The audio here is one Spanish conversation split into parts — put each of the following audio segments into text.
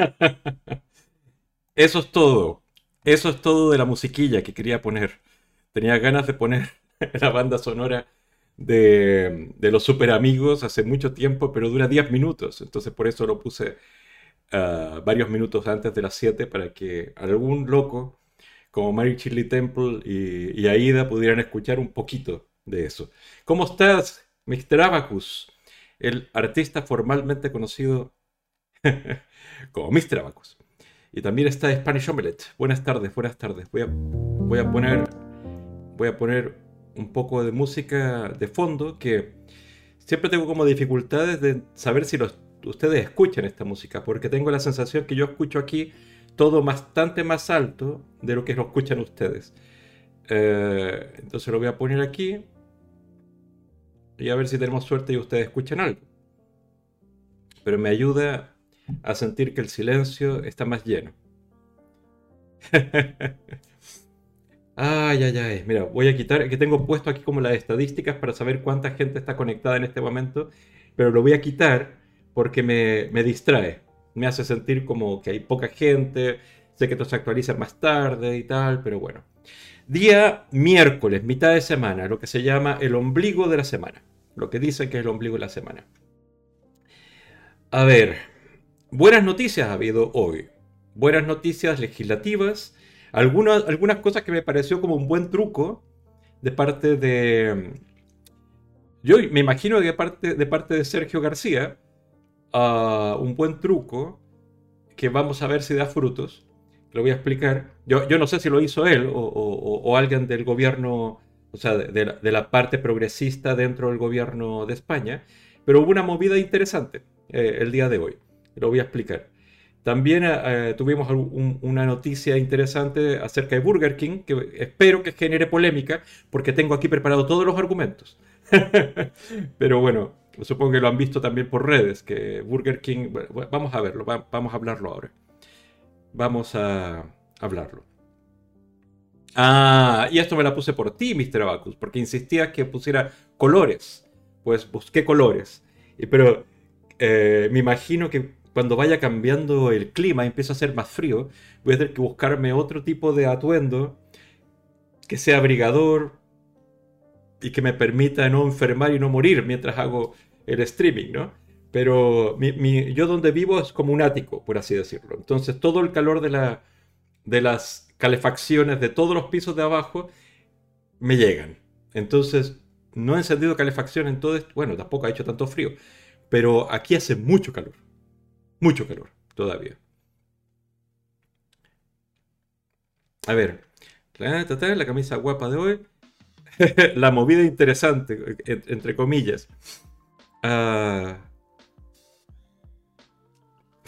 Eso es todo. Eso es todo de la musiquilla que quería poner. Tenía ganas de poner la banda sonora de, los super amigos hace mucho tiempo, pero dura 10 minutos. Entonces por eso lo puse ah, varios minutos antes de las 7 para que algún loco como Mary Shirley Temple y, Aida pudieran escuchar un poquito de eso. ¿Cómo estás, Mr. Abacus? El artista formalmente conocido como Mr. Abacus. Y también está Spanish Omelette. Buenas tardes, buenas tardes. Voy a, voy a poner voy a poner un poco de música de fondo que siempre tengo como dificultades de saber si ustedes escuchan esta música, porque tengo la sensación que yo escucho aquí todo bastante más alto de lo que lo escuchan ustedes. Eh, entonces lo voy a poner aquí y a ver si tenemos suerte y ustedes escuchan algo. Pero me ayuda a sentir que el silencio está más lleno. Ay, ay, ay. Mira, voy a quitar, que tengo puesto aquí como las estadísticas para saber cuánta gente está conectada en este momento, pero lo voy a quitar porque me, me distrae. Me hace sentir como que hay poca gente, sé que esto se actualiza más tarde y tal, pero bueno. Día miércoles, mitad de semana, lo que se llama el ombligo de la semana. Lo que dicen que es el ombligo de la semana. A ver, buenas noticias ha habido hoy. Buenas noticias legislativas algunas, algunas cosas que me pareció como un buen truco de parte de... Yo me imagino que de parte de, parte de Sergio García, uh, un buen truco que vamos a ver si da frutos. Lo voy a explicar. Yo, yo no sé si lo hizo él o, alguien del gobierno, o sea, de, la, de, la, parte progresista dentro del gobierno de España, pero hubo una movida interesante eh, el día de hoy. Lo voy a explicar. También eh, tuvimos una noticia interesante acerca de Burger King, que espero que genere polémica, porque tengo aquí preparados todos los argumentos. Pero bueno, supongo que lo han visto también por redes, que Burger King, vamos a verlo, vamos a hablarlo ahora. Vamos a hablarlo. Ah, y esto me la puse por ti, Mr. Abacus, porque insistías que pusiera colores. Pues busqué colores. Pero eh, me imagino que cuando vaya cambiando el clima y empieza a ser más frío, voy a tener que buscarme otro tipo de atuendo que sea abrigador y que me permita no enfermar y no morir mientras hago el streaming, ¿no? Pero yo donde vivo es como un ático, por así decirlo. Entonces todo el calor de las calefacciones de todos los pisos de abajo me llegan. Entonces no he encendido calefacción en todo esto. Bueno, tampoco ha hecho tanto frío. Pero aquí hace mucho calor mucho calor todavía. A ver, la camisa guapa de hoy. la movida interesante, entre comillas. Ah.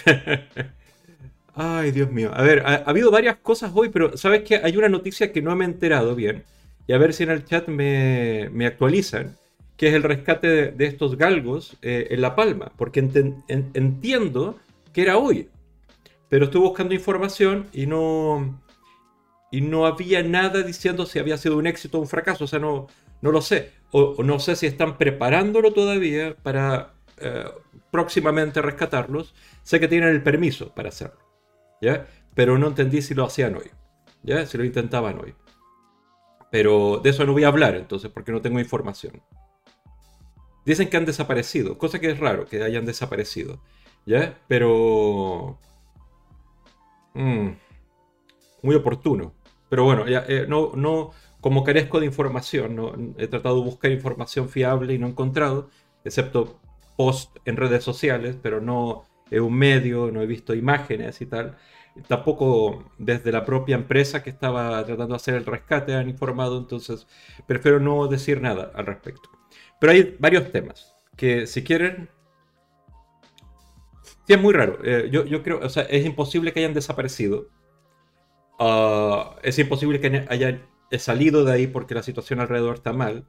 Ay, Dios mío. A ver, ha, habido varias cosas hoy, pero ¿sabes qué? Hay una noticia que no me he enterado bien. Y a ver si en el chat me, me actualizan que es el rescate de, estos galgos eh, en La Palma, porque entiendo que era hoy, pero estuve buscando información y no, y no había nada diciendo si había sido un éxito o un fracaso, o sea, no, no lo sé, o, no sé si están preparándolo todavía para eh, próximamente rescatarlos, sé que tienen el permiso para hacerlo, ¿ya? Pero no entendí si lo hacían hoy, ¿ya? Si lo intentaban hoy. Pero de eso no voy a hablar entonces porque no tengo información. Dicen que han desaparecido, cosa que es raro que hayan desaparecido. ¿Ya? Pero... Mm, muy oportuno. Pero bueno, eh, no, como carezco de información, he tratado de buscar información fiable y no he encontrado, excepto post en redes sociales, pero no en un medio, no he visto imágenes y tal. Tampoco desde la propia empresa que estaba tratando de hacer el rescate han informado, entonces prefiero no decir nada al respecto. Pero hay varios temas que si quieren, sí, es muy raro. Eh, yo, creo, o sea, es imposible que hayan desaparecido. Ah, es imposible que hayan salido de ahí porque la situación alrededor está mal.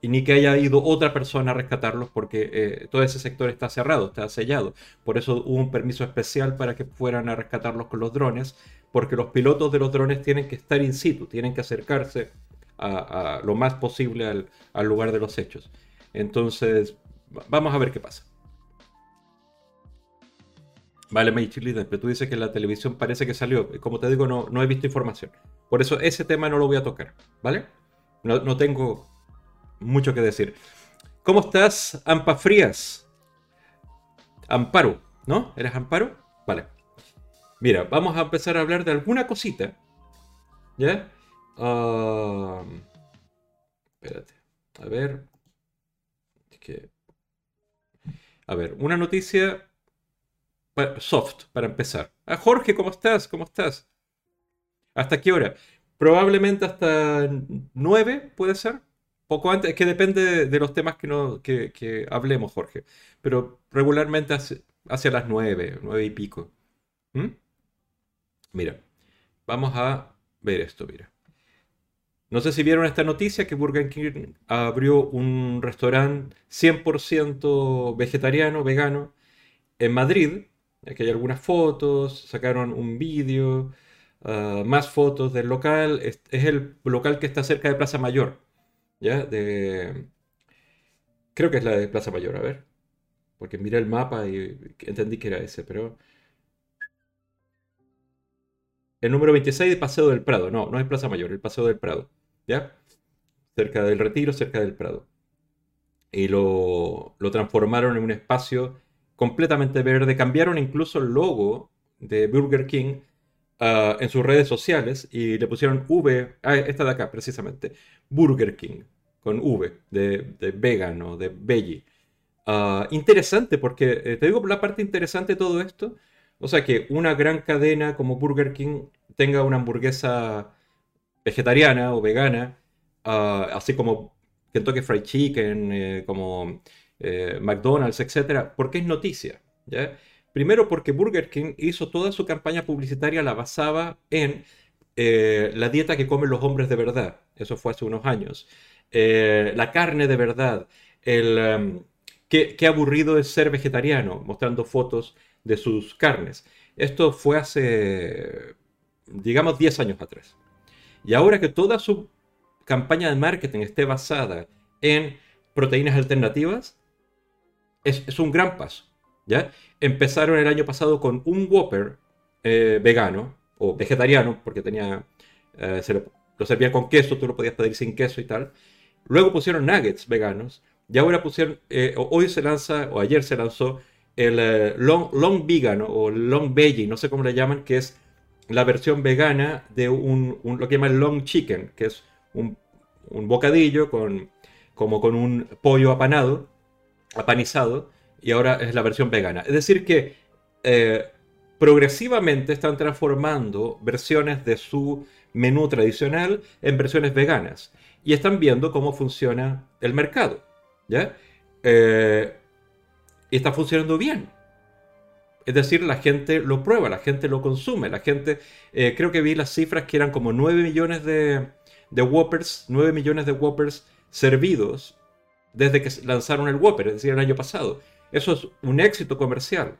Y ni que haya ido otra persona a rescatarlos porque eh, todo ese sector está cerrado, está sellado. Por eso hubo un permiso especial para que fueran a rescatarlos con los drones, porque los pilotos de los drones tienen que estar in situ, tienen que acercarse a, lo más posible al lugar de los hechos. Entonces, vamos a ver qué pasa. Vale, Michelin, pero tú dices que la televisión parece que salió. Como te digo, no, no he visto información. Por eso ese tema no lo voy a tocar, ¿vale? No, no tengo mucho que decir. ¿Cómo estás, Ampa Frías? Amparo, ¿no? ¿Eres Amparo? Vale. Mira, vamos a empezar a hablar de alguna cosita. ¿Ya? Ah, espérate. A ver. A ver, una noticia soft para empezar. Ah, Jorge, ¿cómo estás? ¿Cómo estás? ¿Hasta qué hora? Probablemente hasta 9, puede ser. Poco antes, es que depende de los temas que, no, que, hablemos, Jorge. Pero regularmente hacia, las 9, 9 y pico. ¿Mm? Mira, vamos a ver esto, mira. No sé si vieron esta noticia que Burger King abrió un restaurante 100% vegetariano, vegano, en Madrid. Aquí hay algunas fotos, sacaron un vídeo, ah, más fotos del local. Es, el local que está cerca de Plaza Mayor. ¿Ya? Creo que es la de Plaza Mayor, a ver. Porque miré el mapa y entendí que era ese, pero... El número 26 de Paseo del Prado. No, no es Plaza Mayor, el Paseo del Prado. ¿Ya? Cerca del Retiro, cerca del Prado. Y lo, lo transformaron en un espacio completamente verde. Cambiaron incluso el logo de Burger King ah, en sus redes sociales y le pusieron V, ah, esta de acá precisamente, Burger King, con V, de, de vegano, de veggie. Ah, interesante porque, eh, te digo la parte interesante de todo esto, o sea que una gran cadena como Burger King tenga una hamburguesa vegetariana o vegana, ah, así como Kentucky Fried Chicken, eh, como eh, McDonald's, etcétera, porque es noticia. Primero porque Burger King hizo toda su campaña publicitaria, la basaba en eh, la dieta que comen los hombres de verdad. Eso fue hace unos años. la carne de verdad. Um, qué, qué, aburrido es ser vegetariano, mostrando fotos de sus carnes. Esto fue hace, digamos, 10 años atrás. Y ahora que toda su campaña de marketing esté basada en proteínas alternativas, es, un gran paso. ¿ya? Empezaron el año pasado con un Whopper eh, vegano o vegetariano, porque tenía, eh, lo, servían con queso, tú lo podías pedir sin queso y tal. Luego pusieron nuggets veganos y ahora pusieron, eh, hoy se lanza, o ayer se lanzó el long, long vegan o long veggie, no sé cómo le llaman, que es la versión vegana de un, lo que llaman long chicken, que es un, bocadillo con, como con un pollo apanado, apanizado, y ahora es la versión vegana. Es decir, que eh, progresivamente están transformando versiones de su menú tradicional en versiones veganas. Y están viendo cómo funciona el mercado. ¿ya? Eh, y está funcionando bien. Es decir, la gente lo prueba, la gente lo consume, la gente, eh, creo que vi las cifras que eran como 9 millones de, Whoppers, 9 millones de Whoppers servidos desde que lanzaron el Whopper, es decir, el año pasado. Eso es un éxito comercial.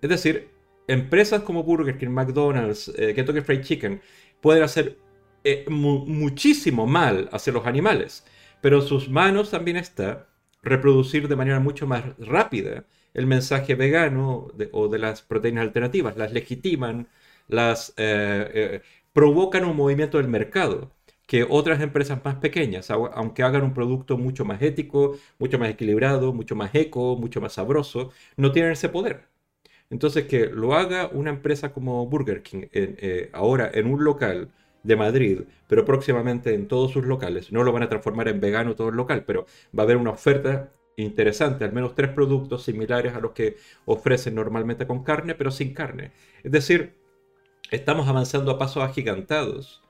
Es decir, empresas como Burger King, McDonald's, eh, Kentucky Fried Chicken pueden hacer eh, muchísimo mal hacia los animales, pero en sus manos también está reproducir de manera mucho más rápida el mensaje vegano o de las proteínas alternativas, las legitiman, las eh, eh, provocan un movimiento del mercado que otras empresas más pequeñas, aunque hagan un producto mucho más ético, mucho más equilibrado, mucho más eco, mucho más sabroso, no tienen ese poder. Entonces, que lo haga una empresa como Burger King eh, ahora en un local de Madrid, pero próximamente en todos sus locales, no lo van a transformar en vegano todo el local, pero va a haber una oferta interesante, al menos tres productos similares a los que ofrecen normalmente con carne, pero sin carne. Es decir, estamos avanzando a pasos agigantados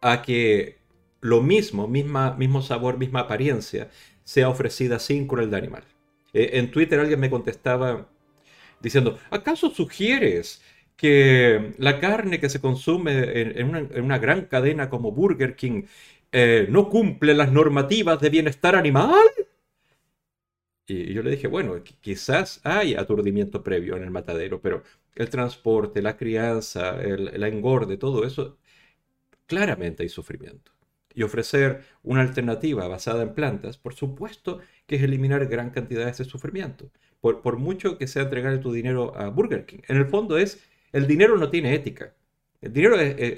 a que lo mismo, misma, mismo sabor, misma apariencia, sea ofrecida sin crueldad animal. Eh, en Twitter alguien me contestaba diciendo, ¿acaso sugieres que la carne que se consume en, una, gran cadena como Burger King eh, no cumple las normativas de bienestar animal? Y yo le dije, bueno, quizás hay aturdimiento previo en el matadero, pero el transporte, la crianza, el, engorde, todo eso, claramente hay sufrimiento. y ofrecer una alternativa basada en plantas, por supuesto que es eliminar gran cantidad de ese sufrimiento. Por, por mucho que sea entregar tu dinero a Burger King. En el fondo es, el dinero no tiene ética. El dinero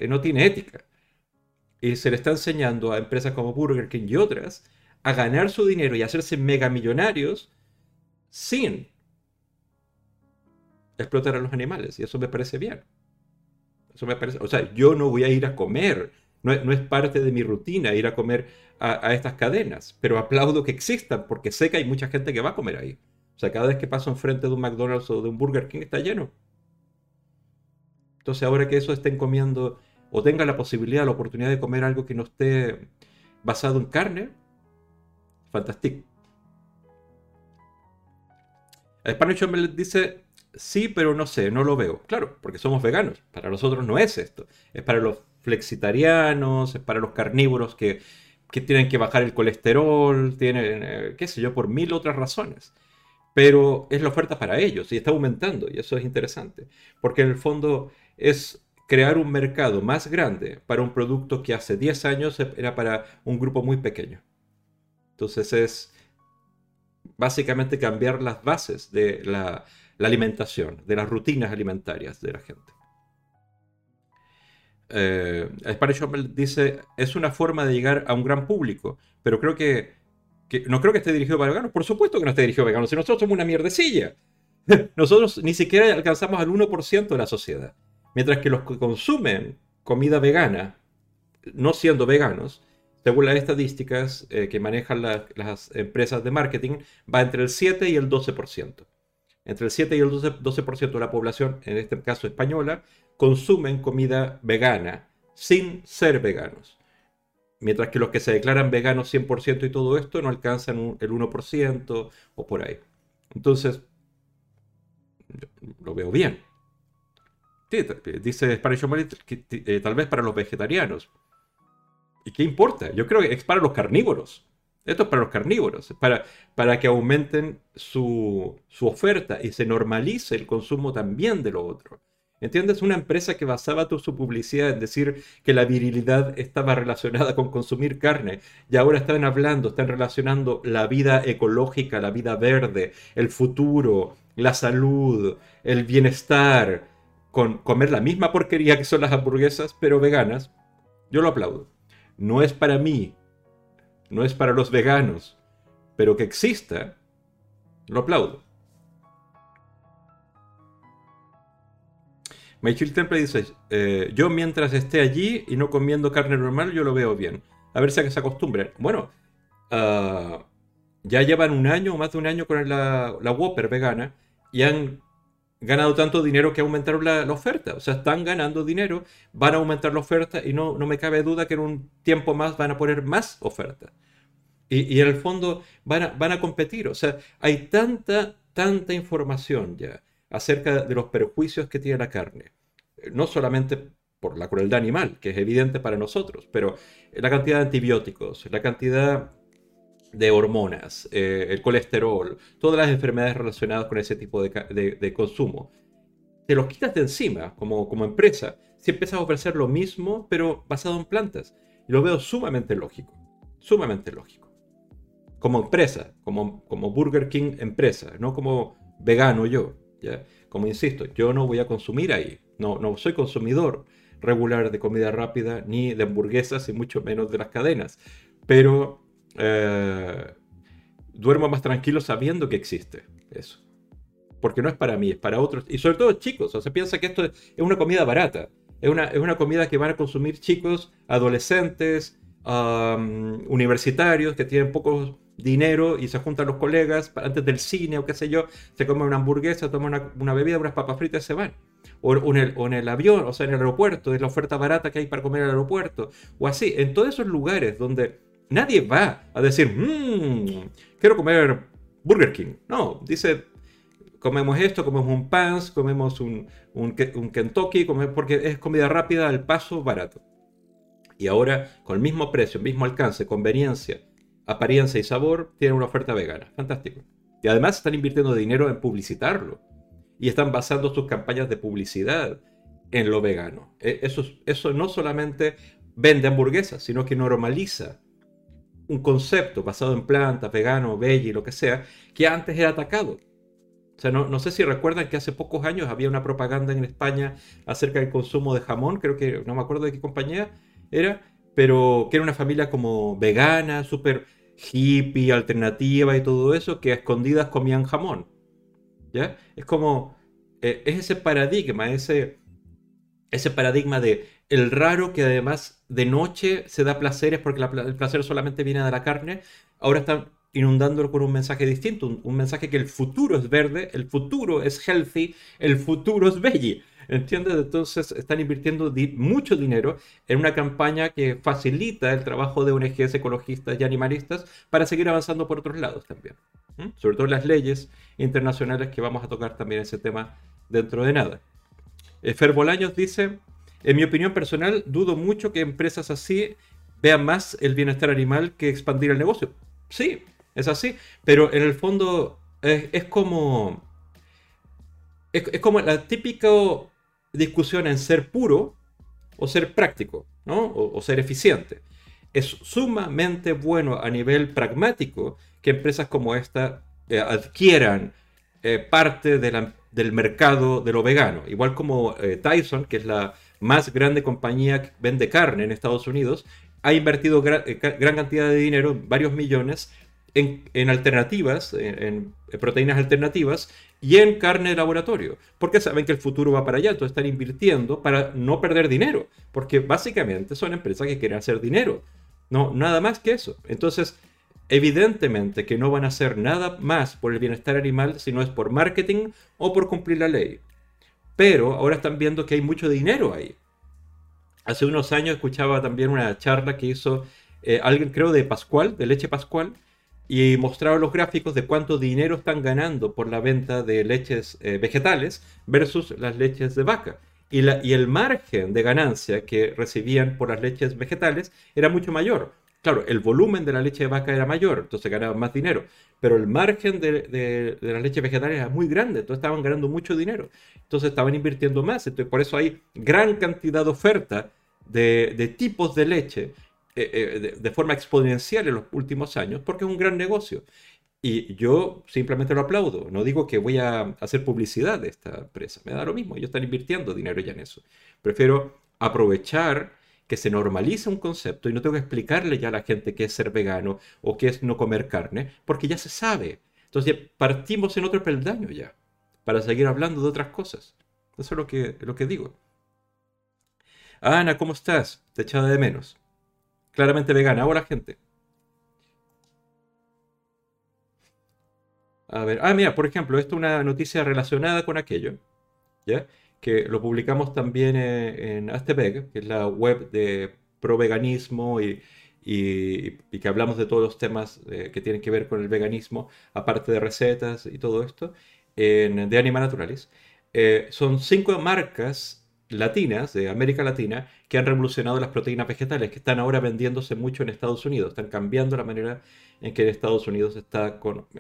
no tiene ética. Y se le está enseñando a empresas como Burger King y otras a ganar su dinero y hacerse megamillonarios sin explotar a los animales. Y eso me parece bien. Eso me parece, o sea, yo no voy a ir a comer. No, es parte de mi rutina ir a comer a, estas cadenas. Pero aplaudo que existan porque sé que hay mucha gente que va a comer ahí. O sea, cada vez que paso enfrente de un McDonald's o de un Burger King está lleno. Entonces, ahora que eso estén comiendo o tenga la posibilidad, la oportunidad de comer algo que no esté basado en carne, fantástico. Spanish me dice, sí, pero no sé, no lo veo. Claro, porque somos veganos. Para nosotros no es esto. Es para los flexitarianos, es para los carnívoros que, tienen que bajar el colesterol, tienen, eh, qué sé yo, por mil otras razones. Pero es la oferta para ellos y está aumentando y eso es interesante. Porque en el fondo es crear un mercado más grande para un producto que hace 10 años era para un grupo muy pequeño. Entonces es básicamente cambiar las bases de la, alimentación, de las rutinas alimentarias de la gente. Eh, Spanish dice, es una forma de llegar a un gran público, pero creo que, no creo que esté dirigido para veganos. Por supuesto que no esté dirigido para veganos, si nosotros somos una mierdecilla. Nosotros ni siquiera alcanzamos al 1% de la sociedad. Mientras que los que consumen comida vegana, no siendo veganos, según las estadísticas eh, que manejan las empresas de marketing, va entre el 7 y el 12%. Entre el 7 y el 12%, de la población, en este caso española, consumen comida vegana sin ser veganos. Mientras que los que se declaran veganos 100% y todo esto no alcanzan el 1% o por ahí. Entonces, lo veo bien. dice Spanish que eh, tal vez para los vegetarianos. ¿Y qué importa? Yo creo que es para los carnívoros. Esto es para los carnívoros, para, para que aumenten su, oferta y se normalice el consumo también de lo otro. ¿Entiendes? Una empresa que basaba toda su publicidad en decir que la virilidad estaba relacionada con consumir carne y ahora están hablando, están relacionando la vida ecológica, la vida verde, el futuro, la salud, el bienestar, con comer la misma porquería que son las hamburguesas, pero veganas, yo lo aplaudo no es para mí, no es para los veganos, pero que exista, lo aplaudo. Michael Temple dice, eh, yo mientras esté allí y no comiendo carne normal, yo lo veo bien. A ver si a que se acostumbren. Bueno, ah, ya llevan un año, más de un año con la, la Whopper vegana y han ganado tanto dinero que aumentaron la, oferta. O sea, están ganando dinero, van a aumentar la oferta y no, no me cabe duda que en un tiempo más van a poner más oferta. Y, en el fondo van a, van a competir. O sea, hay tanta, tanta información ya acerca de los perjuicios que tiene la carne. No solamente por la crueldad animal, que es evidente para nosotros, pero la cantidad de antibióticos, la cantidad de hormonas, eh, el colesterol, todas las enfermedades relacionadas con ese tipo de, consumo. Te los quitas de encima como, como empresa si empiezas a ofrecer lo mismo, pero basado en plantas. Lo veo sumamente lógico, sumamente lógico. Como empresa, como, como Burger King empresa, no como vegano yo. Como insisto, yo no voy a consumir ahí, no, no soy consumidor regular de comida rápida, ni de hamburguesas, y mucho menos de las cadenas. Pero eh, duermo más tranquilo sabiendo que existe eso. Porque no es para mí, es para otros. Y sobre todo chicos. O sea, piensa que esto es una comida barata. Es una, es una comida que van a consumir chicos, adolescentes, universitarios que tienen poco dinero y se juntan los colegas antes del cine o qué sé yo, se comen una hamburguesa, toman una, bebida, unas papas fritas y se van. O, en el, o, en el, avión, o sea, en el aeropuerto, es la oferta barata que hay para comer en el aeropuerto. O así, en todos esos lugares donde Nadie va a decir, mmm, quiero comer Burger King. No, dice, comemos esto, comemos un Pans, comemos un, un, Kentucky, porque es comida rápida al paso barato. Y ahora, con el mismo precio, el mismo alcance, conveniencia, apariencia y sabor, tienen una oferta vegana. Fantástico. Y además están invirtiendo dinero en publicitarlo. Y están basando sus campañas de publicidad en lo vegano. E, eso, eso no solamente vende hamburguesas, sino que normaliza un concepto basado en plantas, vegano, veggie, lo que sea, que antes era atacado. O sea, no, no, sé si recuerdan que hace pocos años había una propaganda en España acerca del consumo de jamón, creo que no me acuerdo de qué compañía era, pero que era una familia como vegana, súper hippie, alternativa y todo eso, que a escondidas comían jamón. ¿Ya? Es como, eh, es ese paradigma, ese, ese paradigma de el raro que además de noche se da placeres porque el placer solamente viene de la carne, ahora están inundándolo con un mensaje distinto, un, mensaje que el futuro es verde, el futuro es healthy, el futuro es veggie. ¿Entiendes? Entonces están invirtiendo mucho dinero en una campaña que facilita el trabajo de ONGs ecologistas y animalistas para seguir avanzando por otros lados también. Sobre todo las leyes internacionales que vamos a tocar también ese tema dentro de nada. Eh, Fer Bolaños dice, en mi opinión personal, dudo mucho que empresas así vean más el bienestar animal que expandir el negocio. Sí, es así, pero en el fondo es, como... Es, como la típica discusión en ser puro o ser práctico, ¿no? O, ser eficiente. Es sumamente bueno a nivel pragmático que empresas como esta eh, adquieran eh, parte del mercado de lo vegano. Igual como eh, Tyson, que es la más grande compañía que vende carne en Estados Unidos, ha invertido gran, cantidad de dinero, varios millones, en, alternativas, en, proteínas alternativas y en carne de laboratorio, porque saben que el futuro va para allá, entonces están invirtiendo para no perder dinero, porque básicamente son empresas que quieren hacer dinero, no, nada más que eso. Entonces, evidentemente que no van a hacer nada más por el bienestar animal si no es por marketing o por cumplir la ley. Pero ahora están viendo que hay mucho dinero ahí. Hace unos años escuchaba también una charla que hizo eh, alguien, creo, de Pascual, de Leche Pascual, y mostraba los gráficos de cuánto dinero están ganando por la venta de leches eh, vegetales versus las leches de vaca. Y, la, y el margen de ganancia que recibían por las leches vegetales era mucho mayor. Claro, el volumen de la leche de vaca era mayor, entonces ganaban más dinero, pero el margen de, de, de las leches vegetales era muy grande, entonces estaban ganando mucho dinero, entonces estaban invirtiendo más, entonces por eso hay gran cantidad de oferta de, de tipos de leche eh, de, forma exponencial en los últimos años, porque es un gran negocio. Y yo simplemente lo aplaudo. No digo que voy a hacer publicidad de esta empresa. Me da lo mismo. Ellos están invirtiendo dinero ya en eso. Prefiero aprovechar que se normalice un concepto y no tengo que explicarle ya a la gente qué es ser vegano o qué es no comer carne, porque ya se sabe. Entonces partimos en otro peldaño ya, para seguir hablando de otras cosas. Eso es lo que, lo que digo. Ana, ¿cómo estás? Te echaba de menos claramente vegana. Hola, gente. A ver, ah, mira, por ejemplo, esto es una noticia relacionada con aquello, ¿ya? Que lo publicamos también eh, en Astebeg, que es la web de pro veganismo y, y, que hablamos de todos los temas eh, que tienen que ver con el veganismo, aparte de recetas y todo esto, de Anima Naturalis. Eh, son cinco marcas latinas, de América Latina, que han revolucionado las proteínas vegetales, que están ahora vendiéndose mucho en Estados Unidos, están cambiando la manera en que Estados Unidos está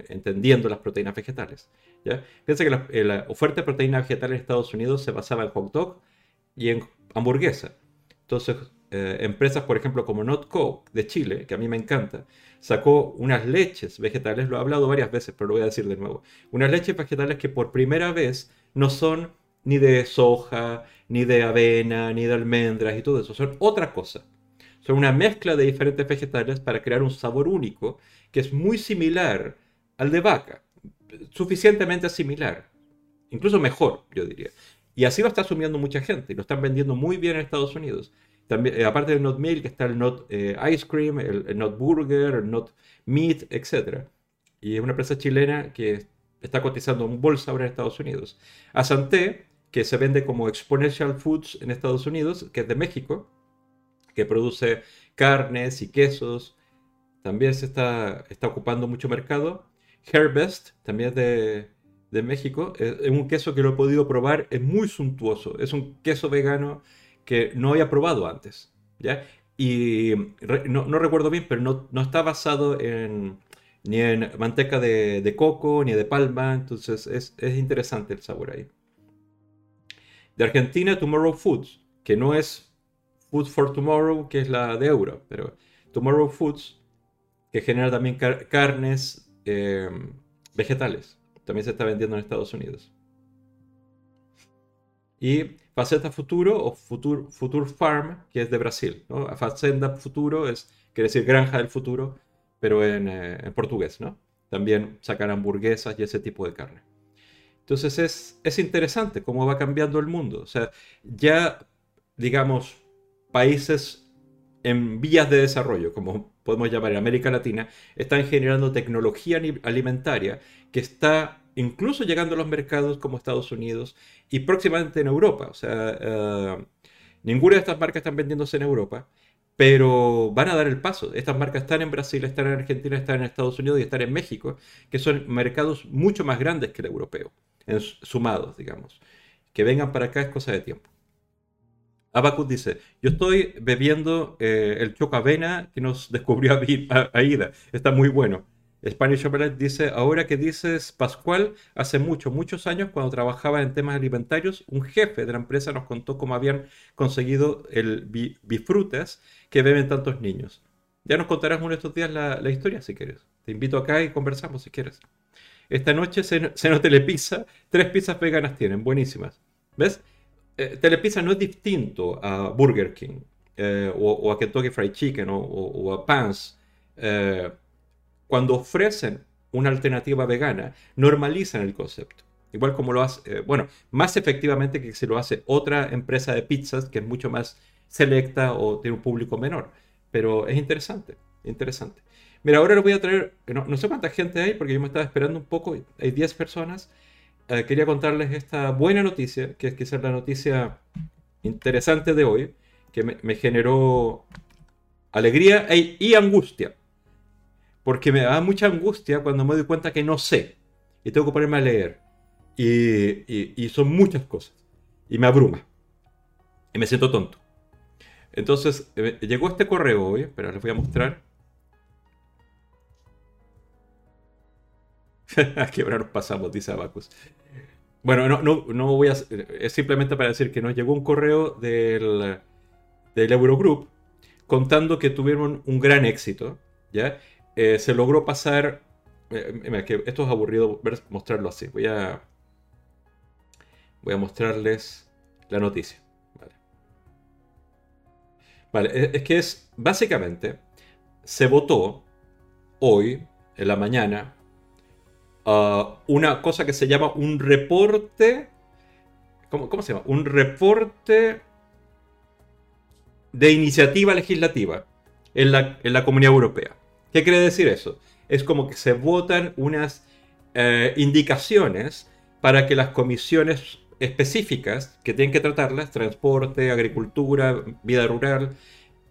entendiendo las proteínas vegetales. ¿ya? Fíjense que eh, la, oferta de proteínas vegetales en Estados Unidos se basaba en hot dog y en hamburguesa. Entonces, eh, empresas, por ejemplo, como Notco de Chile, que a mí me encanta, sacó unas leches vegetales, lo he hablado varias veces, pero lo voy a decir de nuevo, unas leches vegetales que por primera vez no son ni de soja, ni de avena, ni de almendras y todo eso. Son otra cosa. Son una mezcla de diferentes vegetales para crear un sabor único que es muy similar al de vaca. Suficientemente similar. Incluso mejor, yo diría. Y así lo está asumiendo mucha gente. Lo están vendiendo muy bien en Estados Unidos. También, eh, aparte del Not Milk está el Not eh, Ice Cream, el, Not Burger, el Not Meat, etc. Y es una empresa chilena que está cotizando en bolsa ahora en Estados Unidos. Asante que se vende como Exponential Foods en Estados Unidos, que es de México, que produce carnes y quesos. También se está, está ocupando mucho mercado. Hairbest, también de, de México. Es, un queso que lo he podido probar, es muy suntuoso. Es un queso vegano que no había probado antes. ¿ya? Y no, no, recuerdo bien, pero no, no está basado en, ni en manteca de, de, coco, ni de palma. Entonces es, es interesante el sabor ahí de Argentina Tomorrow Foods, que no es Food for Tomorrow, que es la de euro, pero Tomorrow Foods, que genera también carnes em, vegetales, también se está vendiendo en Estados Unidos. Y Faceta Futuro o Futur, Futur Farm, que es de Brasil. ¿no? Facenda Futuro es, quiere decir granja del futuro, pero en, eh, en portugués, ¿no? También sacan hamburguesas y ese tipo de carne. Entonces es, es interesante cómo va cambiando el mundo. O sea, ya, digamos, países en vías de desarrollo, como podemos llamar en América Latina, están generando tecnología alimentaria que está incluso llegando a los mercados como Estados Unidos y próximamente en Europa. O sea, uh, ninguna de estas marcas están vendiéndose en Europa, pero van a dar el paso. Estas marcas están en Brasil, están en Argentina, están en Estados Unidos y están en México, que son mercados mucho más grandes que el europeo, sumados, digamos. Que vengan para acá es cosa de tiempo. Abacus dice, yo estoy bebiendo eh, el chocavena que nos descubrió Aida. Está muy bueno. Spanish Omelette dice, ahora que dices Pascual, hace muchos, muchos años cuando trabajaba en temas alimentarios, un jefe de la empresa nos contó cómo habían conseguido el bifrutas que beben tantos niños. Ya nos contarás uno de estos días la, historia si quieres. Te invito acá y conversamos si quieres. Esta noche se, se nos telepizza, tres pizzas veganas tienen, buenísimas. ¿Ves? Eh, telepizza no es distinto a Burger King eh, o, a Kentucky Fried Chicken o, a Pans. Eh, cuando ofrecen una alternativa vegana, normalizan el concepto. Igual como lo hace, eh, bueno, más efectivamente que si lo hace otra empresa de pizzas que es mucho más selecta o tiene un público menor. Pero es interesante, interesante. Mira, ahora les voy a traer, no, sé cuánta gente hay porque yo me estaba esperando un poco, hay 10 personas. Eh, quería contarles esta buena noticia, que es quizás la noticia interesante de hoy, que me, generó alegría e, y angustia porque me da mucha angustia cuando me doy cuenta que no sé y tengo que ponerme a leer. Y, son muchas cosas. Y me abruma. Y me siento tonto. Entonces, eh, llegó este correo hoy, pero les voy a mostrar. a quebrar pasamos, dice Abacus. Bueno, no, no, no voy a. Es simplemente para decir que nos llegó un correo del, del Eurogroup contando que tuvieron un gran éxito, ¿ya? Eh, se logró pasar. Eh, que esto es aburrido mostrarlo así. Voy a. Voy a mostrarles la noticia. Vale. es que es. Básicamente. Se votó hoy, en la mañana, una cosa que se llama un reporte. ¿Cómo, ¿Cómo se llama? Un reporte de iniciativa legislativa en la, en la Comunidad Europea. ¿Qué quiere decir eso? Es como que se votan unas eh, indicaciones para que las comisiones específicas que tienen que tratarlas, transporte, agricultura, vida rural,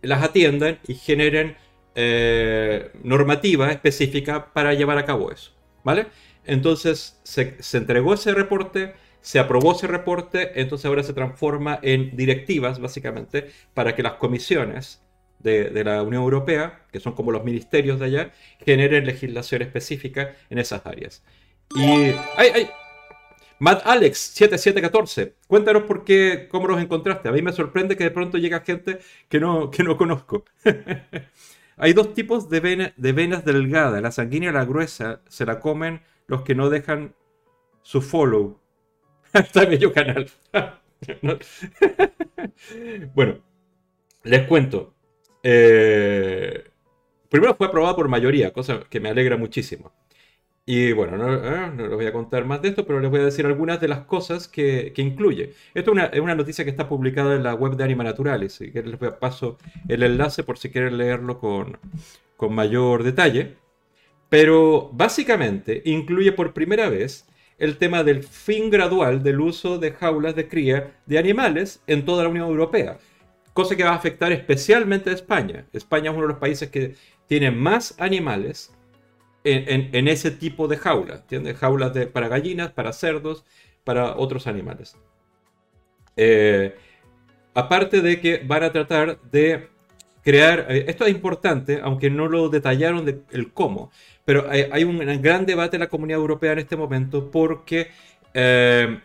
las atiendan y generen eh, normativa específica para llevar a cabo eso. ¿Vale? Entonces se, se, entregó ese reporte, se aprobó ese reporte, entonces ahora se transforma en directivas, básicamente, para que las comisiones de, la Unión Europea, que son como los ministerios de allá, generen legislación específica en esas áreas. Y. ¡Ay, ay! Matt Alex 7714, cuéntanos por qué, cómo los encontraste. A mí me sorprende que de pronto llega gente que no, que no conozco. Hay dos tipos de, venas delgadas, la sanguínea y la gruesa, se la comen los que no dejan su follow. Está bello canal. bueno, les cuento. Eh, primero fue aprobado por mayoría, cosa que me alegra muchísimo. Y bueno, no, eh, les voy a contar más de esto, pero les voy a decir algunas de las cosas que, incluye. Esto es una, noticia que está publicada en la web de Anima Naturalis. Si quieren, les paso el enlace por si quieren leerlo con, con mayor detalle. Pero básicamente incluye por primera vez el tema del fin gradual del uso de jaulas de cría de animales en toda la Unión Europea cosa que va a afectar especialmente a España. España es uno de los países que tiene más animales en, ese tipo de jaulas, ¿entiendes? Jaulas de, para gallinas, para cerdos, para otros animales. Eh, aparte de que van a tratar de crear, eh, esto es importante, aunque no lo detallaron de, el cómo, pero hay, un gran debate en la comunidad europea en este momento porque eh,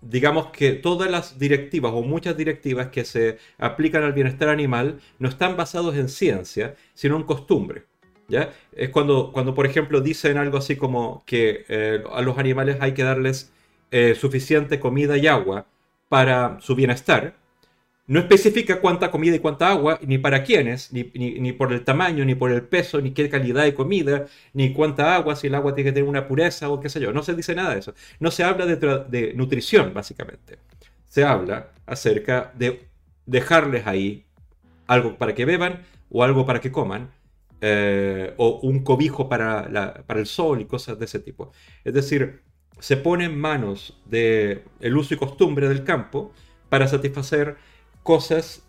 digamos que todas las directivas o muchas directivas que se aplican al bienestar animal no están basados en ciencia, sino en costumbre. ¿Ya? Es cuando, cuando, por ejemplo, dicen algo así como que eh, a los animales hay que darles eh, suficiente comida y agua para su bienestar, no especifica cuánta comida y cuánta agua, ni para quiénes, ni, ni, por el tamaño, ni por el peso, ni qué calidad de comida, ni cuánta agua, si el agua tiene que tener una pureza o qué sé yo. No se dice nada de eso. No se habla de, de nutrición, básicamente. Se habla acerca de dejarles ahí algo para que beban o algo para que coman, eh, o un cobijo para, la, para el sol y cosas de ese tipo. Es decir, se pone en manos del el uso y costumbre del campo para satisfacer cosas,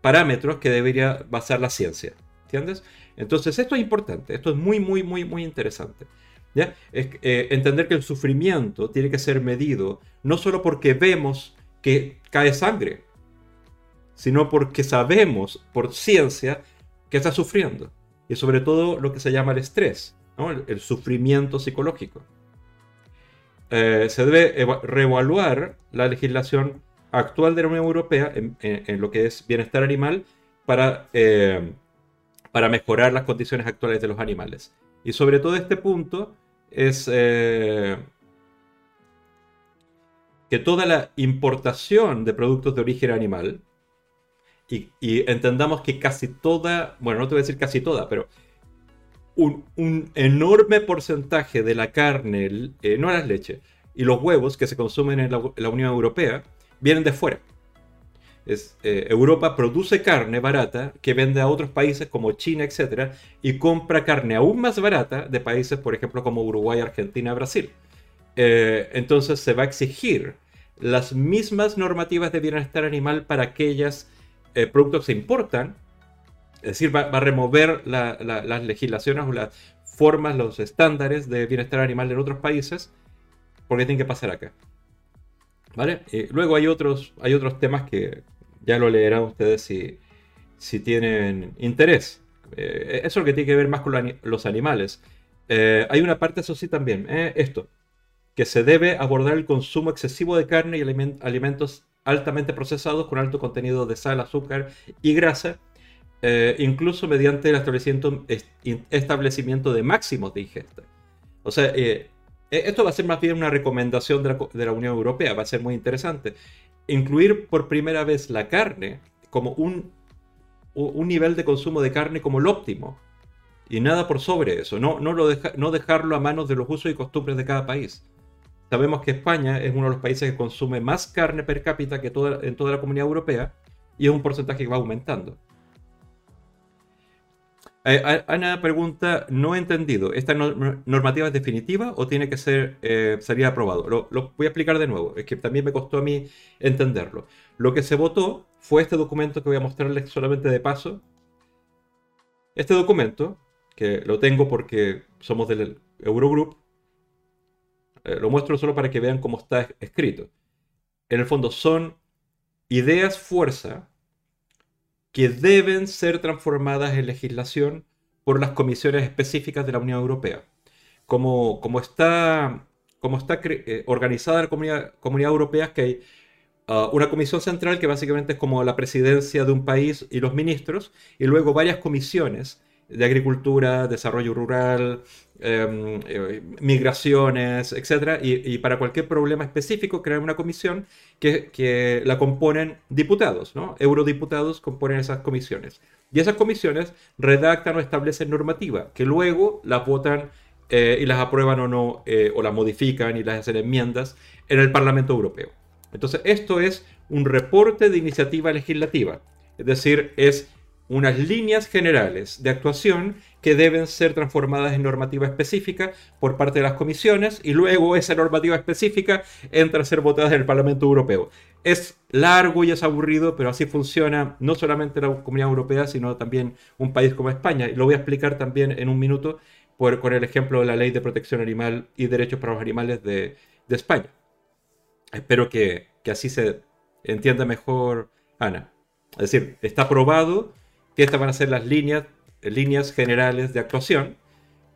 parámetros que debería basar la ciencia. ¿Entiendes? Entonces esto es importante, esto es muy, muy, muy, muy interesante. ¿ya? Es, eh, entender que el sufrimiento tiene que ser medido no solo porque vemos que cae sangre, sino porque sabemos por ciencia que está sufriendo. Y sobre todo lo que se llama el estrés, el, sufrimiento psicológico. Eh, se debe reevaluar la legislación actual de la Unión Europea en, lo que es bienestar animal para, eh, para mejorar las condiciones actuales de los animales. Y sobre todo este punto es eh, que toda la importación de productos de origen animal, y, entendamos que casi toda, bueno, no te voy a decir casi toda, pero un, enorme porcentaje de la carne, eh, no las leches, y los huevos que se consumen en la Unión Europea, vienen de fuera. Eh, Europa produce carne barata que vende a otros países como China, etc. Y compra carne aún más barata de países, por ejemplo, como Uruguay, Argentina, Brasil. Eh, entonces se va a exigir las mismas normativas de bienestar animal para aquellos eh, productos se importan. Es decir, va, a remover las legislaciones o las formas, los estándares de bienestar animal en otros países, porque tienen que pasar acá. ¿Vale? luego hay otros, hay otros temas que ya lo leerán ustedes si, si tienen interés. Eh, eso es lo que tiene que ver más con los animales. Eh, hay una parte, eso sí, también, eh, esto, que se debe abordar el consumo excesivo de carne y alimentos altamente procesados con alto contenido de sal, azúcar y grasa, incluso mediante el establecimiento, establecimiento de máximos de ingesta. O sea, eh, esto va a ser más bien una recomendación de la, Unión Europea, va a ser muy interesante. Incluir por primera vez la carne como un, un nivel de consumo de carne como el óptimo. Y nada por sobre eso, no, no, lo no dejarlo a manos de los usos y costumbres de cada país. Sabemos que España es uno de los países que consume más carne per cápita que en toda la comunidad europea y es un porcentaje que va aumentando. Eh, Ana pregunta, no he entendido, ¿esta normativa es definitiva o tiene que ser eh, salir aprobado? Lo, voy a explicar de nuevo, es que también me costó a mí entenderlo. Lo que se votó fue este documento que voy a mostrarles solamente de paso. Este documento, que lo tengo porque somos del Eurogroup, eh, lo muestro solo para que vean cómo está escrito. En el fondo son ideas fuerza que deben ser transformadas en legislación por las comisiones específicas de la Unión Europea. Como, como está, como está eh, organizada la comunidad, comunidad europea, es que hay uh, una comisión central que básicamente es como la presidencia de un país y los ministros, y luego varias comisiones de agricultura, desarrollo rural, em, eh, migraciones, etc. Y, para cualquier problema específico crear una comisión que, la componen diputados, ¿no? Eurodiputados componen esas comisiones. Y esas comisiones redactan o establecen normativa, que luego las votan eh, y las aprueban o no, eh, o las modifican y las hacen enmiendas en el Parlamento Europeo. Entonces, esto es un reporte de iniciativa legislativa. Es decir, es unas líneas generales de actuación que deben ser transformadas en normativa específica por parte de las comisiones y luego esa normativa específica entra a ser votada en el Parlamento Europeo. Es largo y es aburrido, pero así funciona no solamente la Comunidad Europea, sino también un país como España. Y lo voy a explicar también en un minuto por, con el ejemplo de la Ley de Protección Animal y Derechos para los Animales de, España. Espero que, que así se entienda mejor, Ana. Es decir, está aprobado que estas van a ser las líneas, líneas generales de actuación,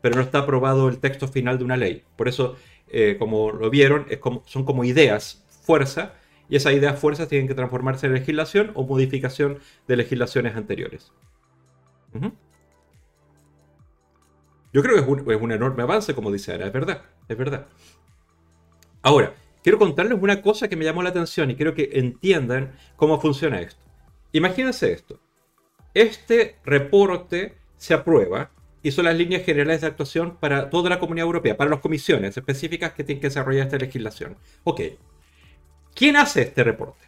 pero no está aprobado el texto final de una ley. Por eso, eh, como lo vieron, es son como ideas fuerza y esas ideas fuerzas tienen que transformarse en legislación o modificación de legislaciones anteriores. Yo creo que es un, enorme avance, como dice Ana, es verdad, es verdad. Ahora, quiero contarles una cosa que me llamó la atención y quiero que entiendan cómo funciona esto. Imagínense esto. Este reporte se aprueba y son las líneas generales de actuación para toda la comunidad europea, para las comisiones específicas que tienen que desarrollar esta legislación. Ok. ¿Quién hace este reporte?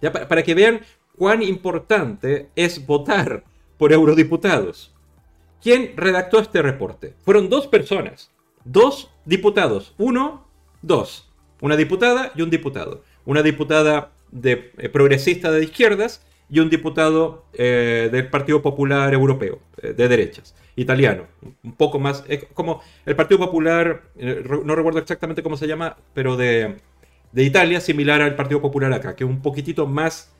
Ya, para que vean cuán importante es votar por eurodiputados. ¿Quién redactó este reporte? Fueron dos personas, dos diputados, uno, dos, una diputada y un diputado. Una diputada de, eh, progresista de izquierdas y un diputado eh, del Partido Popular Europeo, eh, de derechas, italiano, un poco más, como el Partido Popular, no recuerdo exactamente cómo se llama, pero de, de Italia, similar al Partido Popular acá, que es un poquitito más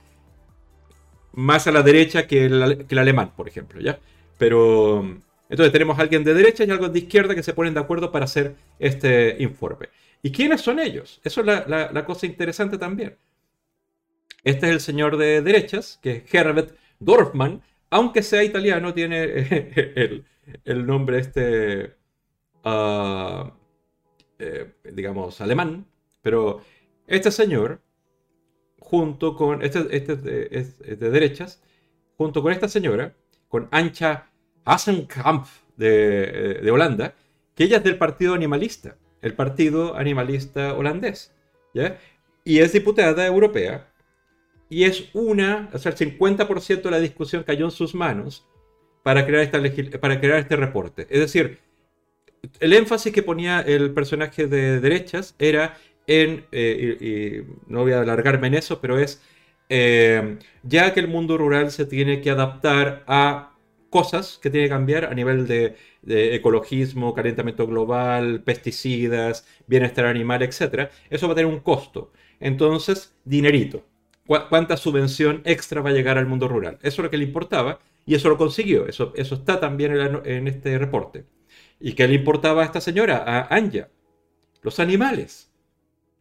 más a la derecha que el, que el alemán, por ejemplo, ¿ya? Pero entonces tenemos a alguien de derecha y algo de izquierda que se ponen de acuerdo para hacer este informe. ¿Y quiénes son ellos? Eso es la, cosa interesante también. Este es el señor de derechas, que es Herbert Dorfman, aunque sea italiano, tiene el, nombre este, ah, eh, digamos, alemán. Pero este señor, junto con, este, este es de derechas, junto con esta señora, con Ancha Hasenkamp de, de Holanda, que ella es del partido animalista, el partido animalista holandés, ¿ya? Y es diputada europea, y es una, o sea, el 50% de la discusión cayó en sus manos para crear, esta para crear este reporte. Es decir, el énfasis que ponía el personaje de derechas era en, eh, y, no voy a alargarme en eso, pero es, eh, ya que el mundo rural se tiene que adaptar a cosas que tiene que cambiar a nivel de, ecologismo, calentamiento global, pesticidas, bienestar animal, etc. Eso va a tener un costo. Entonces, dinerito. ¿Cuánta subvención extra va a llegar al mundo rural? Eso es lo que le importaba y eso lo consiguió. Eso, está también en, este reporte. ¿Y qué le importaba a esta señora, a Anja? Los animales.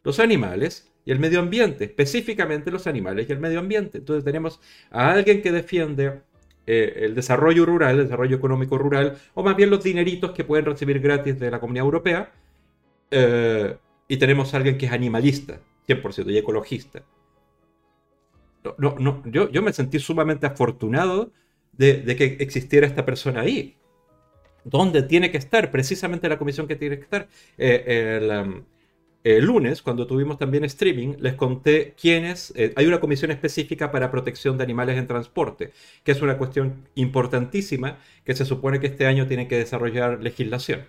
Los animales y el medio ambiente, específicamente los animales y el medio ambiente. Entonces tenemos a alguien que defiende eh, el desarrollo rural, el desarrollo económico rural, o más bien los dineritos que pueden recibir gratis de la Comunidad Europea. Eh, y tenemos a alguien que es animalista, 100%, y ecologista. No, no, yo, yo me sentí sumamente afortunado de, que existiera esta persona ahí. ¿Dónde tiene que estar? Precisamente la comisión que tiene que estar. Eh, el, um, el lunes, cuando tuvimos también streaming, les conté quiénes. Eh, hay una comisión específica para protección de animales en transporte, que es una cuestión importantísima que se supone que este año tiene que desarrollar legislación.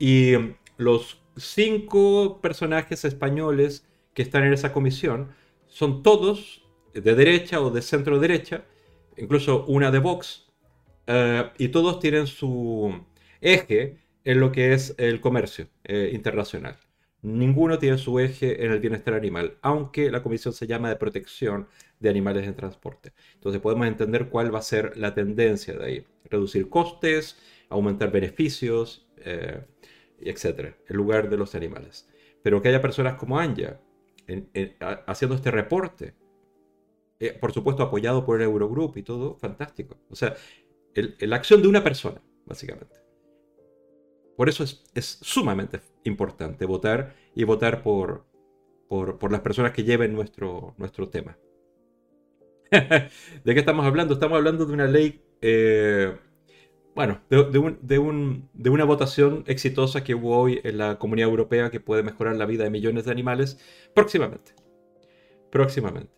Y mm, los cinco personajes españoles que están en esa comisión son todos de derecha o de centro derecha, incluso una de Vox, eh, y todos tienen su eje en lo que es el comercio eh, internacional. Ninguno tiene su eje en el bienestar animal, aunque la comisión se llama de protección de animales en transporte. Entonces podemos entender cuál va a ser la tendencia de ahí. Reducir costes, aumentar beneficios, eh, etc. En lugar de los animales. Pero que haya personas como Anja haciendo este reporte, eh, por supuesto apoyado por el Eurogroup y todo, fantástico. O sea, la acción de una persona, básicamente. Por eso es, es sumamente importante votar y votar por, por, las personas que lleven nuestro, nuestro tema. ¿De qué estamos hablando? Estamos hablando de una ley, eh, bueno, de, una votación exitosa que hubo hoy en la Comunidad Europea que puede mejorar la vida de millones de animales próximamente. Próximamente.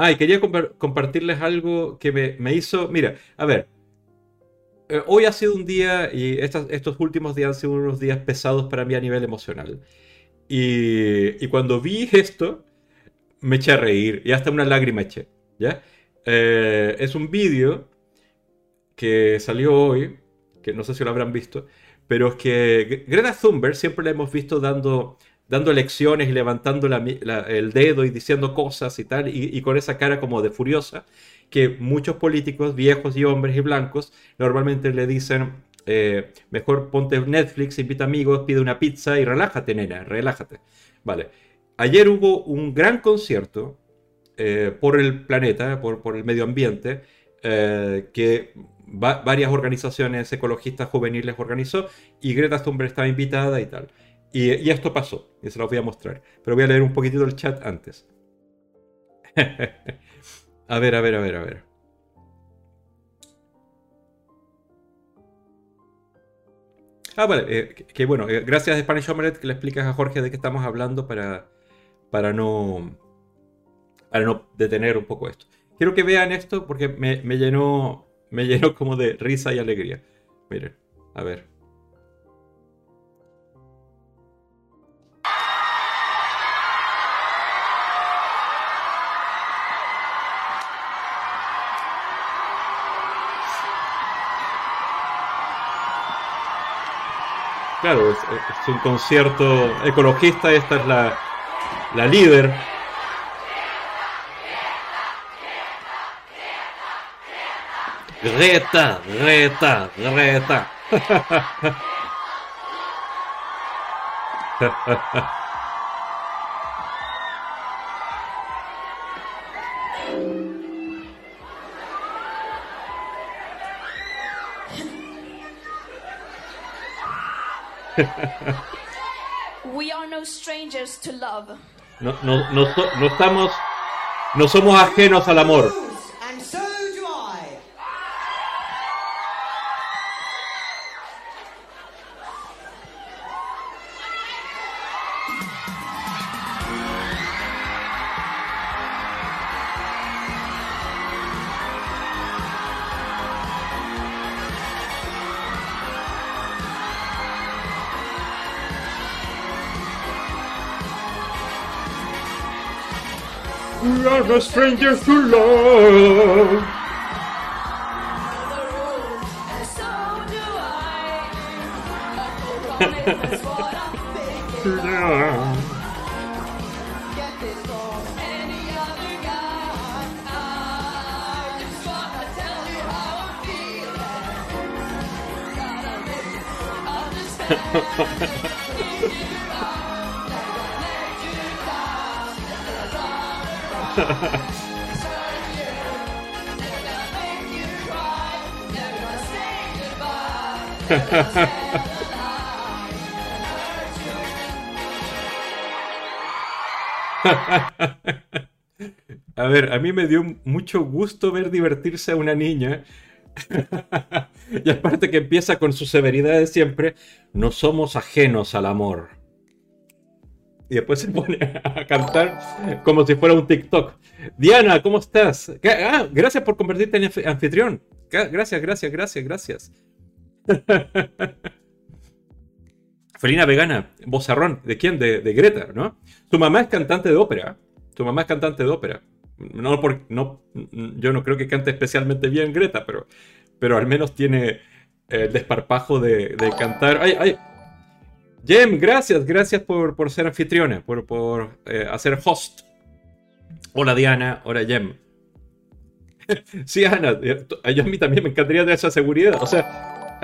Ah, quería compartirles algo que me, me hizo, mira, a ver, eh, hoy ha sido un día, y estos últimos días han sido unos días pesados para mí a nivel emocional. Y, cuando vi esto, me eché a reír y hasta una lágrima eché. ¿ya? Eh, es un vídeo que salió hoy, que no sé si lo habrán visto, pero es que Greta Thunberg siempre la hemos visto dando, dando lecciones y levantando el dedo y diciendo cosas y tal, y, con esa cara como de furiosa que muchos políticos, viejos y hombres y blancos, normalmente le dicen, eh, mejor ponte Netflix, invita amigos, pide una pizza y relájate, nena, relájate. Vale. Ayer hubo un gran concierto eh, por el planeta, por, el medio ambiente, eh, que varias organizaciones ecologistas juveniles organizó y Greta Thunberg estaba invitada y tal. Y, esto pasó, y se lo voy a mostrar. Pero voy a leer un poquitito el chat antes. a ver, a ver, a ver, a ver. Ah, vale, eh, que, bueno, eh, gracias Spanish Omelette que le explicas a Jorge de qué estamos hablando para, para, no, para no detener un poco esto. Quiero que vean esto porque me, me llenó, me llenó como de risa y alegría. Miren, a ver. Claro, es, un concierto ecologista, esta es la, la líder. Greta, Greta, Greta. We are no strangers to love. No, no, no, no estamos, no somos ajenos al amor. A stranger to love. A mí me dio mucho gusto ver divertirse a una niña. y aparte que empieza con su severidad de siempre, no somos ajenos al amor. Y después se pone a cantar como si fuera un TikTok. Diana, ¿cómo estás? Ah, gracias por convertirte en anfitrión. Gracias, gracias, gracias, gracias. Felina vegana, bozarrón. ¿De quién? De, Greta, ¿no? Tu mamá es cantante de ópera. Tu mamá es cantante de ópera. No, por, no, yo no creo que cante especialmente bien Greta, pero, pero al menos tiene el desparpajo de, cantar. ¡Ay, ay! Jem, gracias, gracias por, por ser anfitriona, por, por eh, hacer host. Hola Diana, hola Jem. sí, Ana, eh, a mí también me encantaría de esa seguridad. O sea,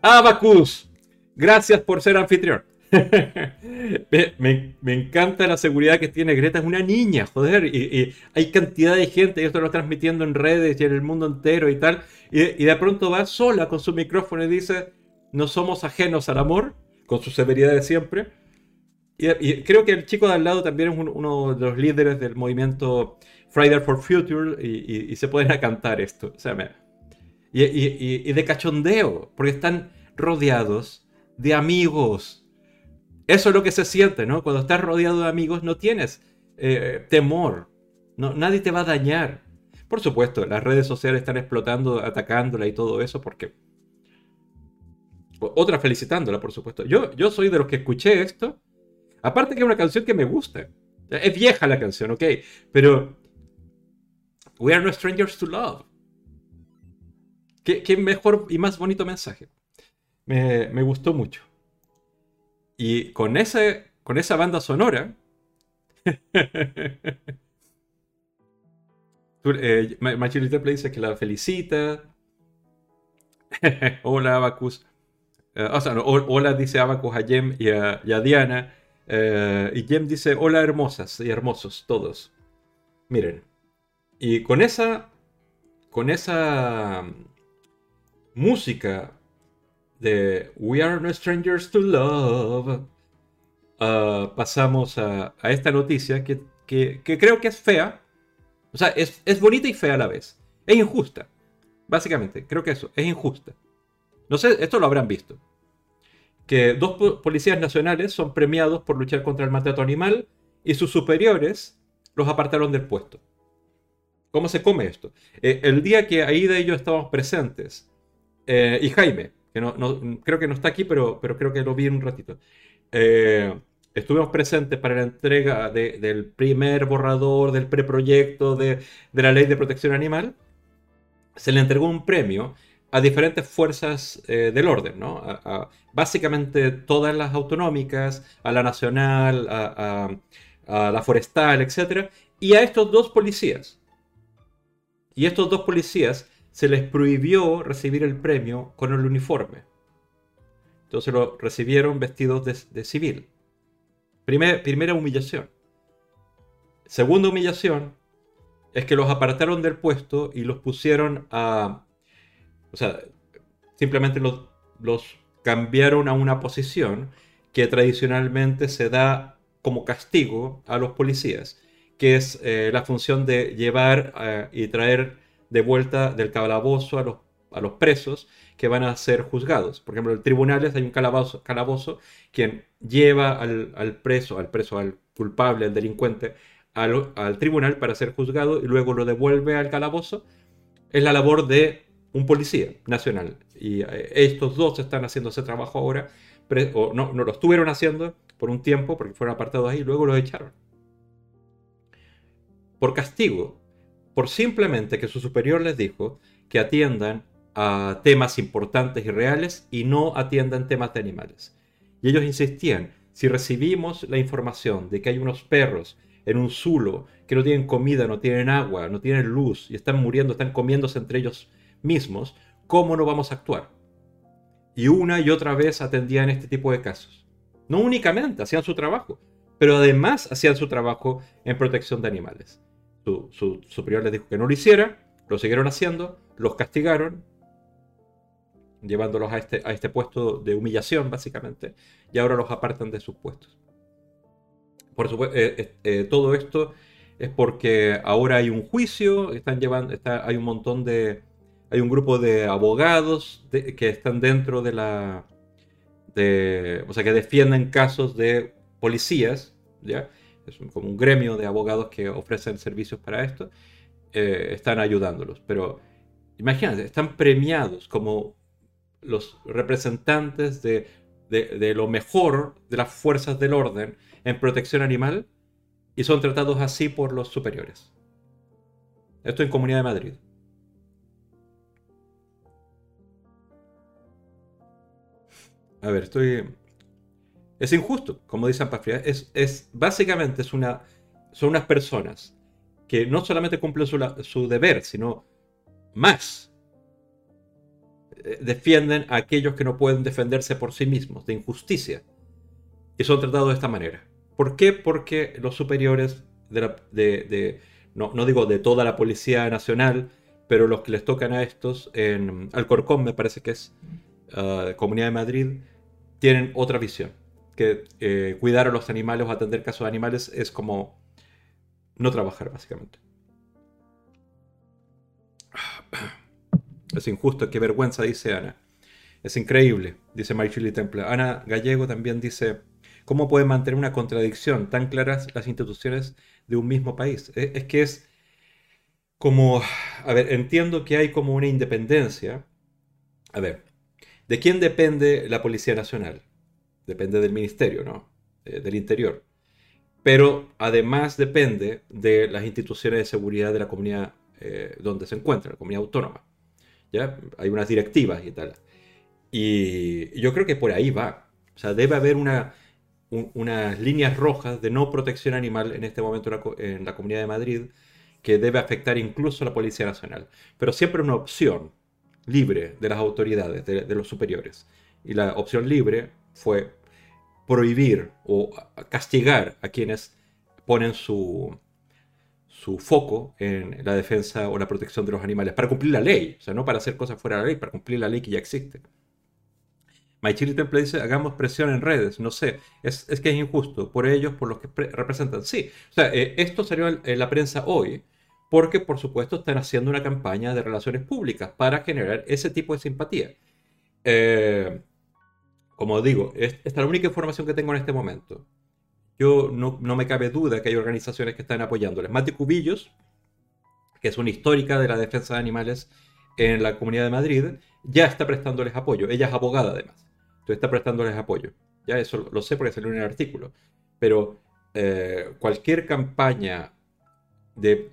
Abacus, Gracias por ser anfitrión. me, encanta la seguridad que tiene Greta. Es una niña, joder. Y, hay cantidad de gente, y esto lo transmitiendo en redes y en el mundo entero y tal. Y, de pronto va sola con su micrófono y dice: No somos ajenos al amor, con su severidad de siempre. Y, creo que el chico de al lado también es uno de los líderes del movimiento Friday for Future y, se pueden cantar esto. O sea, y de cachondeo, porque están rodeados de amigos. Eso es lo que se siente, ¿no? Cuando estás rodeado de amigos no tienes eh, temor. Nadie te va a dañar. Por supuesto, las redes sociales están explotando, atacándola y todo eso porque... Otra felicitándola, por supuesto. Yo, yo soy de los que escuché esto. Aparte que es una canción que me gusta. Es vieja la canción, ok. Pero... We are no strangers to love. qué mejor y más bonito mensaje me, gustó mucho. Y con, ese, con esa banda sonora, eh, Play dice que la felicita. hola, Abacus. Eh, o sea, hola, dice Abacus a Jem y a, Diana. Eh, y Jem dice, hola hermosas y hermosos todos. Miren, y con esa, con esa música de We Are No Strangers to Love, ah, pasamos a, esta noticia que, creo que es fea. O sea, es, bonita y fea a la vez. Es injusta. Básicamente, creo que eso, es injusta. No sé, esto lo habrán visto. Que dos policías nacionales son premiados por luchar contra el maltrato animal y sus superiores los apartaron del puesto. ¿Cómo se come esto? Eh, el día que ahí de ellos estábamos presentes, eh, y Jaime, que no, creo que no está aquí, pero, pero creo que lo vi un ratito, eh, estuvimos presentes para la entrega del primer borrador del preproyecto de, de la ley de protección animal, se le entregó un premio a diferentes fuerzas del orden, ¿no? Básicamente todas las autonómicas, a la nacional, a, a, la forestal, etc. Y a estos dos policías, y estos dos policías se les prohibió recibir el premio con el uniforme. Entonces lo recibieron vestidos de, civil. primera humillación. Segunda humillación es que los apartaron del puesto y los pusieron a... O sea, simplemente los, los cambiaron a una posición que tradicionalmente se da como castigo a los policías que es eh, la función de llevar eh, y traer de vuelta del calabozo a los, a los presos que van a ser juzgados. Por ejemplo, en tribunales hay un calabozo, calabozo quien lleva al, preso, al preso, al culpable, al delincuente, al, al, tribunal para ser juzgado y luego lo devuelve al calabozo. Es la labor de un policía nacional. Y eh, estos dos están haciendo ese trabajo ahora, o no, no lo estuvieron haciendo por un tiempo porque fueron apartados ahí y luego los echaron por castigo, por simplemente que su superior les dijo que atiendan a temas importantes y reales y no atiendan temas de animales. Y ellos insistían, si recibimos la información de que hay unos perros en un zulo que no tienen comida, no tienen agua, no tienen luz y están muriendo, están comiéndose entre ellos mismos, ¿cómo no vamos a actuar? Y una y otra vez atendían este tipo de casos. No únicamente hacían su trabajo, pero además hacían su trabajo en protección de animales su, superior les dijo que no lo hiciera, lo siguieron haciendo, los castigaron, llevándolos a este, a este puesto de humillación, básicamente, y ahora los apartan de sus puestos. Por supuesto, eh, eh, eh, todo esto es porque ahora hay un juicio, están llevando, está, hay un montón de, hay un grupo de abogados que están dentro de la, de, o sea, que defienden casos de policías, ¿ya? Es como un gremio de abogados que ofrecen servicios para esto, eh, están ayudándolos. Pero imagínense, están premiados como los representantes de, de, lo mejor de las fuerzas del orden en protección animal y son tratados así por los superiores. Esto en Comunidad de Madrid. A ver, estoy es injusto, como dice Ampafria. Es, es, básicamente es una, son unas personas que no solamente cumplen su, deber, sino más. Eh, defienden a aquellos que no pueden defenderse por sí mismos, de injusticia. Y son tratados de esta manera. ¿Por qué? Porque los superiores de, no, digo de toda la Policía Nacional, pero los que les tocan a estos, en Alcorcón me parece que es, uh, Comunidad de Madrid, tienen otra visión que eh, cuidar a los animales o atender casos de animales es como no trabajar, básicamente. Es injusto, qué vergüenza, dice Ana. Es increíble, dice Marjorie Temple. Ana Gallego también dice, ¿cómo pueden mantener una contradicción tan claras las instituciones de un mismo país? Es, es que es como, a ver, entiendo que hay como una independencia. A ver, ¿de quién depende la Policía Nacional? Depende del ministerio, ¿no? Eh, del interior. Pero además depende de las instituciones de seguridad de la comunidad eh, donde se encuentra, la comunidad autónoma. ¿ya? Hay unas directivas y tal. Y yo creo que por ahí va. O sea, debe haber una, unas líneas rojas de no protección animal en este momento en la, Comunidad de Madrid que debe afectar incluso a la Policía Nacional. Pero siempre una opción libre de las autoridades, de los superiores. Y la opción libre fue prohibir o castigar a quienes ponen su, su foco en la defensa o la protección de los animales, para cumplir la ley, o sea, no para hacer cosas fuera de la ley, para cumplir la ley que ya existe. Chile Temple dice, hagamos presión en redes, no sé, es, que es injusto, por ellos, por los que representan. Sí, o sea, eh, esto salió en, la prensa hoy, porque por supuesto están haciendo una campaña de relaciones públicas para generar ese tipo de simpatía. Eh, como digo, esta es la única información que tengo en este momento. Yo no, me cabe duda que hay organizaciones que están apoyándoles. Mati Cubillos, que es una histórica de la defensa de animales en la Comunidad de Madrid, ya está prestándoles apoyo. Ella es abogada además. Entonces está prestándoles apoyo. Ya eso lo sé porque salió en el artículo. Pero eh, cualquier campaña de,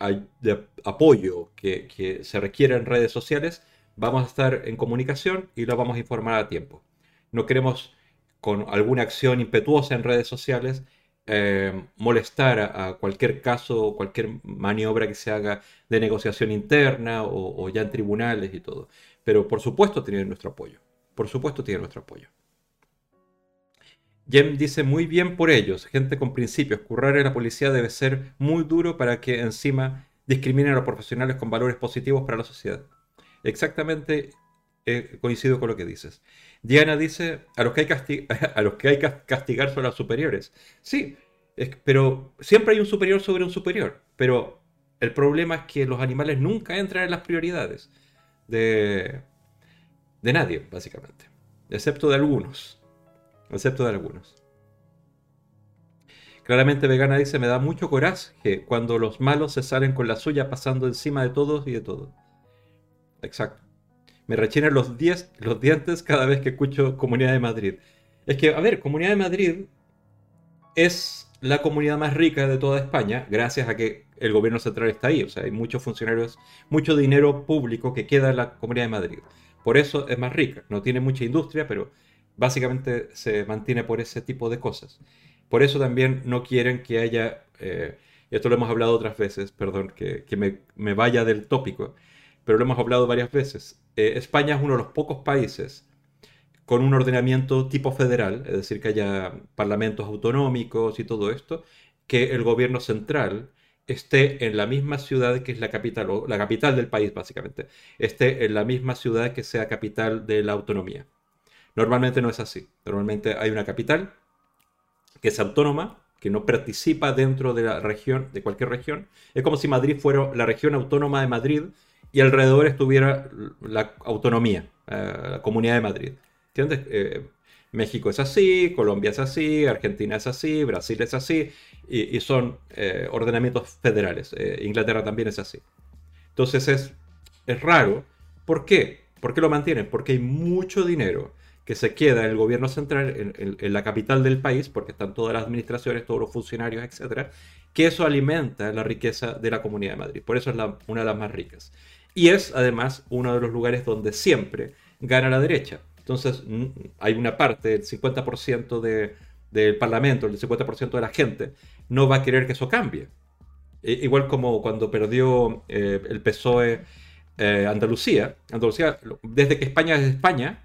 apoyo que, que, se requiera en redes sociales, vamos a estar en comunicación y lo vamos a informar a tiempo no queremos con alguna acción impetuosa en redes sociales eh, molestar a, cualquier caso, cualquier maniobra que se haga de negociación interna o, ya en tribunales y todo. Pero por supuesto tiene nuestro apoyo. Por supuesto tiene nuestro apoyo. Jem dice muy bien por ellos, gente con principios. Currar en la policía debe ser muy duro para que encima discriminen a los profesionales con valores positivos para la sociedad. Exactamente eh, coincido con lo que dices. Diana dice, a los que hay, a los que, hay castigar son los superiores. Sí, pero siempre hay un superior sobre un superior. Pero el problema es que los animales nunca entran en las prioridades de, de nadie, básicamente. Excepto de algunos. Excepto de algunos. Claramente Vegana dice, me da mucho coraje cuando los malos se salen con la suya pasando encima de todos y de todo. Exacto me rechinan los, dientes cada vez que escucho Comunidad de Madrid. Es que, a ver, Comunidad de Madrid es la comunidad más rica de toda España, gracias a que el gobierno central está ahí. O sea, hay muchos funcionarios, mucho dinero público que queda en la Comunidad de Madrid. Por eso es más rica. No tiene mucha industria, pero básicamente se mantiene por ese tipo de cosas. Por eso también no quieren que haya, eh, esto lo hemos hablado otras veces, perdón que, me, vaya del tópico, pero lo hemos hablado varias veces. Eh, España es uno de los pocos países con un ordenamiento tipo federal, es decir, que haya parlamentos autonómicos y todo esto, que el gobierno central esté en la misma ciudad que es la capital, o la capital del país básicamente, esté en la misma ciudad que sea capital de la autonomía. Normalmente no es así. Normalmente hay una capital que es autónoma, que no participa dentro de la región, de cualquier región. Es como si Madrid fuera la región autónoma de Madrid y alrededor estuviera la autonomía, eh, la Comunidad de Madrid. ¿Entiendes? Eh, México es así, Colombia es así, Argentina es así, Brasil es así, y, son eh, ordenamientos federales. Inglaterra también es así. Entonces es, es raro. ¿Por qué? ¿Por qué lo mantienen? Porque hay mucho dinero que se queda en el gobierno central, en, en, la capital del país, porque están todas las administraciones, todos los funcionarios, etcétera, que eso alimenta la riqueza de la Comunidad de Madrid. Por eso es la, una de las más ricas. Y es además uno de los lugares donde siempre gana la derecha. Entonces hay una parte, el 50% del Parlamento, el 50% de la gente, no va a querer que eso cambie. Igual como cuando perdió eh, el PSOE eh, Andalucía. Andalucía, desde que España es España,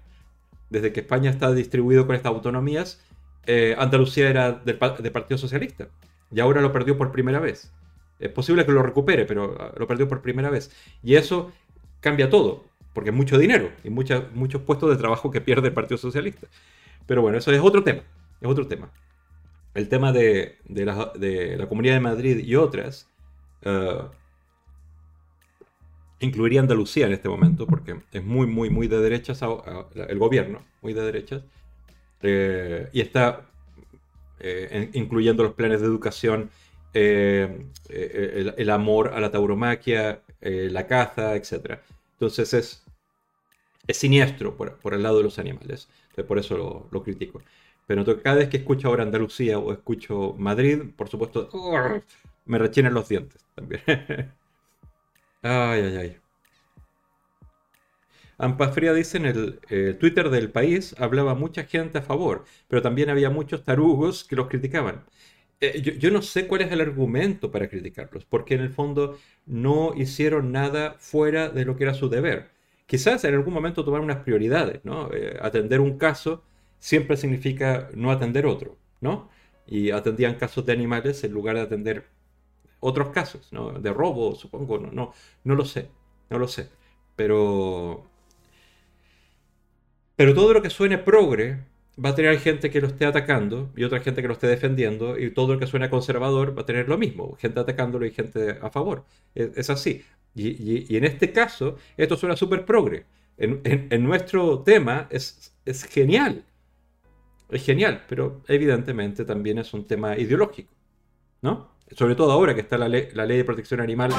desde que España está distribuido con estas autonomías, eh, Andalucía era del, del Partido Socialista. Y ahora lo perdió por primera vez. Es posible que lo recupere, pero ah, lo perdió por primera vez. Y eso cambia todo, porque es mucho dinero y muchos puestos de trabajo que pierde el Partido Socialista. Pero bueno, eso es otro tema. Es otro tema. El tema de, la, Comunidad de Madrid y otras uh, incluiría Andalucía en este momento, porque es muy, muy, muy de derechas el gobierno, muy de derechas. Eh, y está eh, incluyendo los planes de educación eh, eh, el, amor a la tauromaquia, eh, la caza, etc. Entonces es, es siniestro por, el lado de los animales. por eso lo, critico. Pero cada vez que escucho ahora Andalucía o escucho Madrid, por supuesto, me rechinan los dientes también. ay, ay, ay. Ampafría dice en el Twitter del país hablaba mucha gente a favor, pero también había muchos tarugos que los criticaban. Eh, yo, no sé cuál es el argumento para criticarlos, porque en el fondo no hicieron nada fuera de lo que era su deber. Quizás en algún momento tomar unas prioridades, ¿no? Eh, atender un caso siempre significa no atender otro. ¿no? Y atendían casos de animales en lugar de atender otros casos, ¿no? De robo, supongo, no, no, no lo sé, no lo sé. Pero, pero todo lo que suene progre va a tener gente que lo esté atacando y otra gente que lo esté defendiendo y todo lo que suene conservador va a tener lo mismo, gente atacándolo y gente a favor. Es, así. Y, en este caso, esto suena súper progre. En, nuestro tema es, es genial. Es genial, pero evidentemente también es un tema ideológico, ¿no? Sobre todo ahora que está la, la ley de protección animal.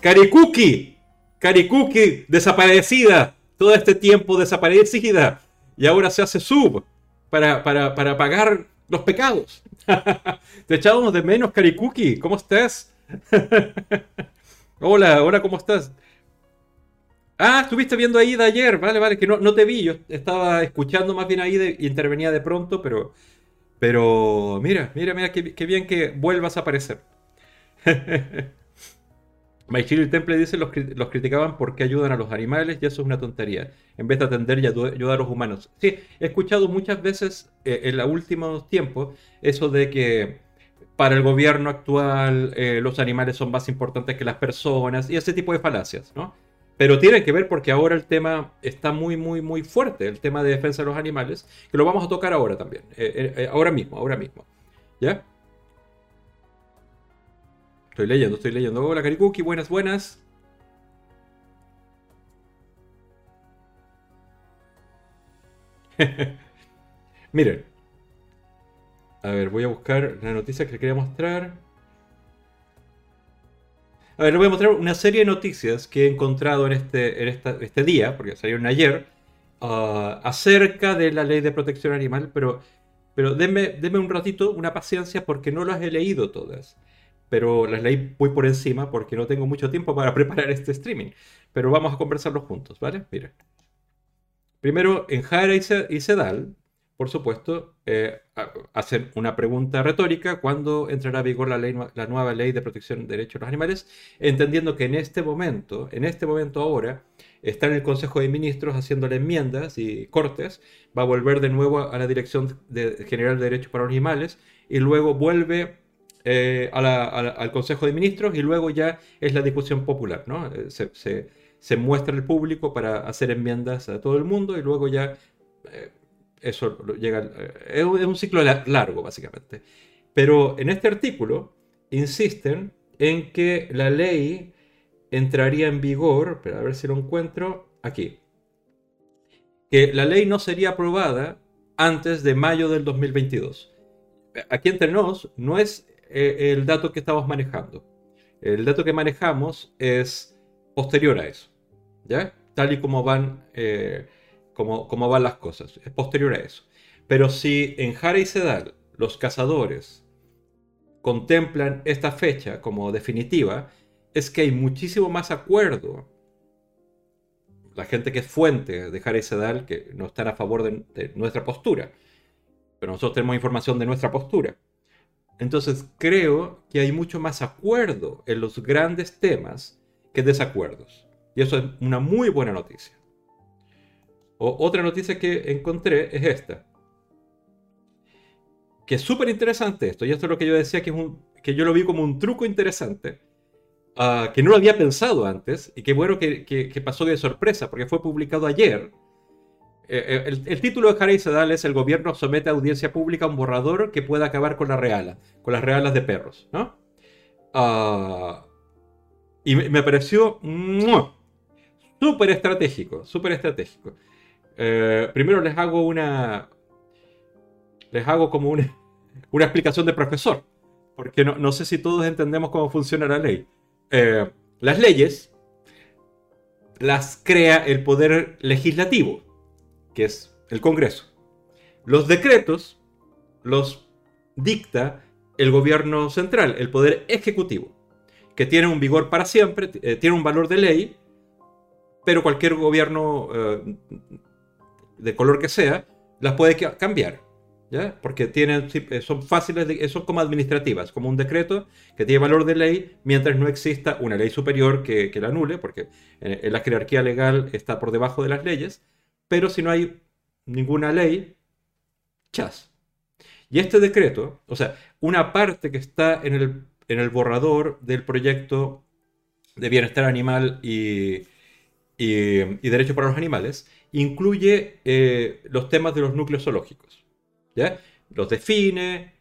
Karikuki, Karikuki, desaparecida, todo este tiempo desaparecida, y ahora se hace sub para, para, para pagar los pecados. Te echábamos de menos, Karikuki, ¿cómo estás? hola, hola, ¿cómo estás? Ah, estuviste viendo a Ida ayer, vale, vale, que no, no te vi, yo estaba escuchando más bien a Ida y intervenía de pronto, pero, pero mira, mira, mira, qué, bien que vuelvas a aparecer. el Temple dice los, los criticaban porque ayudan a los animales y eso es una tontería, en vez de atender y ayudar a los humanos. Sí, he escuchado muchas veces eh, en los últimos tiempos eso de que para el gobierno actual eh, los animales son más importantes que las personas y ese tipo de falacias, ¿no? Pero tiene que ver porque ahora el tema está muy, muy, muy fuerte, el tema de defensa de los animales, que lo vamos a tocar ahora también, eh, ahora mismo, ahora mismo. ¿Ya? Estoy leyendo, estoy leyendo. Hola, Karikuki, buenas, buenas. Miren. A ver, voy a buscar la noticia que quería mostrar. A ver, les voy a mostrar una serie de noticias que he encontrado en este, en este día, porque salieron ayer, ah, acerca de la ley de protección animal, pero, pero denme, un ratito, una paciencia, porque no las he leído todas. Pero las leí muy por encima porque no tengo mucho tiempo para preparar este streaming. Pero vamos a conversarlos juntos, ¿vale? Miren. Primero, en Jara y Sedal, por supuesto, eh, hacer una pregunta retórica cuándo entrará a vigor la, ley, la nueva ley de protección de derechos de los animales, entendiendo que en este momento, en este momento ahora, está en el Consejo de Ministros haciéndole enmiendas y cortes, va a volver de nuevo a la Dirección General de Derechos para los Animales y luego vuelve eh, al Consejo de Ministros y luego ya es la discusión popular, ¿no? Eh, se, se, muestra al público para hacer enmiendas a todo el mundo y luego ya eso llega, es un ciclo largo, básicamente. Pero en este artículo insisten en que la ley entraría en vigor, pero a ver si lo encuentro, aquí. Que la ley no sería aprobada antes de mayo del 2022. Aquí entre nos no es eh, el dato que estamos manejando. El dato que manejamos es posterior a eso. ¿Ya? Tal y como van eh, cómo, van las cosas. Es posterior a eso. Pero si en Jara y Sedal los cazadores contemplan esta fecha como definitiva, es que hay muchísimo más acuerdo. La gente que es fuente de Jara y Sedal, que no están a favor de, de nuestra postura. Pero nosotros tenemos información de nuestra postura. Entonces creo que hay mucho más acuerdo en los grandes temas que desacuerdos. Y eso es una muy buena noticia otra noticia que encontré es esta. Que es súper interesante esto, y esto es lo que yo decía que, yo lo vi como un truco interesante, ah, que no lo había pensado antes, y qué bueno que, pasó de sorpresa, porque fue publicado ayer. Eh, eh, el, título de Harry Sedal es El gobierno somete a audiencia pública un borrador que pueda acabar con la reala, con las realas de perros, ¿no? Ah, y me, pareció súper estratégico, súper estratégico. Eh, primero les hago una. Les hago como una, una explicación de profesor. Porque no, sé si todos entendemos cómo funciona la ley. Las leyes las crea el poder legislativo, que es el Congreso. Los decretos los dicta el gobierno central, el poder ejecutivo, que tiene un vigor para siempre, eh, tiene un valor de ley, pero cualquier gobierno de color que sea, las puede cambiar. ¿Ya? Porque tienen, eh, son fáciles, son como administrativas, como un decreto que tiene valor de ley mientras no exista una ley superior que, la anule, porque en, la jerarquía legal está por debajo de las leyes, pero si no hay ninguna ley, chas. Y este decreto, o sea, una parte que está en el, en el borrador del proyecto de bienestar animal y, y, y derecho para los animales, incluye eh, los temas de los núcleos zoológicos. ¿ya? Los define,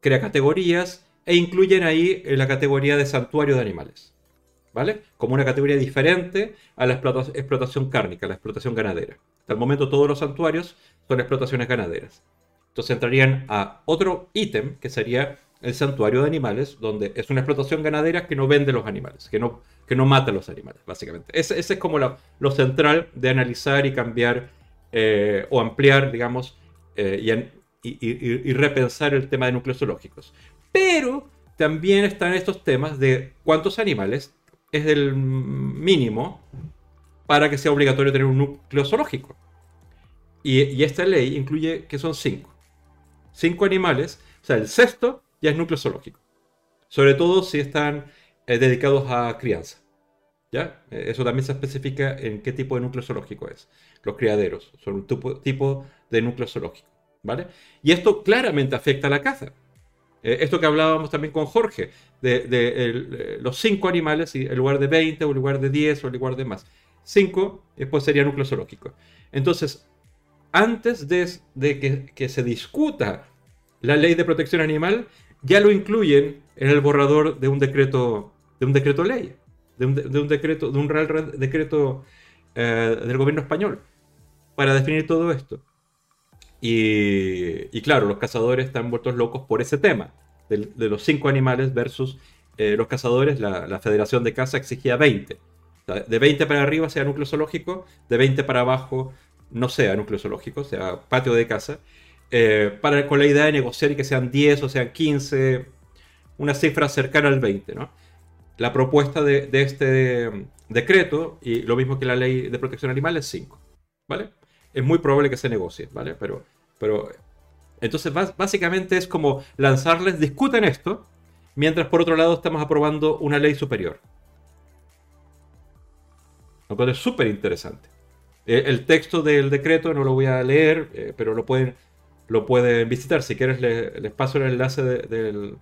crea categorías e incluyen ahí la categoría de santuario de animales. ¿Vale? Como una categoría diferente a la explotación cárnica, la explotación ganadera. Hasta el momento todos los santuarios son explotaciones ganaderas. Entonces entrarían a otro ítem que sería el santuario de animales, donde es una explotación ganadera que no vende los animales, que no, que no mata a los animales, básicamente. Ese, es como lo, central de analizar y cambiar eh, o ampliar, digamos, eh, y, repensar el tema de núcleos zoológicos. Pero también están estos temas de cuántos animales es el mínimo para que sea obligatorio tener un núcleo zoológico. Y, esta ley incluye que son cinco. Cinco animales, o sea, el sexto ya es núcleo zoológico. Sobre todo si están eh, dedicados a crianza. ¿Ya? Eh, eso también se especifica en qué tipo de núcleo zoológico es. Los criaderos son un tipo, de núcleo zoológico. ¿Vale? Y esto claramente afecta a la caza. Eh, esto que hablábamos también con Jorge, de, los cinco animales, en lugar de 20 o en lugar de 10 o en lugar de más. 5 después sería núcleo zoológico. Entonces, antes de, que, se discuta la ley de protección animal, ya lo incluyen en el borrador de un decreto, de un decreto ley, de un, decreto, de un real decreto eh, del gobierno español, para definir todo esto. Y, claro, los cazadores están vueltos locos por ese tema, de, los cinco animales versus eh, los cazadores, la, Federación de Caza exigía 20. de 20 para arriba sea núcleo zoológico, de 20 para abajo no sea núcleo zoológico, sea patio de casa, eh, para, con la idea de negociar y que sean 10 o sean 15, una cifra cercana al 20. ¿no? La propuesta de, este decreto, y lo mismo que la ley de protección animal, es 5. ¿vale? Es muy probable que se negocie, ¿vale? Pero, pero entonces básicamente es como lanzarles, discuten esto, mientras por otro lado estamos aprobando una ley superior. Lo cual es súper interesante. Eh, el texto del decreto no lo voy a leer, eh, pero lo pueden, lo pueden visitar. Si quieres, les paso el enlace del,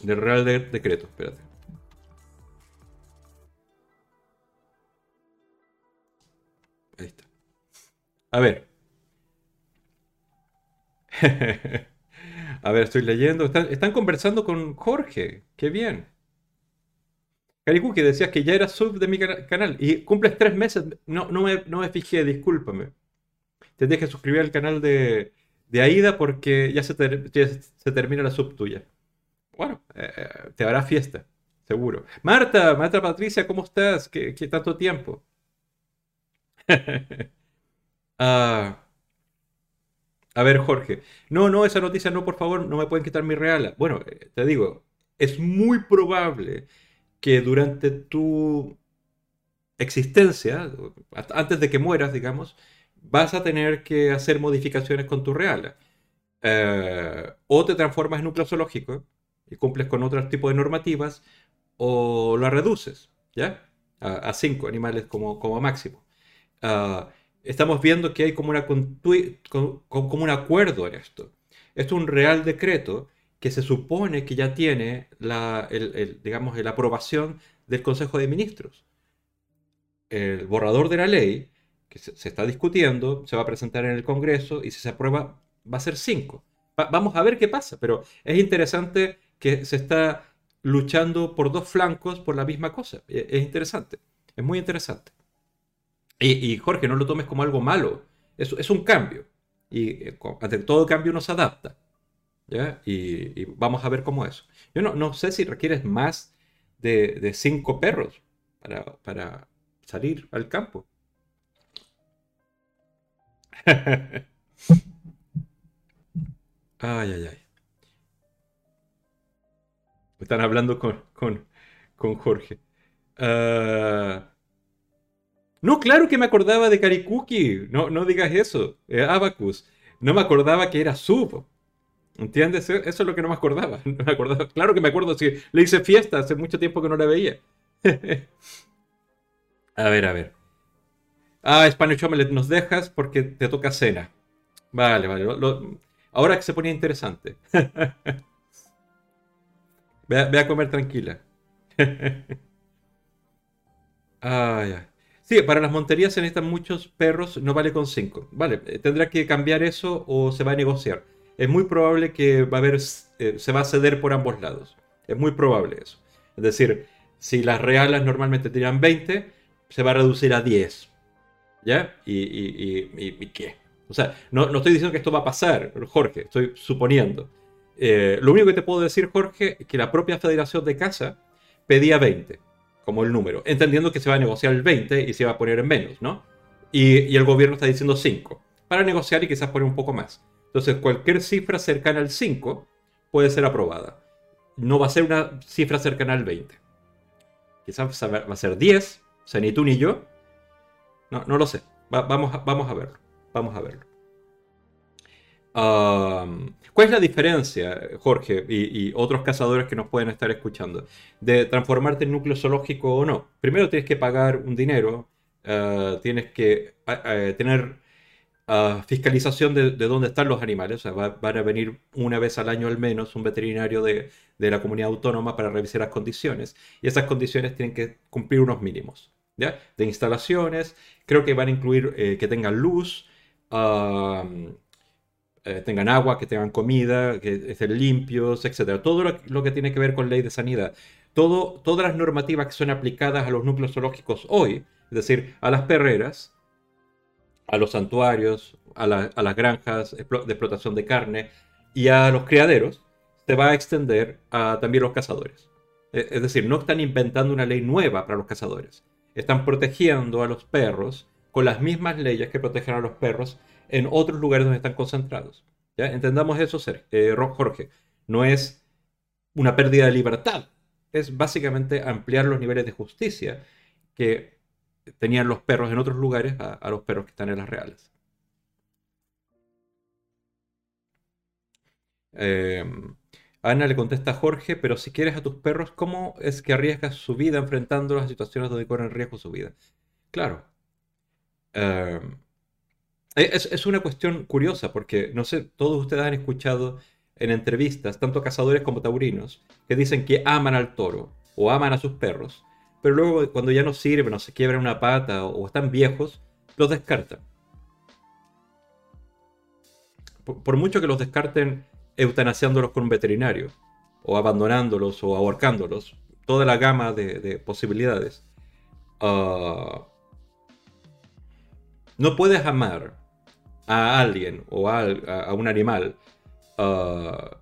del Real Decreto. Espérate. Ahí está. A ver. A ver, estoy leyendo. están, conversando con Jorge. Qué bien. que decías que ya era sub de mi canal y cumples tres meses. No, no, me, no me fijé, discúlpame. Tendrías que suscribir al canal de, de Aida porque ya se, se termina la sub tuya. Bueno, eh, te hará fiesta, seguro. Marta, Marta Patricia, ¿cómo estás? ¿Qué, qué tanto tiempo? Ah, a ver, Jorge. No, no, esa noticia no, por favor, no me pueden quitar mi reala. Bueno, eh, te digo, es muy probable que durante tu existencia, antes de que mueras, digamos, vas a tener que hacer modificaciones con tu reala. Eh, o te transformas en núcleo zoológico y cumples con otro tipo de normativas, o la reduces, ¿ya? A, cinco animales como, como máximo. Ah, estamos viendo que hay como, un acuerdo en esto. Esto es un real decreto que se supone que ya tiene la, digamos, la aprobación del Consejo de Ministros. El borrador de la ley, que se, está discutiendo, se va a presentar en el Congreso y si se aprueba va a ser 5. vamos a ver qué pasa, pero es interesante que se está luchando por dos flancos por la misma cosa. E, es interesante, es muy interesante. Y, Jorge, no lo tomes como algo malo. Es, es un cambio. Y eh, ante todo cambio uno se adapta. ¿ya? Y, vamos a ver cómo es. Yo no, no sé si requieres más de, cinco perros para, para salir al campo. ay, ay, ay. Están hablando con, con, con Jorge. Ah, no, claro que me acordaba de Karikuki. No, no digas eso. Eh, Abacus. No me acordaba que era sub. ¿Entiendes? Eso es lo que no me acordaba. No me acordaba. Claro que me acuerdo. Si le hice fiesta hace mucho tiempo que no la veía. a ver, a ver. Ah, Spanish Omelette, nos dejas porque te toca cena. Vale, vale. ahora que se ponía interesante. Ve a comer tranquila. Ah, ya. Sí, para las monterías se necesitan muchos perros, no vale con cinco. Vale, eh, tendrá que cambiar eso o se va a negociar. Es muy probable que va a haber, eh, se va a ceder por ambos lados. Es muy probable eso. Es decir, si las realas normalmente tenían 20, se va a reducir a 10. ¿Ya? ¿Y, y- y- y- y qué? O sea, no, no estoy diciendo que esto va a pasar, Jorge, estoy suponiendo. Eh, lo único que te puedo decir, Jorge, es que la propia Federación de Casa pedía 20 como el número, entendiendo que se va a negociar el 20 y se va a poner en menos, ¿no? Y, el gobierno está diciendo 5, para negociar y quizás poner un poco más. Entonces, cualquier cifra cercana al 5 puede ser aprobada. No va a ser una cifra cercana al 20. Quizás va a ser 10, o sea, ni tú ni yo. No, no lo sé. Va- vamos, a, verlo. Vamos a verlo. Um, ¿Cuál es la diferencia, Jorge, y, otros cazadores que nos pueden estar escuchando, de transformarte en núcleo zoológico o no? Primero tienes que pagar un dinero, eh, tienes que tener ah, fiscalización de, de dónde están los animales, o sea, va- van a venir una vez al año al menos un veterinario de, la comunidad autónoma para revisar las condiciones, y esas condiciones tienen que cumplir unos mínimos. De instalaciones, creo que van a incluir eh, que tengan luz, ah, eh, tengan agua, que tengan comida, que estén limpios, etcétera. Todo lo, que tiene que ver con ley de sanidad. Todo, todas las normativas que son aplicadas a los núcleos zoológicos hoy, es decir, a las perreras, a los santuarios, a, la- a las granjas de explotación de carne y a los criaderos, se va a extender a los cazadores. Eh, Es decir, no están inventando una ley nueva para los cazadores. Están protegiendo a los perros con las mismas leyes que protegen a los perros en otros lugares donde están concentrados. ¿Ya? Entendamos eso, eh, Jorge. No es una pérdida de libertad. Es básicamente ampliar los niveles de justicia que tenían los perros en otros lugares a, los perros que están en las reales. Eh, Ana le contesta a Jorge, pero si quieres a tus perros, ¿cómo es que arriesgas su vida enfrentándolos a situaciones donde corren riesgo su vida? Claro. Eh, es, es una cuestión curiosa porque, no sé, todos ustedes han escuchado en entrevistas, tanto cazadores como taurinos, que dicen que aman al toro o aman a sus perros, pero luego cuando ya no sirven o se quiebran una pata o, están viejos, los descartan. Por, mucho que los descarten eutanasiándolos con un veterinario, o abandonándolos o ahorcándolos, toda la gama de, de posibilidades. ah, no puedes amar a alguien o a, un animal ah,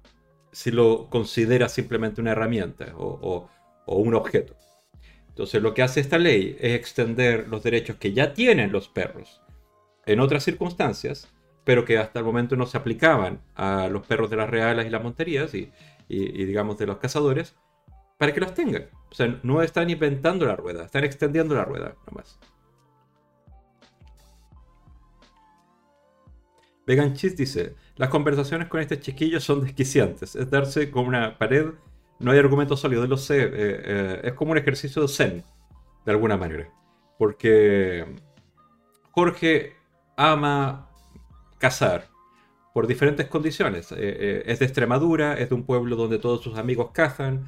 si lo consideras simplemente una herramienta o, un objeto. Entonces lo que hace esta ley es extender los derechos que ya tienen los perros en otras circunstancias, pero que hasta el momento no se aplicaban a los perros de las reales y las monterías y- y, digamos de los cazadores, para que los tengan. O sea, no están inventando la rueda, están extendiendo la rueda nomás. Vegan Cheese dice, las conversaciones con este chiquillo son desquiciantes. Es darse con una pared, no hay argumento sólido, lo sé. eh, eh, es como un ejercicio de zen, de alguna manera. Porque Jorge ama cazar por diferentes condiciones. Eh, es de Extremadura, es de un pueblo donde todos sus amigos cazan,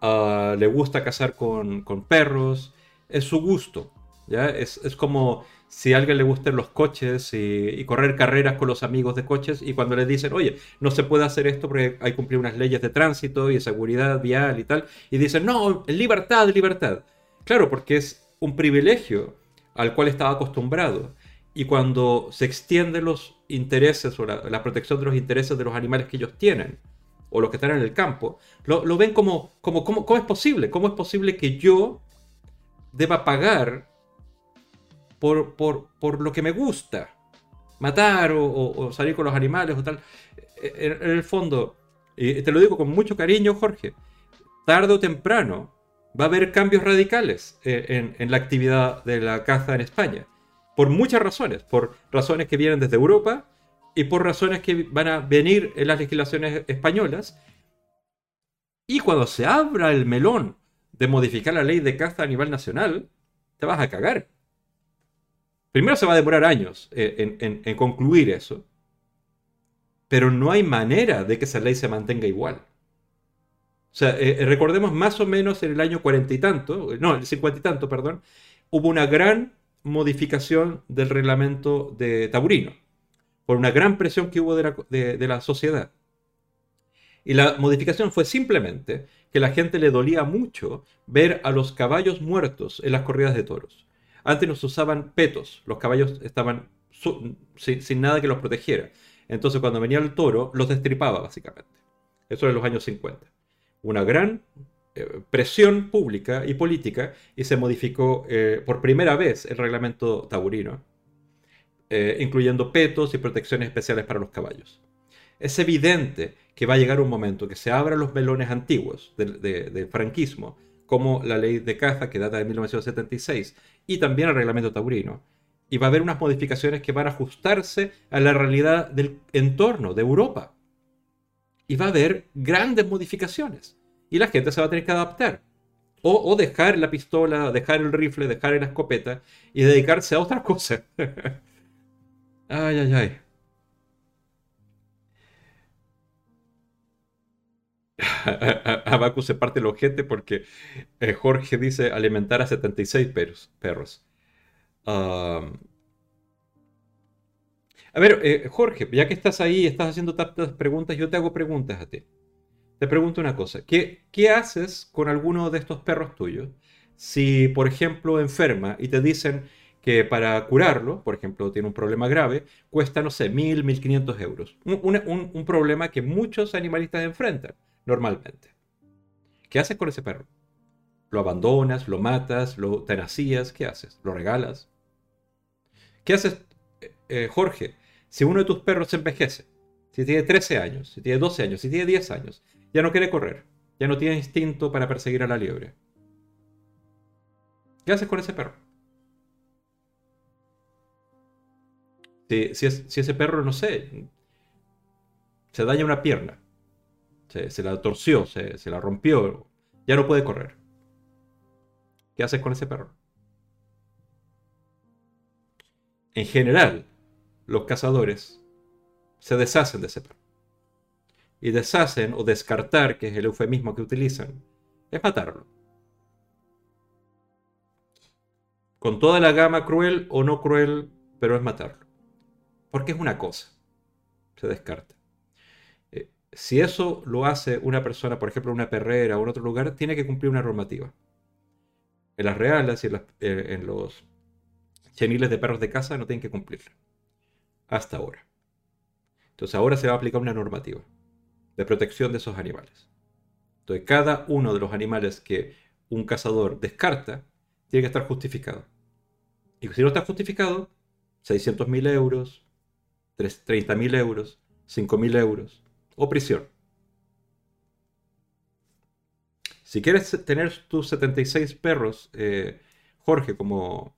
ah, le gusta cazar con, con perros, es su gusto. ¿ya? Es, es como si a alguien le gustan los coches y, correr carreras con los amigos de coches y cuando le dicen, oye, no se puede hacer esto porque hay que cumplir unas leyes de tránsito y de seguridad vial y tal, y dicen, no, libertad, libertad. Claro, porque es un privilegio al cual estaba acostumbrado. Y cuando se extienden los intereses o la, la protección de los intereses de los animales que ellos tienen, o los que están en el campo, lo, lo ven como, como, como, ¿cómo es posible? ¿Cómo es posible que yo deba pagar por, por, por lo que me gusta? Matar o, o- o salir con los animales o tal. En, en el fondo, y te lo digo con mucho cariño, Jorge, tarde o temprano va a haber cambios radicales eh, en la actividad de la caza en España. Por muchas razones. Por razones que vienen desde Europa y por razones que van a venir en las legislaciones españolas. Y cuando se abra el melón de modificar la ley de caza a nivel nacional, te vas a cagar. Primero se va a demorar años eh, en, concluir eso. pero no hay manera de que esa ley se mantenga igual. O sea, eh, eh, recordemos más o menos en el año cuarenta y tanto, no, el cincuenta y tanto, perdón, hubo una gran modificación del reglamento de Taurino, por una gran presión que hubo de la, de la sociedad. Y la modificación fue simplemente que la gente le dolía mucho ver a los caballos muertos en las corridas de toros. Antes nos usaban petos, los caballos estaban sin, nada que los protegiera. Entonces cuando venía el toro, los destripaba básicamente. Eso en los años 50. Una gran eh, presión pública y política y se modificó eh, por primera vez el reglamento taurino, eh, incluyendo petos y protecciones especiales para los caballos. Es evidente que va a llegar un momento que se abran los melones antiguos del, franquismo, como la ley de caza que data de 1976 y también el reglamento taurino. Y va a haber unas modificaciones que van a ajustarse a la realidad del entorno de Europa. Y va a haber grandes modificaciones. Y la gente se va a tener que adaptar. O, o dejar la pistola, dejar el rifle, dejar la escopeta y dedicarse a otra cosa. ay, ay, ay. Abacu se parte el ojete porque eh, Jorge dice alimentar a 76 perros. perros. a ver, eh, Jorge, ya que estás ahí y estás haciendo tantas preguntas, yo te hago preguntas a ti. Te pregunto una cosa. ¿Qué, ¿Qué haces con alguno de estos perros tuyos si, por ejemplo, enferma y te dicen que para curarlo, por ejemplo, tiene un problema grave, cuesta, no sé, mil, mil quinientos euros? un, un problema que muchos animalistas enfrentan normalmente. ¿Qué haces con ese perro? ¿Lo abandonas, lo matas, lo eutanasías? ¿Qué haces? ¿Lo regalas? ¿Qué haces, eh, eh, Jorge, si uno de tus perros se envejece? Si tiene 13 años, si tiene 12 años, si tiene 10 años, ya no quiere correr, ya no tiene instinto para perseguir a la liebre. ¿Qué haces con ese perro? Si, si ese perro, no sé, se daña una pierna, se, la torció, se, la rompió, ya no puede correr. ¿Qué haces con ese perro? En general, los cazadores se deshacen de ese perro. Y deshacen o descartar, que es el eufemismo que utilizan, es matarlo. Con toda la gama cruel o no cruel, pero es matarlo. Porque es una cosa. Se descarta si eso lo hace una persona, por ejemplo, una perrera o en otro lugar, tiene que cumplir una normativa. En las reales y en, eh, los cheniles de perros de casa no tienen que cumplirla. Hasta ahora. Entonces ahora se va a aplicar una normativa de protección de esos animales. Entonces cada uno de los animales que un cazador descarta tiene que estar justificado. Y si no está justificado, 600.000 euros, 30.000 euros, 5.000 euros o prisión. Si quieres tener tus 76 perros, eh, Jorge, como,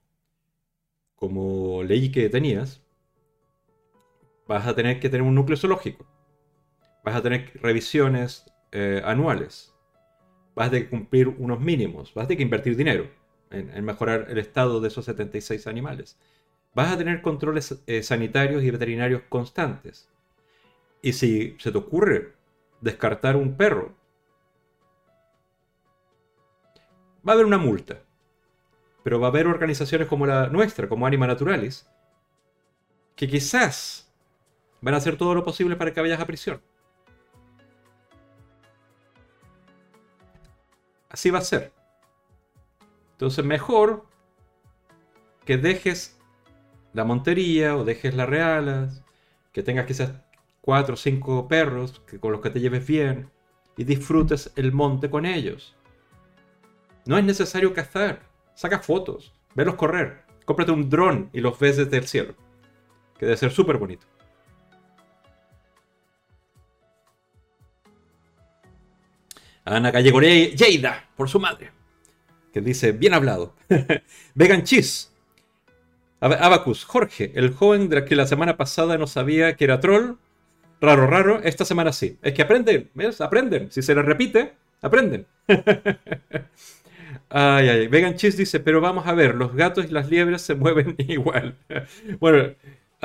como leí que tenías, vas a tener que tener un núcleo zoológico. Vas a tener revisiones eh, anuales. Vas a cumplir unos mínimos. Vas a tener que invertir dinero en, mejorar el estado de esos 76 animales. Vas a tener controles eh, sanitarios y veterinarios constantes. Y si se te ocurre descartar un perro, va a haber una multa. Pero va a haber organizaciones como la nuestra, como Anima Naturalis, que quizás van a hacer todo lo posible para que vayas a prisión. Así va a ser. Entonces mejor que dejes la montería o dejes las realas, que tengas quizás cuatro o cinco perros que, con los que te lleves bien y disfrutes el monte con ellos. No es necesario cazar, saca fotos, velos correr, cómprate un dron y los ves desde el cielo, que debe ser súper bonito. Ana Gallego Lleida, por su madre, que dice, bien hablado. Vegan Cheese. Abacus, Jorge, el joven de que la semana pasada no sabía que era troll, Raro, raro, esta semana sí. Es que aprenden, ¿ves? Aprenden. Si se les repite, aprenden. ay, ay. Vegan Cheese dice, pero vamos a ver, los gatos y las liebres se mueven igual. bueno,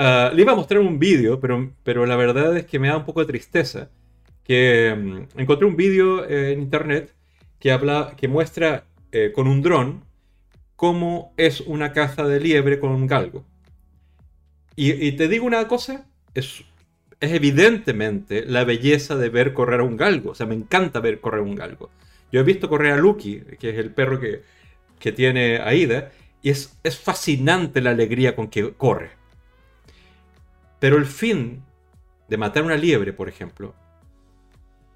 Ah, le iba a mostrar un vídeo, pero, pero la verdad es que me da un poco de tristeza. Que mm, encontré un vídeo eh, en internet que, habla, que muestra eh, con un dron cómo es una caza de liebre con un galgo. Y, y te digo una cosa, es, es evidentemente la belleza de ver correr a un galgo. O sea, me encanta ver correr a un galgo. Yo he visto correr a Lucky, que es el perro que, que tiene Aida, y es, es fascinante la alegría con que corre. Pero el fin de matar una liebre, por ejemplo,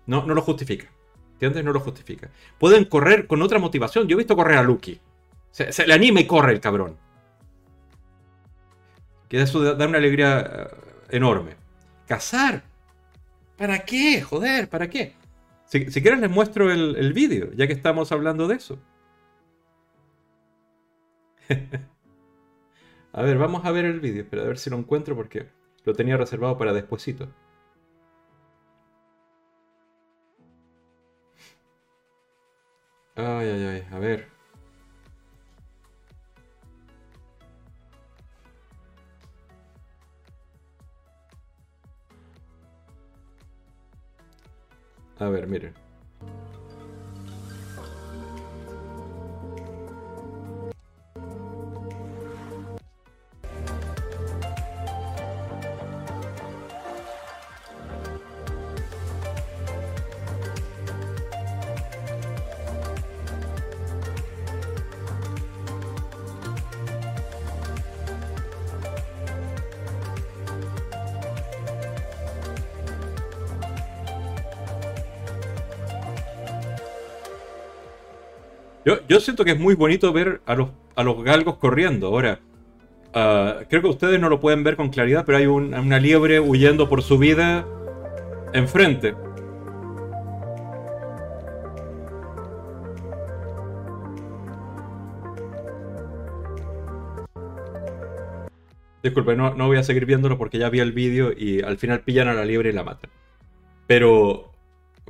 no, no lo justifica. ¿Entiendes? No lo justifica. Pueden correr con otra motivación. Yo he visto correr a Lucky. Se, le anima y corre el cabrón. Que eso da una alegría eh, enorme. Cazar. ¿Para qué? Joder, ¿para qué? Si, quieren les muestro el, el vídeo, ya que estamos hablando de eso. a ver, vamos a ver el vídeo. Espera, a ver si lo encuentro porque lo tenía reservado para despuesito. Ay, ay, ay, a ver. A ver, miren. Yo, yo siento que es muy bonito ver a los, a los galgos corriendo. Ahora, ah, creo que ustedes no lo pueden ver con claridad, pero hay un- una liebre huyendo por su vida enfrente. Disculpe, no, no voy a seguir viéndolo porque ya vi el vídeo y al final pillan a la liebre y la matan. Pero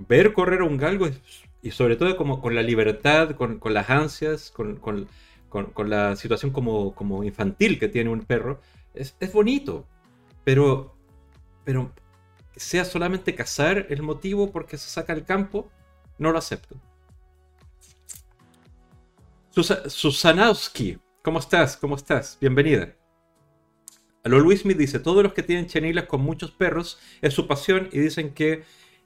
ver correr a un galgo es- y sobre todo como con la libertad, con, las ansias, con, con- con- la situación como, como infantil que tiene un perro, es, es bonito. Pero, pero sea solamente cazar el motivo porque se saca al campo, no lo acepto. Susa- Susanowski, ¿cómo estás? ¿Cómo estás? Bienvenida. A lo Luis me dice, todos los que tienen chenilas con muchos perros es su pasión y dicen que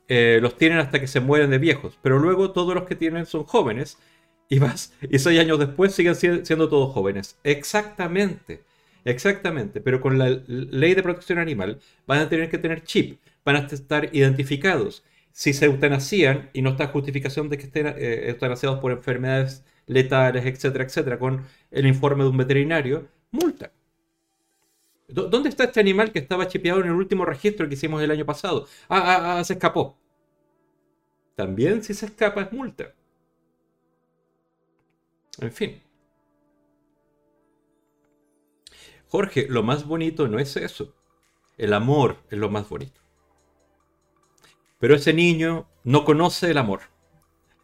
eh, los tienen hasta que se mueren de viejos, pero luego todos los que tienen son jóvenes y vas y seis años después siguen si- siendo todos jóvenes. Exactamente, exactamente, pero con la ley de protección animal van a tener que tener chip, van a estar identificados. Si se eutanasían y no está justificación de que estén eh, por enfermedades letales, etcétera, etcétera, con el informe de un veterinario, multa. ¿Dó- ¿Dónde está este animal que estaba chipeado en el último registro que hicimos el año pasado? Ah, ah, ah, se escapó. También si se escapa es multa. En fin. Jorge, lo más bonito no es eso. El amor es lo más bonito. Pero ese niño no conoce el amor.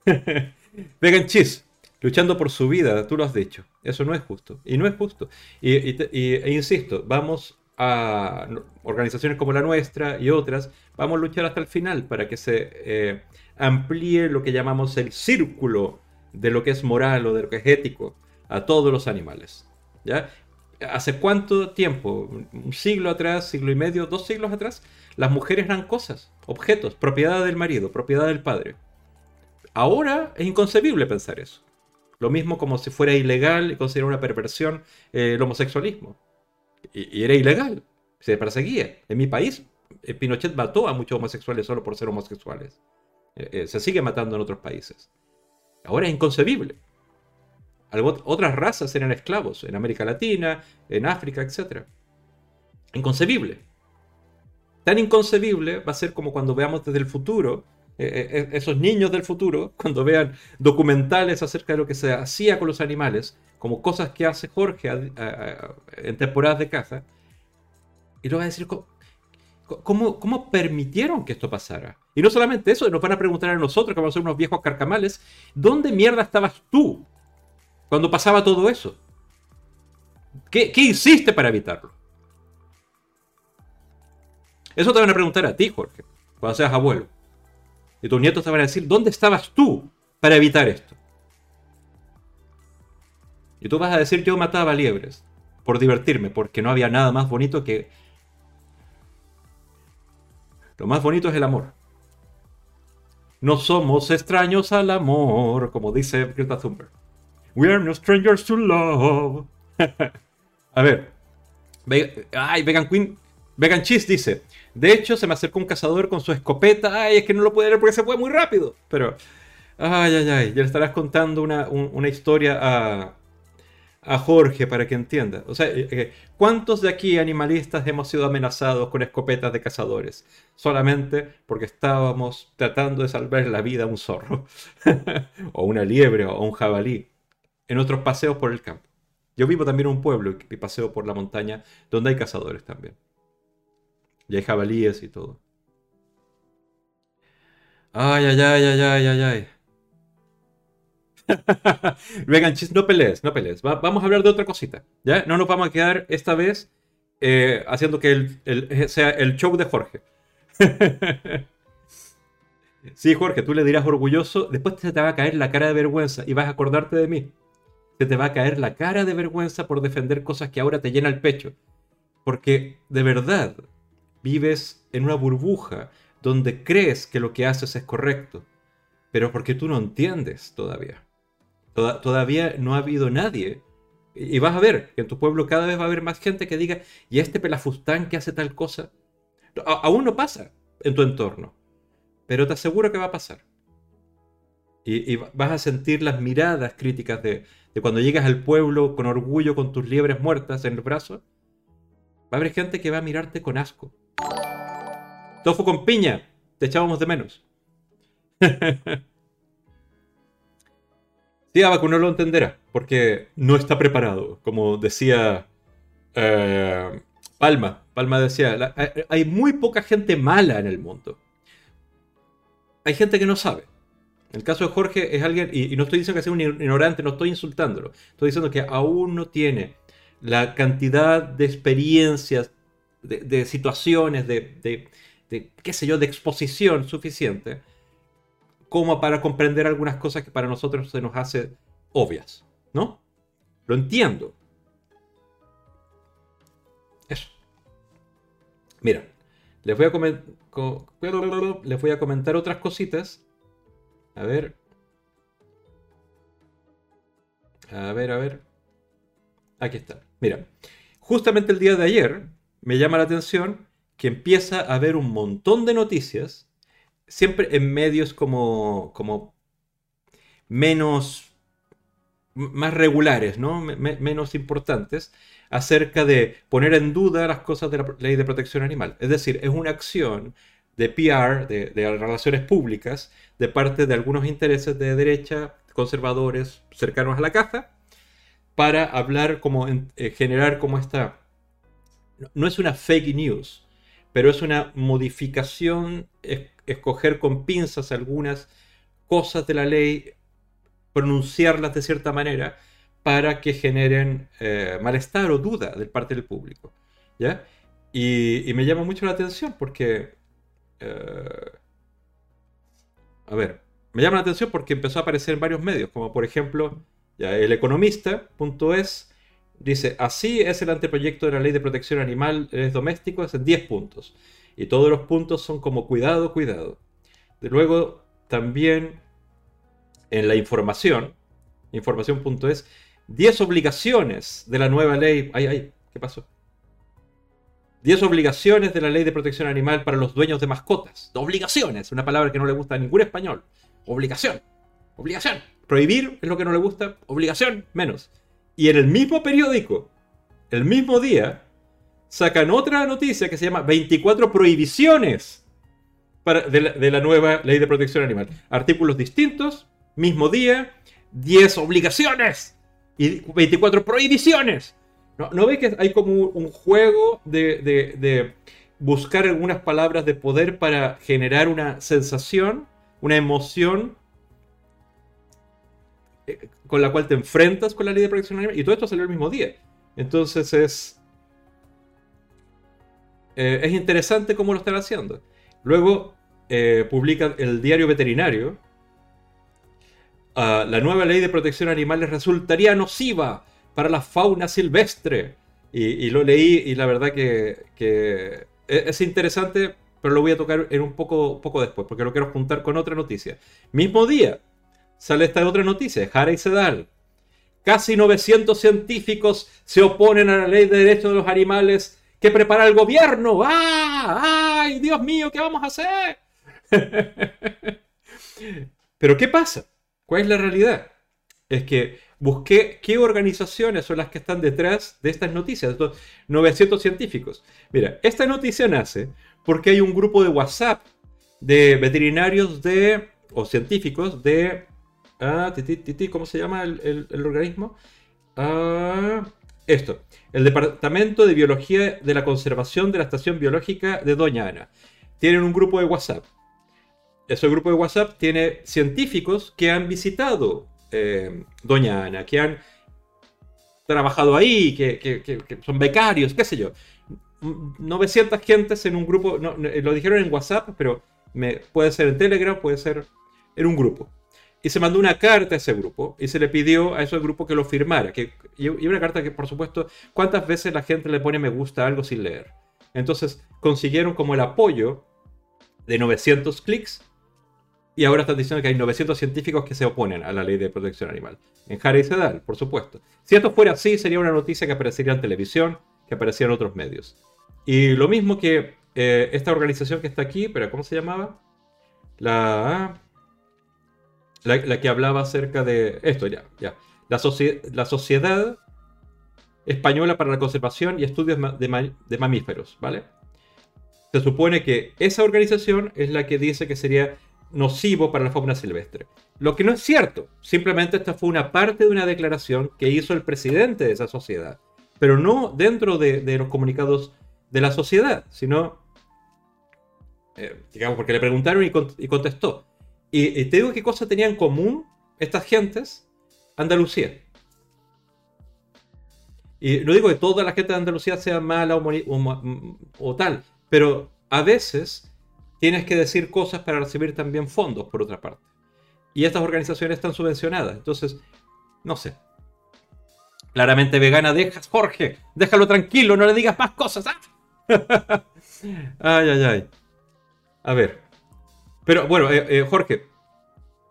Vegan Cheese, luchando por su vida, tú lo has dicho. Eso no es justo. Y no es justo. Y, y y- e insisto, vamos a organizaciones como la nuestra y otras, vamos a luchar hasta el final para que se eh, amplíe lo que llamamos el círculo de lo que es moral o de lo que es ético a todos los animales. ¿Ya? ¿Hace cuánto tiempo? ¿Un siglo atrás, siglo y medio, dos siglos atrás? Las mujeres eran cosas, objetos, propiedad del marido, propiedad del padre. Ahora es inconcebible pensar eso. Lo mismo como si fuera ilegal y considerar una perversión eh, el homosexualismo. Y, era ilegal, se perseguía. En mi país, eh, Pinochet mató a muchos homosexuales solo por ser homosexuales. Eh, se sigue matando en otros países. Ahora es inconcebible. Algo- otras razas eran esclavos en América Latina, en África, etc. Inconcebible. Tan inconcebible va a ser como cuando veamos desde el futuro, eh, eh, esos niños del futuro, cuando vean documentales acerca de lo que se hacía con los animales, como cosas que hace Jorge a- a- a- en temporadas de caza, y lo va a decir, "Co- co- ¿cómo, ¿cómo permitieron que esto pasara? Y no solamente eso, nos van a preguntar a nosotros, que vamos a ser unos viejos carcamales, ¿dónde mierda estabas tú cuando pasaba todo eso? ¿Qué, qué hiciste para evitarlo? Eso te van a preguntar a ti, Jorge, cuando seas abuelo. Y tus nietos te van a decir, ¿dónde estabas tú para evitar esto? Y tú vas a decir, yo mataba liebres por divertirme, porque no había nada más bonito que... Lo más bonito es el amor. No somos extraños al amor, como dice Greta Thunberg. We are no strangers to love. a ver. Ay, Vegan Queen. Vegan Cheese dice. De hecho, se me acercó un cazador con su escopeta. Ay, es que no lo puede leer porque se fue muy rápido. Pero. Ay, ay, ay. Ya le estarás contando una, una historia a, a Jorge para que entienda. O sea, eh, eh, ¿cuántos de aquí animalistas hemos sido amenazados con escopetas de cazadores? Solamente porque estábamos tratando de salvar la vida a un zorro, o una liebre, o un jabalí, en otros paseos por el campo. Yo vivo también en un pueblo y paseo por la montaña donde hay cazadores también. Y hay jabalíes y todo. Ay, ay, ay, ay, ay, ay, ay. Cheese, no pelees, no pelees. vamos a hablar de otra cosita. ¿ya? No nos vamos a quedar esta vez eh, haciendo que el, sea el show de Jorge. sí, Jorge, tú le dirás orgulloso, después se te va a caer la cara de vergüenza y vas a acordarte de mí. Se te va a caer la cara de vergüenza por defender cosas que ahora te llena el pecho. Porque de verdad vives en una burbuja donde crees que lo que haces es correcto, pero porque tú no entiendes todavía todavía no ha habido nadie. Y, vas a ver que en tu pueblo cada vez va a haber más gente que diga, ¿y este pelafustán que hace tal cosa? aún no pasa en tu entorno, pero te aseguro que va a pasar. Y, vas a sentir las miradas críticas de, cuando llegas al pueblo con orgullo con tus liebres muertas en el brazo. Va a haber gente que va a mirarte con asco. Tofu con piña, te echábamos de menos. Sí, Abaco no lo entenderá, porque no está preparado, como decía eh, Palma. Palma decía, eh, hay muy poca gente mala en el mundo. Hay gente que no sabe. El caso de Jorge es alguien, y, no estoy diciendo que sea un ignorante, no estoy insultándolo. Estoy diciendo que aún no tiene la cantidad de experiencias, de, situaciones, de, de, qué sé yo, de exposición suficiente como para comprender algunas cosas que para nosotros se nos hace obvias, ¿no? Lo entiendo. Eso. Mira, les voy a, les voy a comentar otras cositas. A ver. A ver, a ver. Aquí está. Mira, justamente el día de ayer me llama la atención que empieza a haber un montón de noticias siempre en medios como, como menos, más regulares, ¿no? menos importantes, acerca de poner en duda las cosas de la ley de protección animal. Es decir, es una acción de PR, de, relaciones públicas, de parte de algunos intereses de derecha, conservadores, cercanos a la caja, para hablar como, eh, generar como esta, no es una fake news, pero es una modificación escoger con pinzas algunas cosas de la ley, pronunciarlas de cierta manera para que generen eh, malestar o duda de parte del público. ¿ya? Y, me llama mucho la atención porque... Eh, a ver, me llama la atención porque empezó a aparecer en varios medios, como por ejemplo, ya, el economista.es dice, así es el anteproyecto de la ley de protección animal domésticos en 10 puntos. Y todos los puntos son como cuidado, cuidado. De luego, también en la información, información.es, 10 obligaciones de la nueva ley. Ay, ay, ¿qué pasó? 10 obligaciones de la ley de protección animal para los dueños de mascotas. Obligaciones, una palabra que no le gusta a ningún español. Obligación. Obligación. Prohibir es lo que no le gusta. Obligación, menos. Y en el mismo periódico, el mismo día, sacan otra noticia que se llama 24 prohibiciones de, la, nueva ley de protección animal. Artículos distintos, mismo día, 10 obligaciones y 24 prohibiciones. ¿No, ¿no ve que hay como un juego de, buscar algunas palabras de poder para generar una sensación, una emoción eh, con la cual te enfrentas con la ley de protección animal? Y todo esto salió el mismo día. Entonces es eh, es interesante cómo lo están haciendo. Luego eh, publican el diario veterinario. Ah, la nueva ley de protección de animales resultaría nociva para la fauna silvestre. Y, lo leí y la verdad que, e, es interesante, pero lo voy a tocar en un poco, poco después, porque lo quiero juntar con otra noticia. Mismo día sale esta otra noticia, Jara y Sedal. Casi 900 científicos se oponen a la ley de derechos de los animales que prepara el gobierno. ¡Ah! ¡Ay, Dios mío! ¿Qué vamos a hacer? Pero ¿qué pasa? ¿Cuál es la realidad? Es que busqué qué organizaciones son las que están detrás de estas noticias, estos 900 científicos. Mira, esta noticia nace porque hay un grupo de WhatsApp de veterinarios de, o científicos de... Ah, ¿Cómo se llama el, organismo? Ah, esto, el Departamento de Biología de la Conservación de la Estación Biológica de Doña Ana. Tienen un grupo de WhatsApp. Ese grupo de WhatsApp tiene científicos que han visitado eh, Doña Ana, que han trabajado ahí, que, son becarios, qué sé yo. 900 gentes en un grupo, no, lo dijeron en WhatsApp, pero me, puede ser en Telegram, puede ser en un grupo. Y se mandó una carta a ese grupo y se le pidió a ese grupo que lo firmara. Que, y una carta que, por supuesto, ¿cuántas veces la gente le pone me gusta a algo sin leer? Entonces consiguieron como el apoyo de 900 clics y ahora están diciendo que hay 900 científicos que se oponen a la ley de protección animal. En Jara y Sedal, por supuesto. Si esto fuera así, sería una noticia que aparecería en televisión, que aparecería en otros medios. Y lo mismo que eh, esta organización que está aquí, pero ¿cómo se llamaba? La, la, que hablaba acerca de esto, ya, ya. La, la Sociedad Española para la Conservación y Estudios de, de Mamíferos, ¿vale? Se supone que esa organización es la que dice que sería nocivo para la fauna silvestre. Lo que no es cierto, simplemente esta fue una parte de una declaración que hizo el presidente de esa sociedad, pero no dentro de, los comunicados de la sociedad, sino, eh, digamos, porque le preguntaron y, contestó. Y, te digo qué cosa tenían en común estas gentes, Andalucía. Y no digo que toda la gente de Andalucía sea mala o tal, pero a veces tienes que decir cosas para recibir también fondos, por otra parte. Y estas organizaciones están subvencionadas. Entonces, no sé. Claramente vegana, dejas, Jorge, déjalo tranquilo, no le digas más cosas. ¿ah? ay, ay, ay. A ver. Pero bueno, eh, eh, Jorge,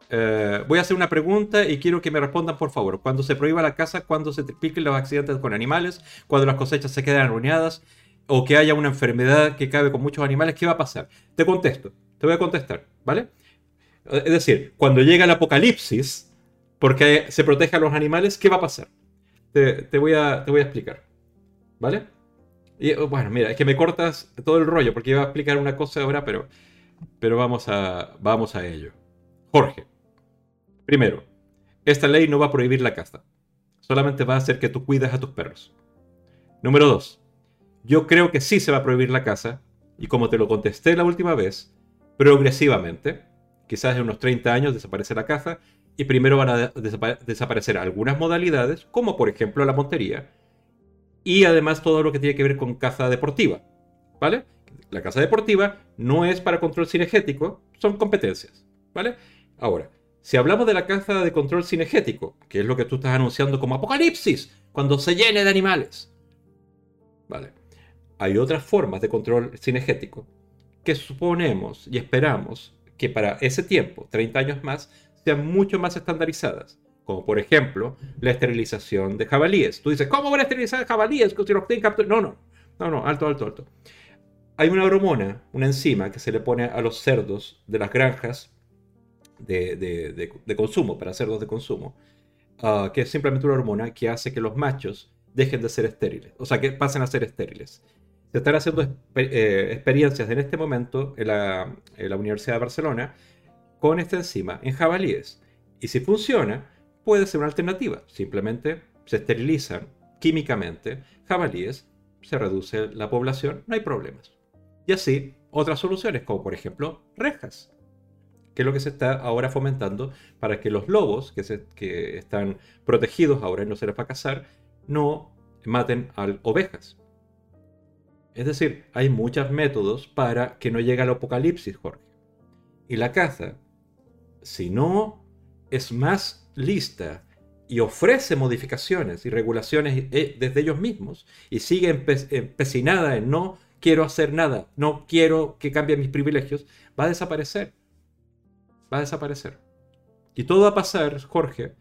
eh, voy a hacer una pregunta y quiero que me respondan, por favor. Cuando se prohíba la caza, cuando se piquen los accidentes con animales, cuando las cosechas se quedan arruinadas, o que haya una enfermedad que cabe con muchos animales, ¿qué va a pasar? Te contesto, te voy a contestar, ¿vale? Es decir, cuando llega el apocalipsis, porque se protege a los animales, ¿qué va a pasar? Te, voy, a, te voy a explicar, ¿vale? Y bueno, mira, es que me cortas todo el rollo, porque iba a explicar una cosa ahora, pero, pero vamos, a, vamos a ello. Jorge, primero, esta ley no va a prohibir la caza, solamente va a hacer que tú cuides a tus perros. Número dos, yo creo que sí se va a prohibir la caza, y como te lo contesté la última vez, progresivamente, quizás en unos 30 años desaparece la caza, y primero van a desaparecer algunas modalidades, como por ejemplo la montería, y además todo lo que tiene que ver con caza deportiva, ¿vale? La caza deportiva no es para control cinegético, son competencias, ¿vale? Ahora, si hablamos de la caza de control cinegético, que es lo que tú estás anunciando como apocalipsis, cuando se llene de animales, ¿vale? hay otras formas de control cinegético que suponemos y esperamos que para ese tiempo, 30 años más, sean mucho más estandarizadas. Como por ejemplo la esterilización de jabalíes. Tú dices, ¿cómo van a esterilizar jabalíes? No, no, no, no, alto, alto, alto. Hay una hormona, una enzima que se le pone a los cerdos de las granjas de, consumo, para cerdos de consumo, ah, que es simplemente una hormona que hace que los machos dejen de ser estériles, o sea, que pasen a ser estériles. Se están haciendo eh, experiencias en este momento en la, Universidad de Barcelona con esta enzima en jabalíes. Y si funciona, puede ser una alternativa. Simplemente se esterilizan químicamente jabalíes, se reduce la población, no hay problemas. Y así otras soluciones, como por ejemplo rejas, que es lo que se está ahora fomentando para que los lobos que, se, están protegidos ahora en los seres para cazar no maten a ovejas. Es decir, hay muchos métodos para que no llegue al apocalipsis, Jorge. Y la caza, si no es más lista y ofrece modificaciones y regulaciones eh, desde ellos mismos y sigue empecinada en no quiero hacer nada, no quiero que cambien mis privilegios, va a desaparecer. Va a desaparecer. Y todo va a pasar, Jorge,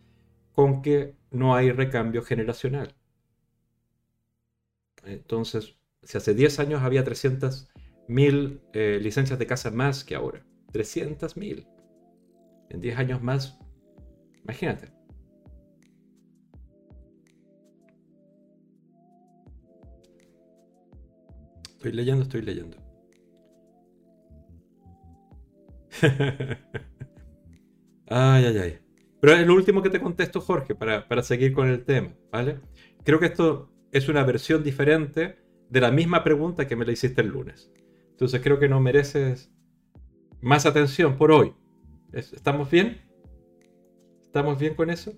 con que no hay recambio generacional. Entonces, si hace 10 años había 300.000 eh, licencias de casa más que ahora. 300.000. En 10 años más, imagínate. Estoy leyendo, estoy leyendo. ay, ay, ay. Pero es lo último que te contesto, Jorge, para, para seguir con el tema, ¿vale? Creo que esto es una versión diferente de la misma pregunta que me la hiciste el lunes. Entonces creo que no mereces más atención por hoy. ¿Estamos bien? ¿Estamos bien con eso?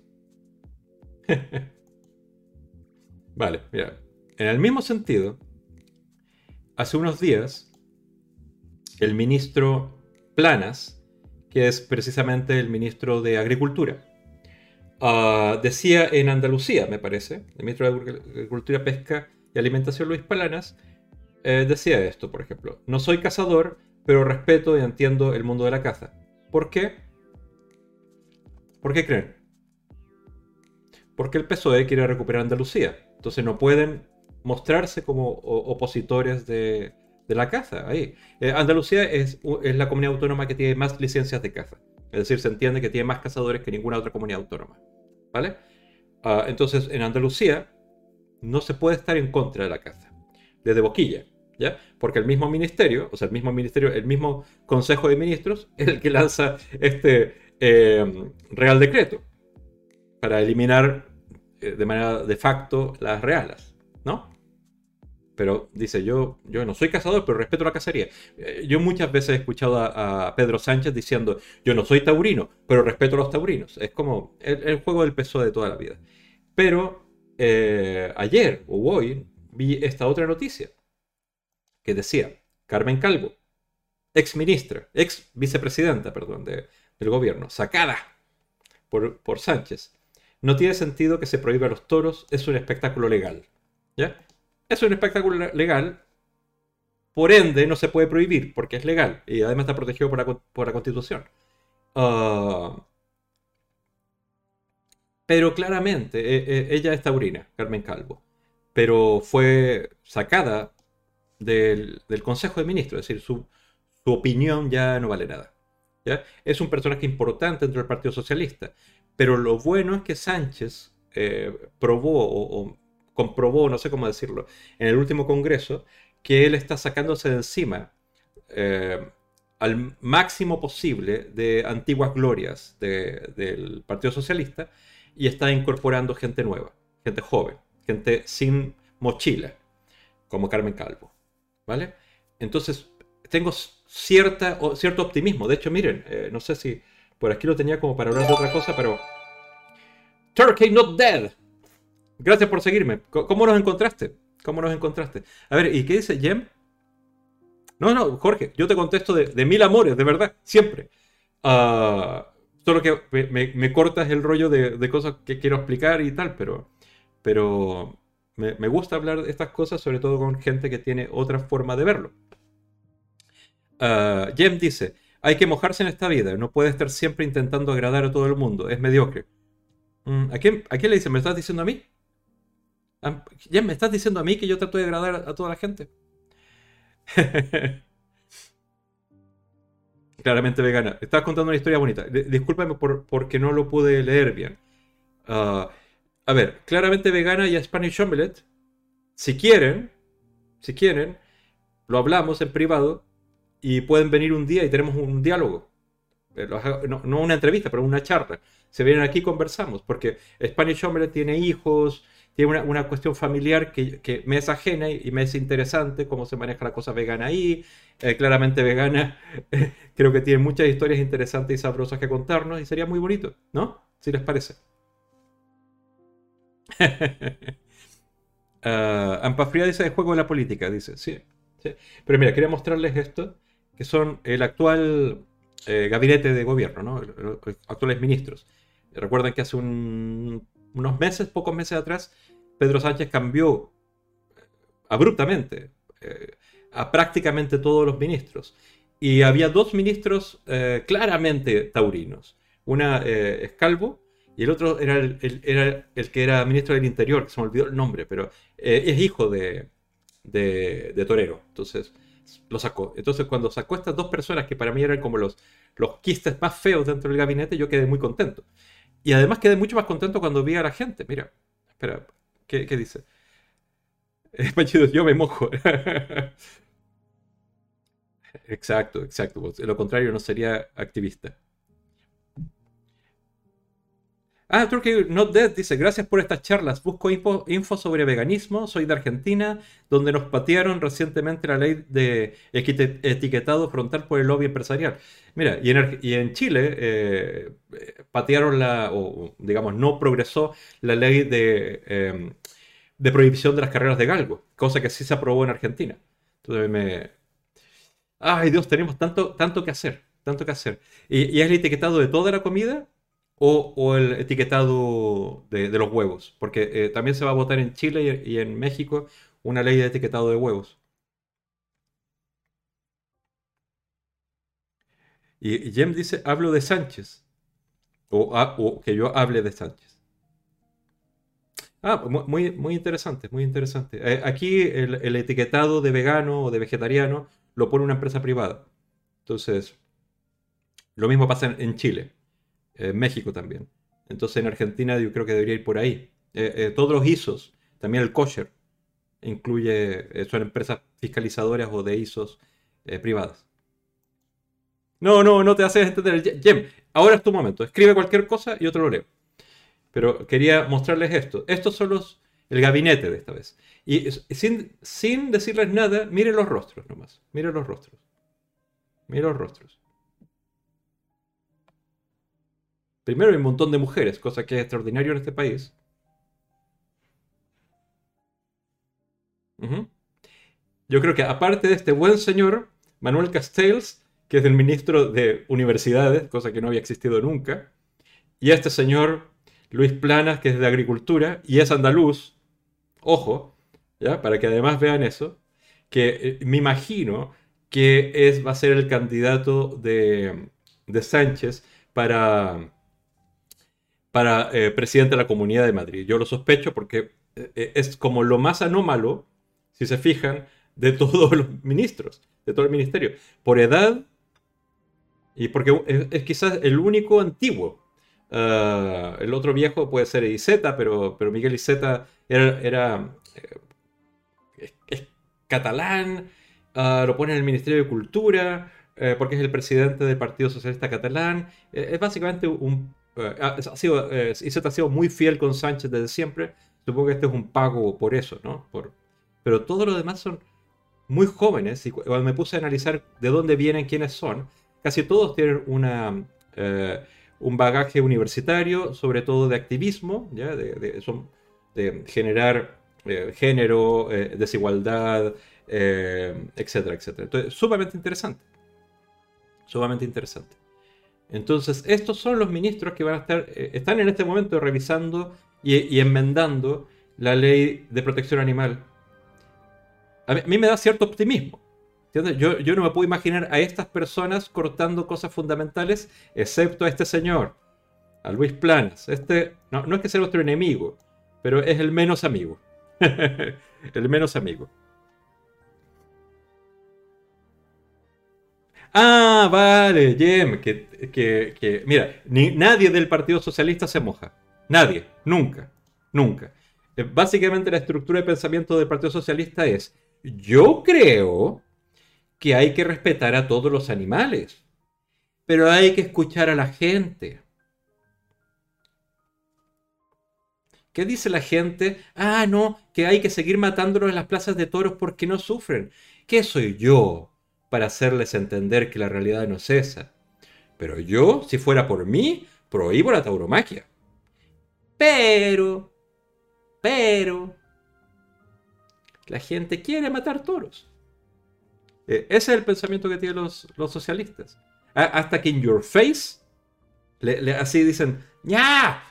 vale, mira. En el mismo sentido, hace unos días, el ministro Planas, que es precisamente el ministro de Agricultura, ah, decía en Andalucía, me parece, el ministro de Agricultura, Pesca y Alimentación, Luis Planas, eh, decía esto, por ejemplo, no soy cazador, pero respeto y entiendo el mundo de la caza. ¿Por qué? ¿Por qué creen? Porque el PSOE quiere recuperar Andalucía. Entonces no pueden mostrarse como opositores de, la caza. Ahí. Eh, Andalucía es, es, la comunidad autónoma que tiene más licencias de caza. Es decir, se entiende que tiene más cazadores que ninguna otra comunidad autónoma. ¿Vale? Ah, entonces, en Andalucía no se puede estar en contra de la caza. Desde boquilla. ¿ya? Porque el mismo ministerio, o sea, el mismo ministerio, el mismo Consejo de Ministros, es el que lanza este eh, Real Decreto para eliminar eh, de manera de facto las realas, ¿no? Pero dice, yo, yo no soy cazador, pero respeto la cacería. Eh, yo muchas veces he escuchado a, Pedro Sánchez diciendo, yo no soy taurino, pero respeto a los taurinos. Es como el, juego del peso de toda la vida. Pero ayer o hoy vi esta otra noticia que decía Carmen Calvo, ex ministra, ex vicepresidenta, perdón, del gobierno, sacada por, por Sánchez. No tiene sentido que se prohíba a los toros, es un espectáculo legal. ¿Ya? Es un espectáculo legal, por ende no se puede prohibir porque es legal y además está protegido por la, Constitución. Ah, pero claramente, e, e, ella es taurina, Carmen Calvo, pero fue sacada del, Consejo de Ministros, es decir, su, opinión ya no vale nada. Es un personaje importante dentro del Partido Socialista, pero lo bueno es que Sánchez eh, probó o, comprobó, no sé cómo decirlo, en el último Congreso, que él está sacándose de encima eh, al máximo posible de antiguas glorias del Partido Socialista y está incorporando gente nueva, gente joven, gente sin mochila, como Carmen Calvo. ¿vale? Entonces, tengo cierta, cierto optimismo. De hecho, miren, eh, no sé si por aquí lo tenía como para hablar de otra cosa, pero... Turkey Not Dead. Gracias por seguirme. ¿Cómo nos encontraste? ¿Cómo nos encontraste? A ver, ¿y qué dice Jem? No, no, Jorge, yo te contesto de, mil amores, de verdad, siempre. Uh, solo que me, cortas el rollo de, de, cosas que quiero explicar y tal, pero, pero me, gusta hablar de estas cosas, sobre todo con gente que tiene otra forma de verlo. Uh, Jem dice, hay que mojarse en esta vida, no puede estar siempre intentando agradar a todo el mundo, es mediocre. Mm, ¿a, quién, ¿A quién le dice? ¿Me estás diciendo a mí? Jem, ¿me estás diciendo a mí que yo trato de agradar a, toda la gente? Claramente vegana. Estás contando una historia bonita. Discúlpame por, porque no lo pude leer bien. Uh, a ver, claramente vegana y Spanish Omelette, si quieren, si quieren, lo hablamos en privado y pueden venir un día y tenemos un diálogo. Eh, no, una entrevista, pero una charla. Se vienen aquí y conversamos, porque Spanish Omelette tiene hijos, tiene una, cuestión familiar que, me es ajena y, me es interesante cómo se maneja la cosa vegana ahí. Eh, claramente vegana, creo que tiene muchas historias interesantes y sabrosas que contarnos y sería muy bonito, ¿no? Si les parece. Uh, Ampafría dice el juego de la política, dice, sí, sí. Pero mira, quería mostrarles esto, que son el actual eh, gabinete de gobierno, ¿no? Los actuales ministros. Recuerden que hace unos meses, pocos meses atrás, Pedro Sánchez cambió eh, abruptamente eh, a prácticamente todos los ministros. Y había dos ministros claramente taurinos. Una es Calvo y el otro era el, que era ministro del Interior, que se me olvidó el nombre, pero es hijo de, de Torero. Entonces, lo sacó. Entonces, cuando sacó estas dos personas que para mí eran como los, los quistes más feos dentro del gabinete, yo quedé muy contento. Y además quedé mucho más contento cuando vi a la gente. Mira, espera, ¿qué, qué dice? Panchido, yo me mojo. exacto, exacto. Lo contrario, no sería activista. Ah, Turkey Not Dead dice, gracias por estas charlas. Busco info, sobre veganismo. Soy de Argentina, donde nos patearon recientemente la ley de etiquetado frontal por el lobby empresarial. Mira, y en, Chile eh, patearon la, o digamos, no progresó la ley de, em, de prohibición de las carreras de galgo, cosa que sí se aprobó en Argentina. Entonces me... Ay Dios, tenemos tanto, tanto que hacer, tanto que hacer. ¿Y, y es el etiquetado de toda la comida? O, el etiquetado de, los huevos, porque eh, también se va a votar en Chile y, en México una ley de etiquetado de huevos. Y, Jem dice, hablo de Sánchez, o, que yo hable de Sánchez. Ah, muy, muy interesante, muy interesante. Eh, aquí el, el, etiquetado de vegano o de vegetariano lo pone una empresa privada. Entonces, lo mismo pasa en Chile. Eh, México también. Entonces en Argentina yo creo que debería ir por ahí. Eh, eh, todos los ISOs, también el kosher, incluye, son empresas fiscalizadoras o de ISOs privadas. No, no, no te haces entender. Jem, ahora es tu momento. Escribe cualquier cosa y yo te lo leo. Pero quería mostrarles esto. Estos son los, el gabinete de esta vez. Y sin, sin decirles nada, miren los rostros nomás. Miren los rostros. Miren los rostros. Primero hay un montón de mujeres, cosa que es extraordinario en este país. Yo creo que aparte de este buen señor, Manuel Castells, que es el ministro de Universidades, cosa que no había existido nunca, y este señor Luis Planas, que es de Agricultura, y es andaluz, ojo, ¿ya? para que además vean eso, que eh, me imagino que es, va a ser el candidato de, de Sánchez para para eh, presidente de la Comunidad de Madrid. Yo lo sospecho porque eh, eh, es como lo más anómalo, si se fijan, de todos los ministros, de todo el ministerio. Por edad y porque es, quizás el único antiguo. Ah, el otro viejo puede ser Iseta, pero, pero Miguel Iseta era, era es, catalán, ah, lo pone en el Ministerio de Cultura, porque es el presidente del Partido Socialista Catalán. es básicamente un eh, ha, sido, eh, ha sido muy fiel con Sánchez desde siempre. Supongo que este es un pago por eso, ¿no? Por, pero todos los demás son muy jóvenes y cuando me puse a analizar de dónde vienen, quiénes son, casi todos tienen una, eh, un bagaje universitario, sobre todo de activismo, ¿ya? De, son, de generar género, desigualdad, etcétera, etcétera. Entonces, sumamente interesante. Sumamente interesante. Entonces, estos son los ministros que van a estar, eh, están en este momento revisando y, enmendando la ley de protección animal. A mí, me da cierto optimismo. Yo, no me puedo imaginar a estas personas cortando cosas fundamentales, excepto a este señor, a Luis Planas. Este, no es que sea nuestro enemigo, pero es el menos amigo. el menos amigo. Ah, vale, Jem, que, que, mira, ni, nadie del Partido Socialista se moja. Nadie, nunca, nunca. Eh, básicamente la estructura de pensamiento del Partido Socialista es, yo creo que hay que respetar a todos los animales, pero hay que escuchar a la gente. ¿Qué dice la gente? Ah, no, que hay que seguir matándolos en las plazas de toros porque no sufren. ¿Qué soy yo? Para hacerles entender que la realidad no es esa. Pero yo, si fuera por mí, prohíbo la tauromaquia. Pero, pero, La gente quiere matar toros. Eh, ese es el pensamiento que tienen los, los socialistas. hasta que in your face, así dicen, ¡ya!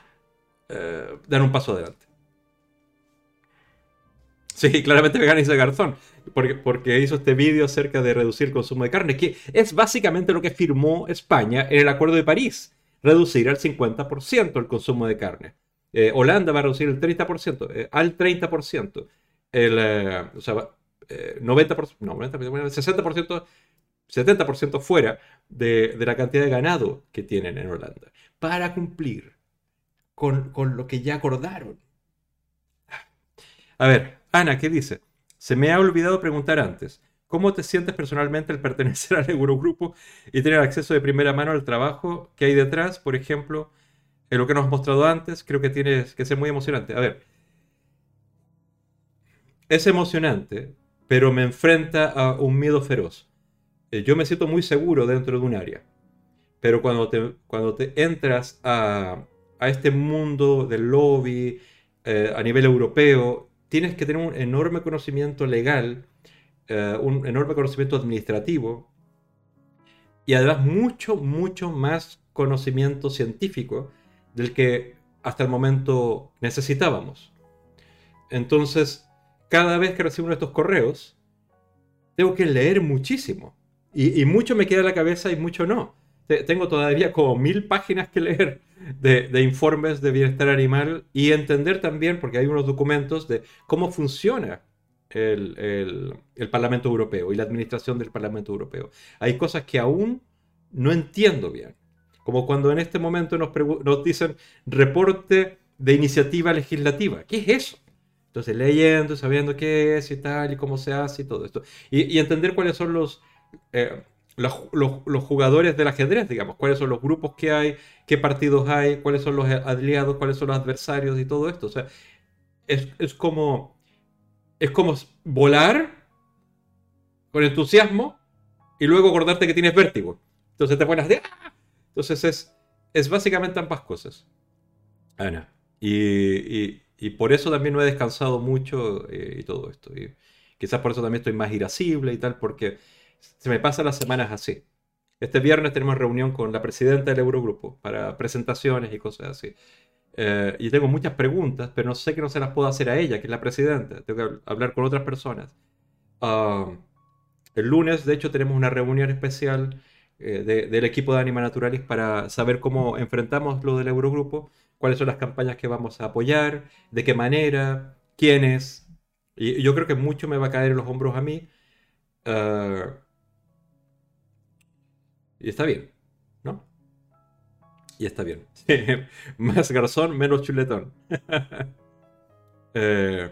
Eh, dan un paso adelante. Sí, claramente me dice Garzón, porque, porque hizo este vídeo acerca de reducir el consumo de carne, que es básicamente lo que firmó España en el Acuerdo de París, reducir al 50% el consumo de carne. Eh, Holanda va a reducir el 30%, eh, al 30%. El, o sea, 90%, no, 60%, 70% fuera de, la cantidad de ganado que tienen en Holanda, para cumplir con lo que ya acordaron. A ver, Ana, ¿qué dice? Se me ha olvidado preguntar antes. ¿Cómo te sientes personalmente al pertenecer al Eurogrupo y tener acceso de primera mano al trabajo que hay detrás? Por ejemplo, en lo que nos has mostrado antes, creo que tienes que ser muy emocionante. A ver, es emocionante, pero me enfrenta a un miedo feroz. Eh, yo me siento muy seguro dentro de un área, pero cuando te, cuando te entras a, a este mundo del lobby eh, a nivel europeo, tienes que tener un enorme conocimiento legal, eh, un enorme conocimiento administrativo y además mucho, mucho más conocimiento científico del que hasta el momento necesitábamos. Entonces, cada vez que recibo uno de estos correos, tengo que leer muchísimo. Y, y mucho me queda en la cabeza y mucho no. Tengo todavía como mil páginas que leer de, informes de bienestar animal y entender también, porque hay unos documentos de cómo funciona el, Parlamento Europeo y la administración del Parlamento Europeo. Hay cosas que aún no entiendo bien. Como cuando en este momento nos, nos dicen reporte de iniciativa legislativa. ¿Qué es eso? Entonces leyendo, sabiendo qué es y tal, y cómo se hace y todo esto. Y, entender cuáles son los... Eh, los, jugadores del ajedrez, digamos, cuáles son los grupos que hay, qué partidos hay, cuáles son los aliados, cuáles son los adversarios y todo esto. O sea, es, como. Es como volar con entusiasmo y luego acordarte que tienes vértigo. Entonces te pones de. ¡ah! Entonces es, es básicamente ambas cosas. Ana. Y, y, por eso también no he descansado mucho eh, y todo esto. Y quizás por eso también estoy más irascible y tal, porque se me pasan las semanas así. Este viernes tenemos reunión con la presidenta del Eurogrupo para presentaciones y cosas así. Eh, y tengo muchas preguntas, pero no sé que no se las puedo hacer a ella, que es la presidenta. Tengo que hablar con otras personas. Ah, el lunes, de hecho, tenemos una reunión especial eh, del equipo de Anima Naturalis para saber cómo enfrentamos lo del Eurogrupo, cuáles son las campañas que vamos a apoyar, de qué manera, quiénes. Y yo creo que mucho me va a caer en los hombros a mí. Ah, y está bien, ¿no? Y está bien. Más garzón, menos chuletón. Eh,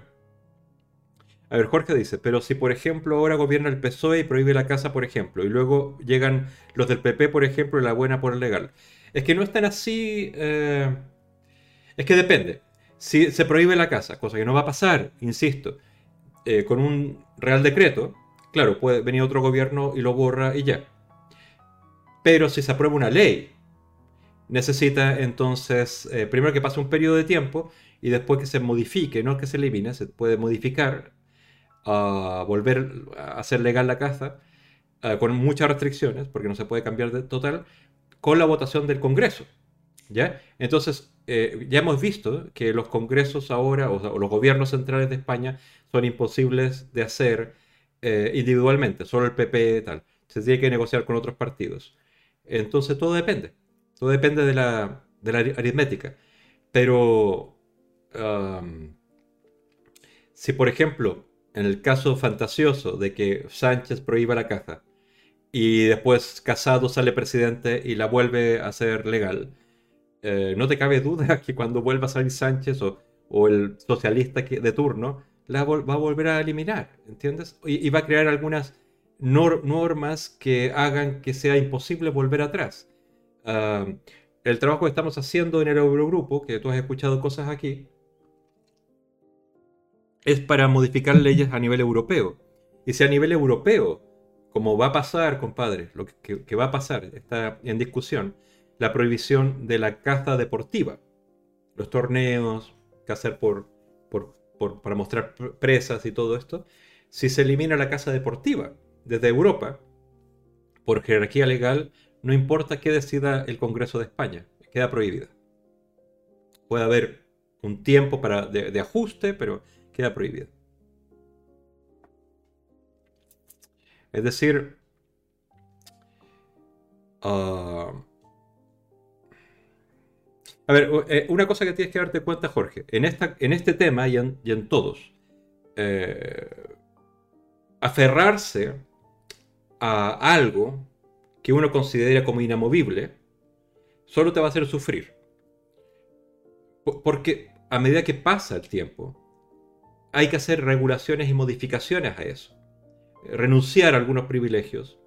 a ver, Jorge dice, pero si por ejemplo ahora gobierna el PSOE y prohíbe la casa, por ejemplo, y luego llegan los del PP, por ejemplo, y la buena por el legal. Es que no están así... Eh, es que depende. Si se prohíbe la casa, cosa que no va a pasar, insisto, eh, con un real decreto, claro, puede venir otro gobierno y lo borra y ya. Pero si se aprueba una ley, necesita entonces, eh, primero que pase un periodo de tiempo y después que se modifique, no que se elimine, se puede modificar, a volver a hacer legal la caza, eh, con muchas restricciones, porque no se puede cambiar de total, con la votación del Congreso. ¿ya? Entonces, eh, ya hemos visto que los congresos ahora, o, los gobiernos centrales de España, son imposibles de hacer individualmente, solo el PP y tal. Se tiene que negociar con otros partidos. Entonces todo depende. Todo depende de la, aritmética. Pero si por ejemplo, en el caso fantasioso de que Sánchez prohíba la caza y después Casado sale presidente y la vuelve a hacer legal, eh, no te cabe duda que cuando vuelva a salir Sánchez o, el socialista de turno, la va a volver a eliminar, ¿entiendes? y va a crear algunas normas que hagan que sea imposible volver atrás. Ah, el trabajo que estamos haciendo en el Eurogrupo, que tú has escuchado cosas aquí, es para modificar leyes a nivel europeo. Y si a nivel europeo, como va a pasar, compadre, lo que, va a pasar, está en discusión, la prohibición de la caza deportiva, los torneos, cazar por, por, para mostrar pr- presas y todo esto, si se elimina la casa deportiva desde Europa, por jerarquía legal, no importa qué decida el Congreso de España, queda prohibida. Puede haber un tiempo para, de, ajuste, pero queda prohibida. Es decir, ah, a ver, eh, una cosa que tienes que darte cuenta, Jorge, en, esta, en este tema y en, y en todos, eh, aferrarse a algo que uno considera como inamovible, solo te va a hacer sufrir. Po- Porque a medida que pasa el tiempo, hay que hacer regulaciones y modificaciones a eso. Renunciar a algunos privilegios,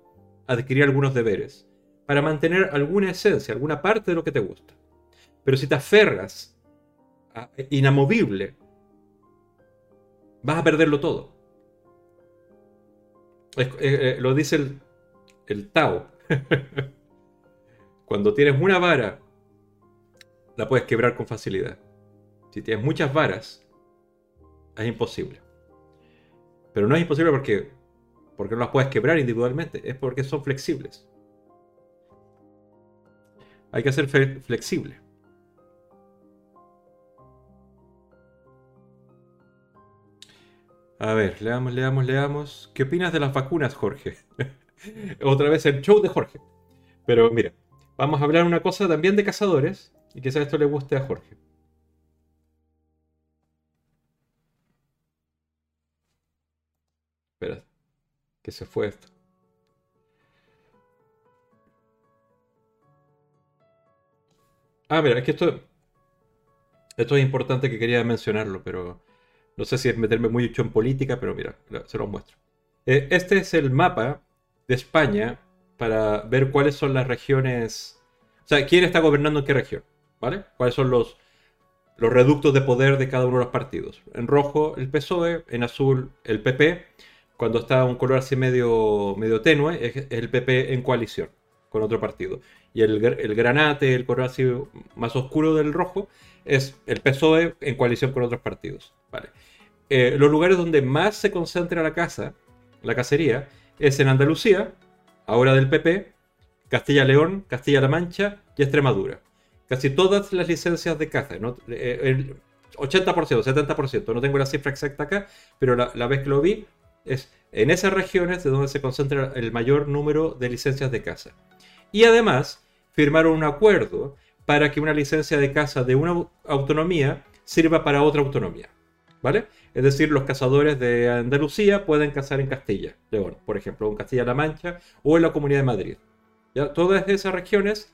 adquirir algunos deberes, para mantener alguna esencia, alguna parte de lo que te gusta. Pero si te aferras inamovible, vas a perderlo todo. Eh, eh, lo dice el, Tao. Cuando tienes una vara, la puedes quebrar con facilidad. Si tienes muchas varas, es imposible. Pero no es imposible porque, porque no las puedes quebrar individualmente, es porque son flexibles. Hay que ser flexible. A ver, leamos, leamos, leamos. ¿Qué opinas de las vacunas, Jorge? Otra vez el show de Jorge. Pero mira, vamos a hablar una cosa también de cazadores y quizás esto le guste a Jorge. Espera, que se fue esto. Ah, mira, es que esto, esto es importante que quería mencionarlo, pero no sé si es meterme mucho en política, pero mira, se los muestro. Eh, Este es el mapa de España para ver cuáles son las regiones, o sea, quién está gobernando en qué región, ¿vale? Cuáles son los, los reductos de poder de cada uno de los partidos. En rojo el PSOE, en azul el PP, cuando está un color así medio, medio tenue, es el PP en coalición con otro partido. Y el, el granate, el color así más oscuro del rojo, es el PSOE en coalición con otros partidos. Vale. Eh, los lugares donde más se concentra la caza, la cacería, es en Andalucía, ahora del PP, Castilla-León, Castilla-La Mancha y Extremadura. Casi todas las licencias de caza, ¿no? Eh, el 80%, 70%, no tengo la cifra exacta acá, pero la vez que lo vi, es en esas regiones de donde se concentra el mayor número de licencias de caza. Y además firmaron un acuerdo para que una licencia de caza de una au- autonomía sirva para otra autonomía. ¿Vale? Es decir, los cazadores de Andalucía pueden cazar en Castilla, León, por ejemplo, en Castilla-La Mancha o en la Comunidad de Madrid. ¿Ya? Todas esas regiones,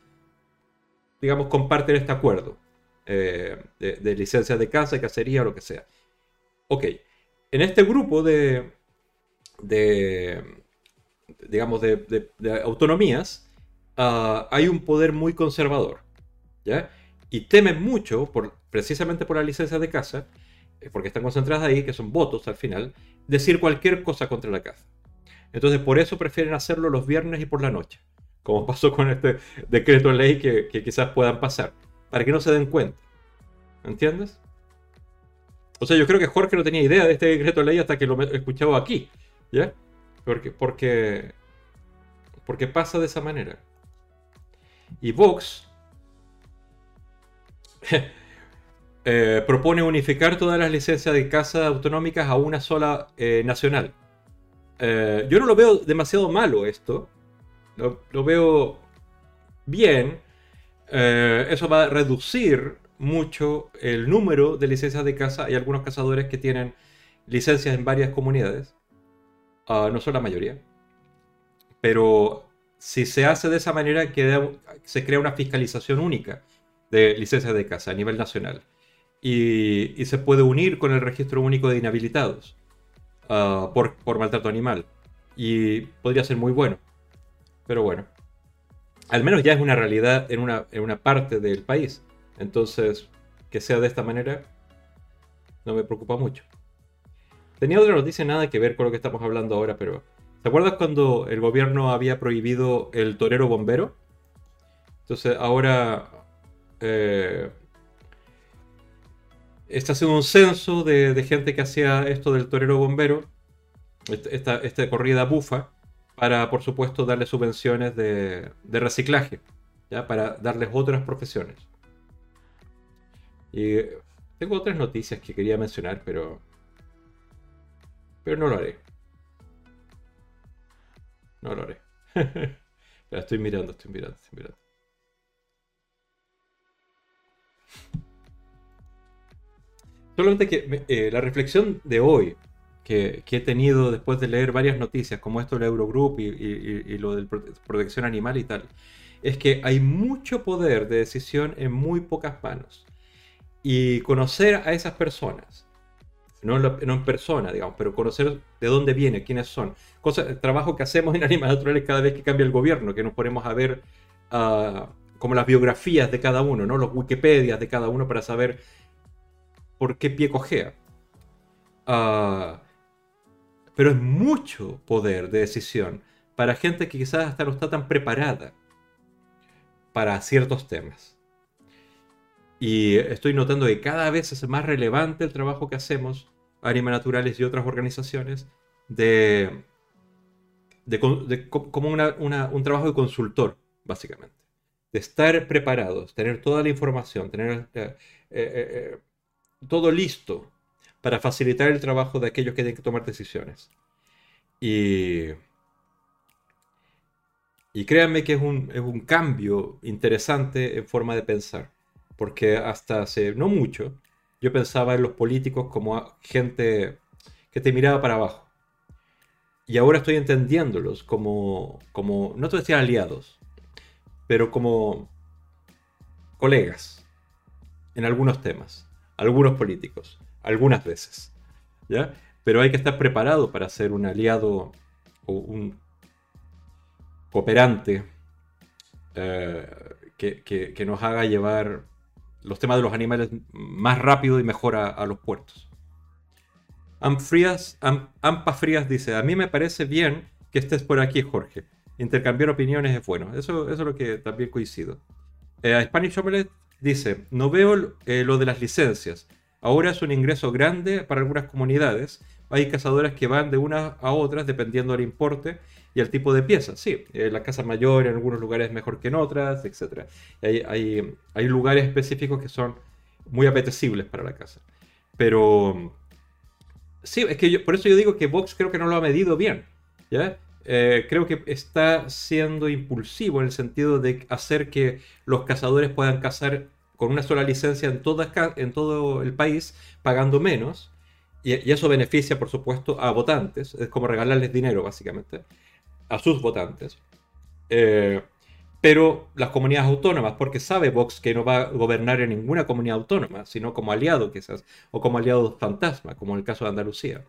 digamos, comparten este acuerdo eh, de, de licencias de caza, cacería o lo que sea. Ok, en este grupo de, de digamos, de, de- de autonomías, ah, hay un poder muy conservador, ¿ya? Y temen mucho, por, precisamente por las licencias de caza, eh, porque están concentradas ahí, que son votos al final, decir cualquier cosa contra la caza. Entonces, por eso prefieren hacerlo los viernes y por la noche, como pasó con este decreto de ley que, que quizás puedan pasar, para que no se den cuenta. ¿Entiendes? O sea, yo creo que Jorge no tenía idea de este decreto de ley hasta que lo escuchaba aquí, ¿ya? Porque, porque, porque pasa de esa manera. Y Vox eh, propone unificar todas las licencias de caza autonómicas a una sola eh, nacional. Eh, yo no lo veo demasiado malo esto. Lo, veo bien. Eso va a reducir mucho el número de licencias de caza. Hay algunos cazadores que tienen licencias en varias comunidades. Ah, no son la mayoría. Pero si se hace de esa manera, queda- se crea una fiscalización única de licencias de caza a nivel nacional. Y, y se puede unir con el registro único de inhabilitados ah, por, por maltrato animal. Y podría ser muy bueno. Pero bueno. Al menos ya es una realidad en una, en una parte del país. Entonces, que sea de esta manera, no me preocupa mucho. Tenía otra noticia nada que ver con lo que estamos hablando ahora, pero ¿te acuerdas cuando el gobierno había prohibido el torero bombero? Entonces ahora eh, Está haciendo un censo de, gente que hacía esto del torero bombero, esta, corrida bufa, para, por supuesto, darle subvenciones de, reciclaje, ¿ya? para darles otras profesiones. Y tengo otras noticias que quería mencionar, pero. Pero no lo haré. No lo haré. Estoy mirando, estoy mirando, estoy mirando. Solamente que eh, la reflexión de hoy que, que, he tenido después de leer varias noticias, como esto del Eurogroup y, y, y lo de protección animal y tal, es que hay mucho poder de decisión en muy pocas manos. Y conocer a esas personas, no en, persona, digamos, pero conocer de dónde viene, quiénes son. Cosa, el trabajo que hacemos en Animales Naturales cada vez que cambia el gobierno, que nos ponemos a ver uh, como las biografías de cada uno, ¿no? los Wikipedias de cada uno para saber por qué pie cojea. Uh, pero es mucho poder de decisión para gente que quizás hasta no está tan preparada para ciertos temas. Y estoy notando que cada vez es más relevante el trabajo que hacemos, Anima Naturales y otras organizaciones, de, como un trabajo de consultor, básicamente. De estar preparados, tener toda la información, tener eh, eh, eh, todo listo para facilitar el trabajo de aquellos que tienen que tomar decisiones. Y, y créanme que es un, es un cambio interesante en forma de pensar porque hasta hace no mucho yo pensaba en los políticos como gente que te miraba para abajo. Y ahora estoy entendiéndolos como, como no te decía aliados, pero como colegas en algunos temas, algunos políticos, algunas veces. ¿ya? Pero hay que estar preparado para ser un aliado o un cooperante eh, que, que, nos haga llevar los temas de los animales más rápido y mejor a, los puertos. Amfrías, Ampa Frías dice, a mí me parece bien que estés por aquí, Jorge. Intercambiar opiniones es bueno. Eso, eso es lo que también coincido. Eh, Spanish Omelette dice, no veo eh, lo de las licencias. Ahora es un ingreso grande para algunas comunidades. Hay cazadoras que van de unas a otras dependiendo del importe y el tipo de piezas. Sí, eh, la casa mayor en algunos lugares es mejor que en otras, etc. Hay, lugares específicos que son muy apetecibles para la casa. Pero sí, es que yo, por eso yo digo que Vox creo que no lo ha medido bien. ¿ya? Eh, creo que está siendo impulsivo en el sentido de hacer que los cazadores puedan cazar con una sola licencia en, toda, en todo el país, pagando menos. Y, y, eso beneficia, por supuesto, a votantes. Es como regalarles dinero, básicamente a sus votantes. Eh, pero las comunidades autónomas, porque sabe Vox que no va a gobernar en ninguna comunidad autónoma, sino como aliado quizás, o como aliado fantasma, como en el caso de Andalucía.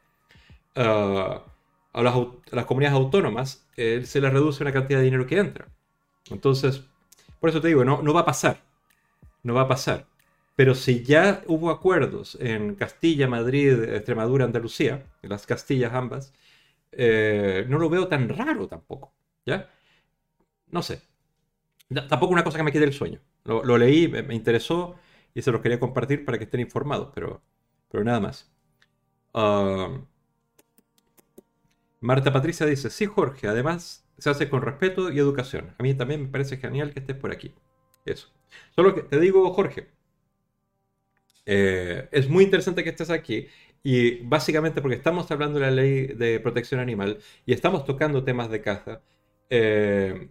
Ah, a, las, comunidades autónomas eh, se les reduce una cantidad de dinero que entra. Entonces, por eso te digo, no, no va a pasar. No va a pasar. Pero si ya hubo acuerdos en Castilla, Madrid, Extremadura, Andalucía, en las Castillas ambas, eh, no lo veo tan raro tampoco. ¿Ya? No sé. Tampoco una cosa que me quede el sueño. Lo, leí, me, interesó y se los quería compartir para que estén informados, pero, pero nada más. Ah, Marta Patricia dice, sí Jorge, además se hace con respeto y educación. A mí también me parece genial que estés por aquí. Eso. Solo que te digo, Jorge, eh, es muy interesante que estés aquí y básicamente porque estamos hablando de la ley de protección animal y estamos tocando temas de caza, eh,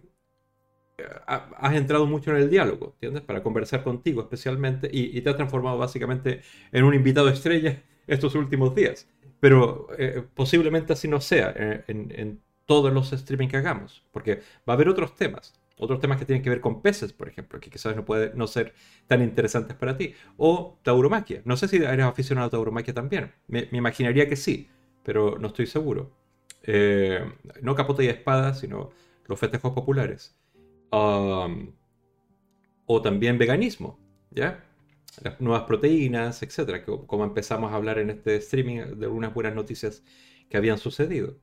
has entrado mucho en el diálogo, ¿entiendes? Para conversar contigo especialmente y, te has transformado básicamente en un invitado estrella estos últimos días. Pero eh, posiblemente así no sea eh, en, todos los streaming que hagamos, porque va a haber otros temas otros temas que tienen que ver con peces, por ejemplo, que quizás no pueden no ser tan interesantes para ti. O tauromaquia. No sé si eres aficionado a tauromaquia también. Me, imaginaría que sí, pero no estoy seguro. Eh, no capota y espada, sino los festejos populares. o también veganismo, ¿ya? Las nuevas proteínas, etcétera, como empezamos a hablar en este streaming de algunas buenas noticias que habían sucedido.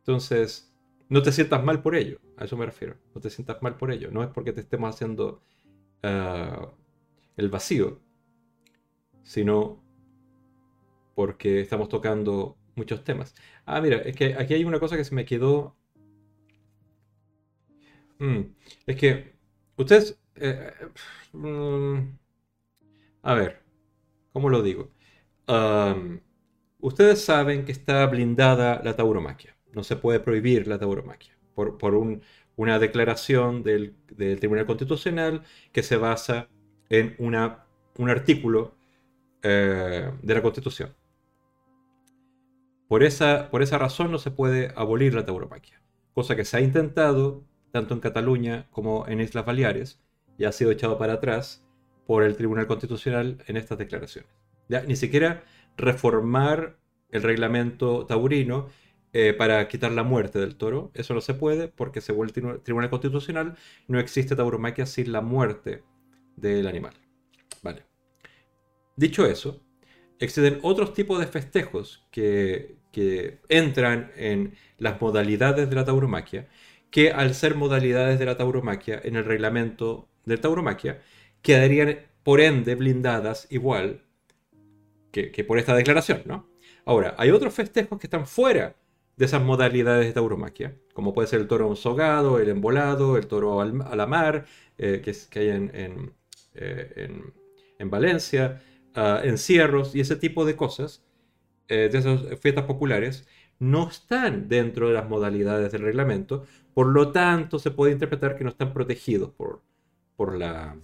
Entonces, no te sientas mal por ello, a eso me refiero. No te sientas mal por ello. No es porque te estemos haciendo uh, el vacío, sino porque estamos tocando muchos temas. Ah, mira, es que aquí hay una cosa que se me quedó. Mm, es que ustedes... eh, mm, a ver, ¿cómo lo digo? Ustedes saben que está blindada la tauromaquia. No se puede prohibir la tauromaquia por, por un- una declaración del, del Tribunal Constitucional que se basa en una, un artículo eh, de la Constitución. Por esa, por esa razón no se puede abolir la tauromaquia, cosa que se ha intentado tanto en Cataluña como en Islas Baleares y ha sido echado para atrás por el Tribunal Constitucional en estas declaraciones. Ni siquiera reformar el reglamento taurino eh, para quitar la muerte del toro, eso no se puede porque según el Tribunal Tribunal Constitucional no existe tauromaquia sin la muerte del animal. Vale. Dicho eso, existen otros tipos de festejos que, que entran en las modalidades de la tauromaquia, que al ser modalidades de la tauromaquia en el reglamento de tauromaquia, quedarían por ende blindadas igual que, que por esta declaración, ¿no? Ahora, hay otros festejos que están fuera de esas modalidades de tauromaquia, como puede ser el toro ensogado, el embolado, el toro al- a la mar, eh, que, es- que hay en, en, eh, en- en Valencia, ah, encierros y ese tipo de cosas, eh, de esas fiestas populares, no están dentro de las modalidades del reglamento, por lo tanto se puede interpretar que no están protegidos por, por, la,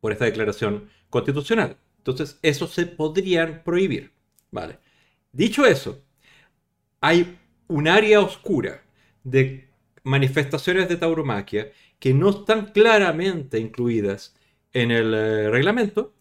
por esta declaración constitucional. Entonces, eso se podrían prohibir. Vale. Dicho eso, hay un área oscura de manifestaciones de tauromaquia que no están claramente incluidas en el eh, reglamento,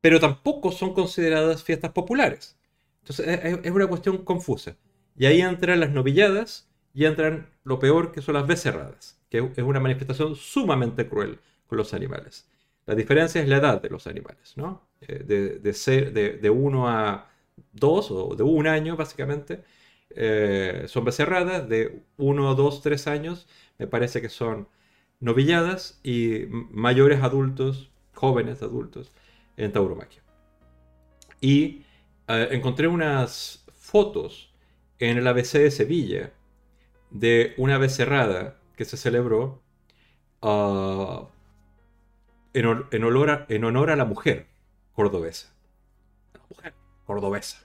pero tampoco son consideradas fiestas populares. Entonces es, una cuestión confusa. Y ahí entran las novilladas y entran lo peor que son las becerradas, que es una manifestación sumamente cruel con los animales. La diferencia es la edad de los animales, ¿no? Eh, de, de, ser, de, de 1 a 2 o de un año básicamente eh, son becerradas, de 1, 2, 3 años me parece que son novilladas y mayores adultos, jóvenes adultos en tauromaquia. Y eh, encontré unas fotos en el ABC de Sevilla de una becerrada que se celebró ah, en, hon- en olor a- en honor a la mujer cordobesa. La mujer cordobesa.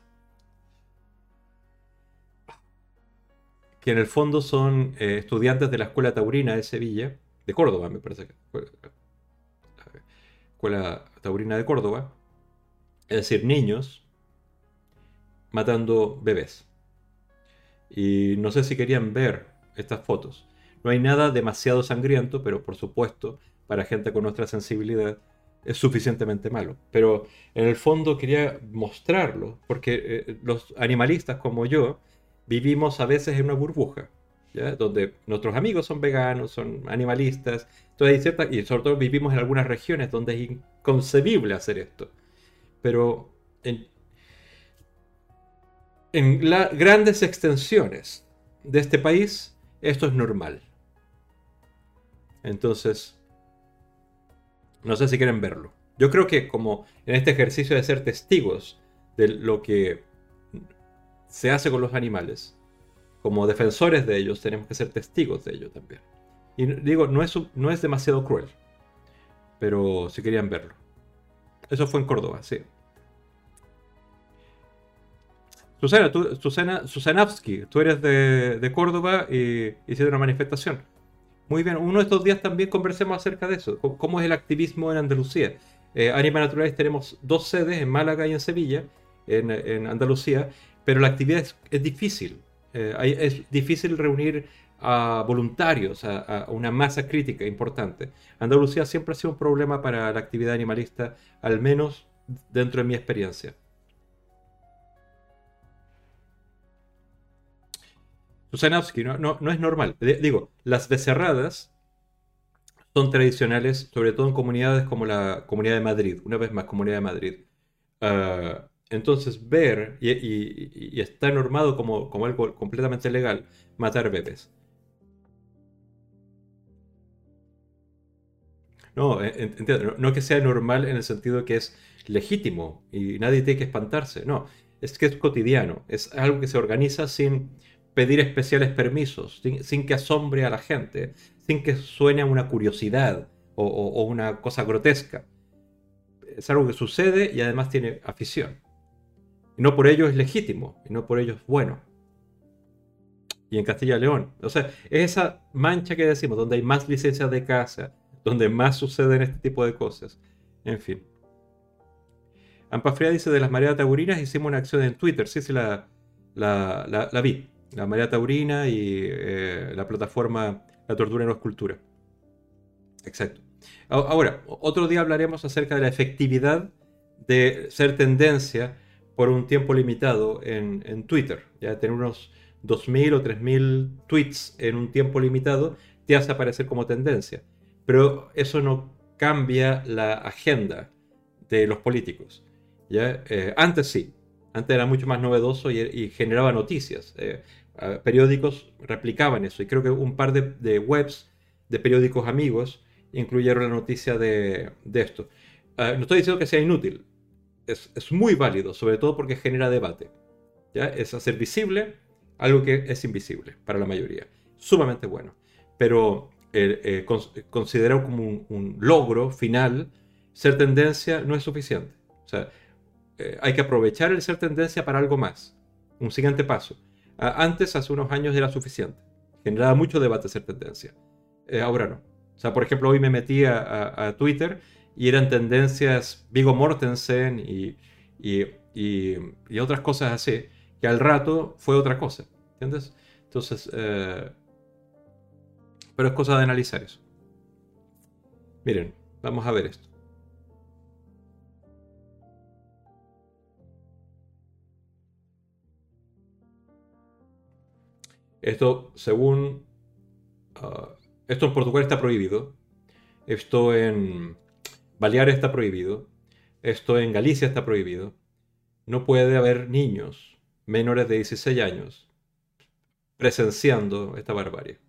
Que en el fondo son eh, estudiantes de la Escuela Taurina de Sevilla, de Córdoba, me parece que. Escuela Taurina de Córdoba. Es decir, niños matando bebés. Y no sé si querían ver estas fotos. No hay nada demasiado sangriento, pero por supuesto, para gente con nuestra sensibilidad es suficientemente malo. Pero en el fondo quería mostrarlo, porque eh, los animalistas como yo vivimos a veces en una burbuja, ¿ya? donde nuestros amigos son veganos, son animalistas, entonces hay cierta- y sobre todo vivimos en algunas regiones donde es inconcebible hacer esto. Pero en, en la- grandes extensiones de este país, esto es normal. Entonces, no sé si quieren verlo. Yo creo que como en este ejercicio de ser testigos de lo que se hace con los animales, como defensores de ellos, tenemos que ser testigos de ello también. Y digo, no es, no es demasiado cruel, pero si querían verlo. Eso fue en Córdoba, sí. Susana, tú, Susana, Susanavsky, tú eres de, de Córdoba y hiciste una manifestación. Muy bien, uno de estos días también conversemos acerca de eso. ¿Cómo, es el activismo en Andalucía? Eh, Anima Naturales tenemos dos sedes en Málaga y en Sevilla, en, Andalucía, pero la actividad es, difícil. Eh, hay- es difícil reunir a voluntarios, a una masa crítica importante. Andalucía siempre ha sido un problema para la actividad animalista, al menos dentro de mi experiencia. Susanowski, no, no, no es normal. Digo, las becerradas son tradicionales, sobre todo en comunidades como la Comunidad de Madrid, una vez más, Comunidad de Madrid. Ah, entonces, ver, y, y- está normado como, como algo completamente legal, matar bebés. No, eh, entiendo, no, que sea normal en el sentido que es legítimo y nadie tiene que espantarse, no, es que es cotidiano, es algo que se organiza sin pedir especiales permisos, sin, que asombre a la gente, sin que suene a una curiosidad o, una cosa grotesca. Es algo que sucede y además tiene afición. Y no por ello es legítimo, y no por ello es bueno. Y en Castilla y León. O sea, es esa mancha que decimos, donde hay más licencias de casa, donde más suceden este tipo de cosas. En fin. Ampafría dice, de las mareas taurinas hicimos una acción en Twitter. Sí, sí, la, la, vi. La marea taurina y eh, la plataforma La Tortura no es Cultura. Exacto. Ahora, otro día hablaremos acerca de la efectividad de ser tendencia por un tiempo limitado en, en Twitter. Ya tener unos 2.000 o 3.000 tweets en un tiempo limitado te hace aparecer como tendencia. Pero eso no cambia la agenda de los políticos. ¿ya? Eh, antes sí, antes era mucho más novedoso y, generaba noticias. Eh, periódicos replicaban eso y creo que un par de, webs de periódicos amigos incluyeron la noticia de, esto. Ah, no estoy diciendo que sea inútil, es, muy válido, sobre todo porque genera debate. ¿ya? Es hacer visible algo que es invisible para la mayoría. Sumamente bueno. Pero eh, considerar como un, logro final, ser tendencia no es suficiente. Eh, hay que aprovechar el ser tendencia para algo más. Un siguiente paso. Antes, hace unos años, era suficiente. Generaba mucho debate ser tendencia. ahora no. O sea, por ejemplo, hoy me metí a, Twitter y eran tendencias Vigo Mortensen y, y, otras cosas así, que al rato fue otra cosa. ¿Entiendes? Entonces, pero es cosa de analizar eso. Miren, vamos a ver esto. Esto, según... Ah, esto en Portugal está prohibido. Esto en Baleares está prohibido. Esto en Galicia está prohibido. No puede haber niños menores de 16 años presenciando esta barbarie.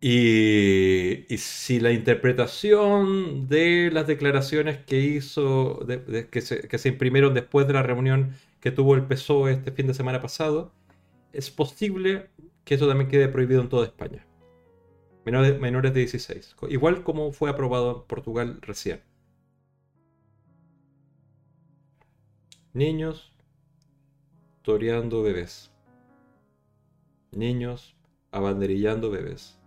Y, si la interpretación de las declaraciones que hizo, que, se, imprimieron después de la reunión que tuvo el PSOE este fin de semana pasado, es posible que eso también quede prohibido en toda España. Menores, menores de 16. Igual como fue aprobado en Portugal recién. Niños toreando bebés. Niños abanderillando bebés.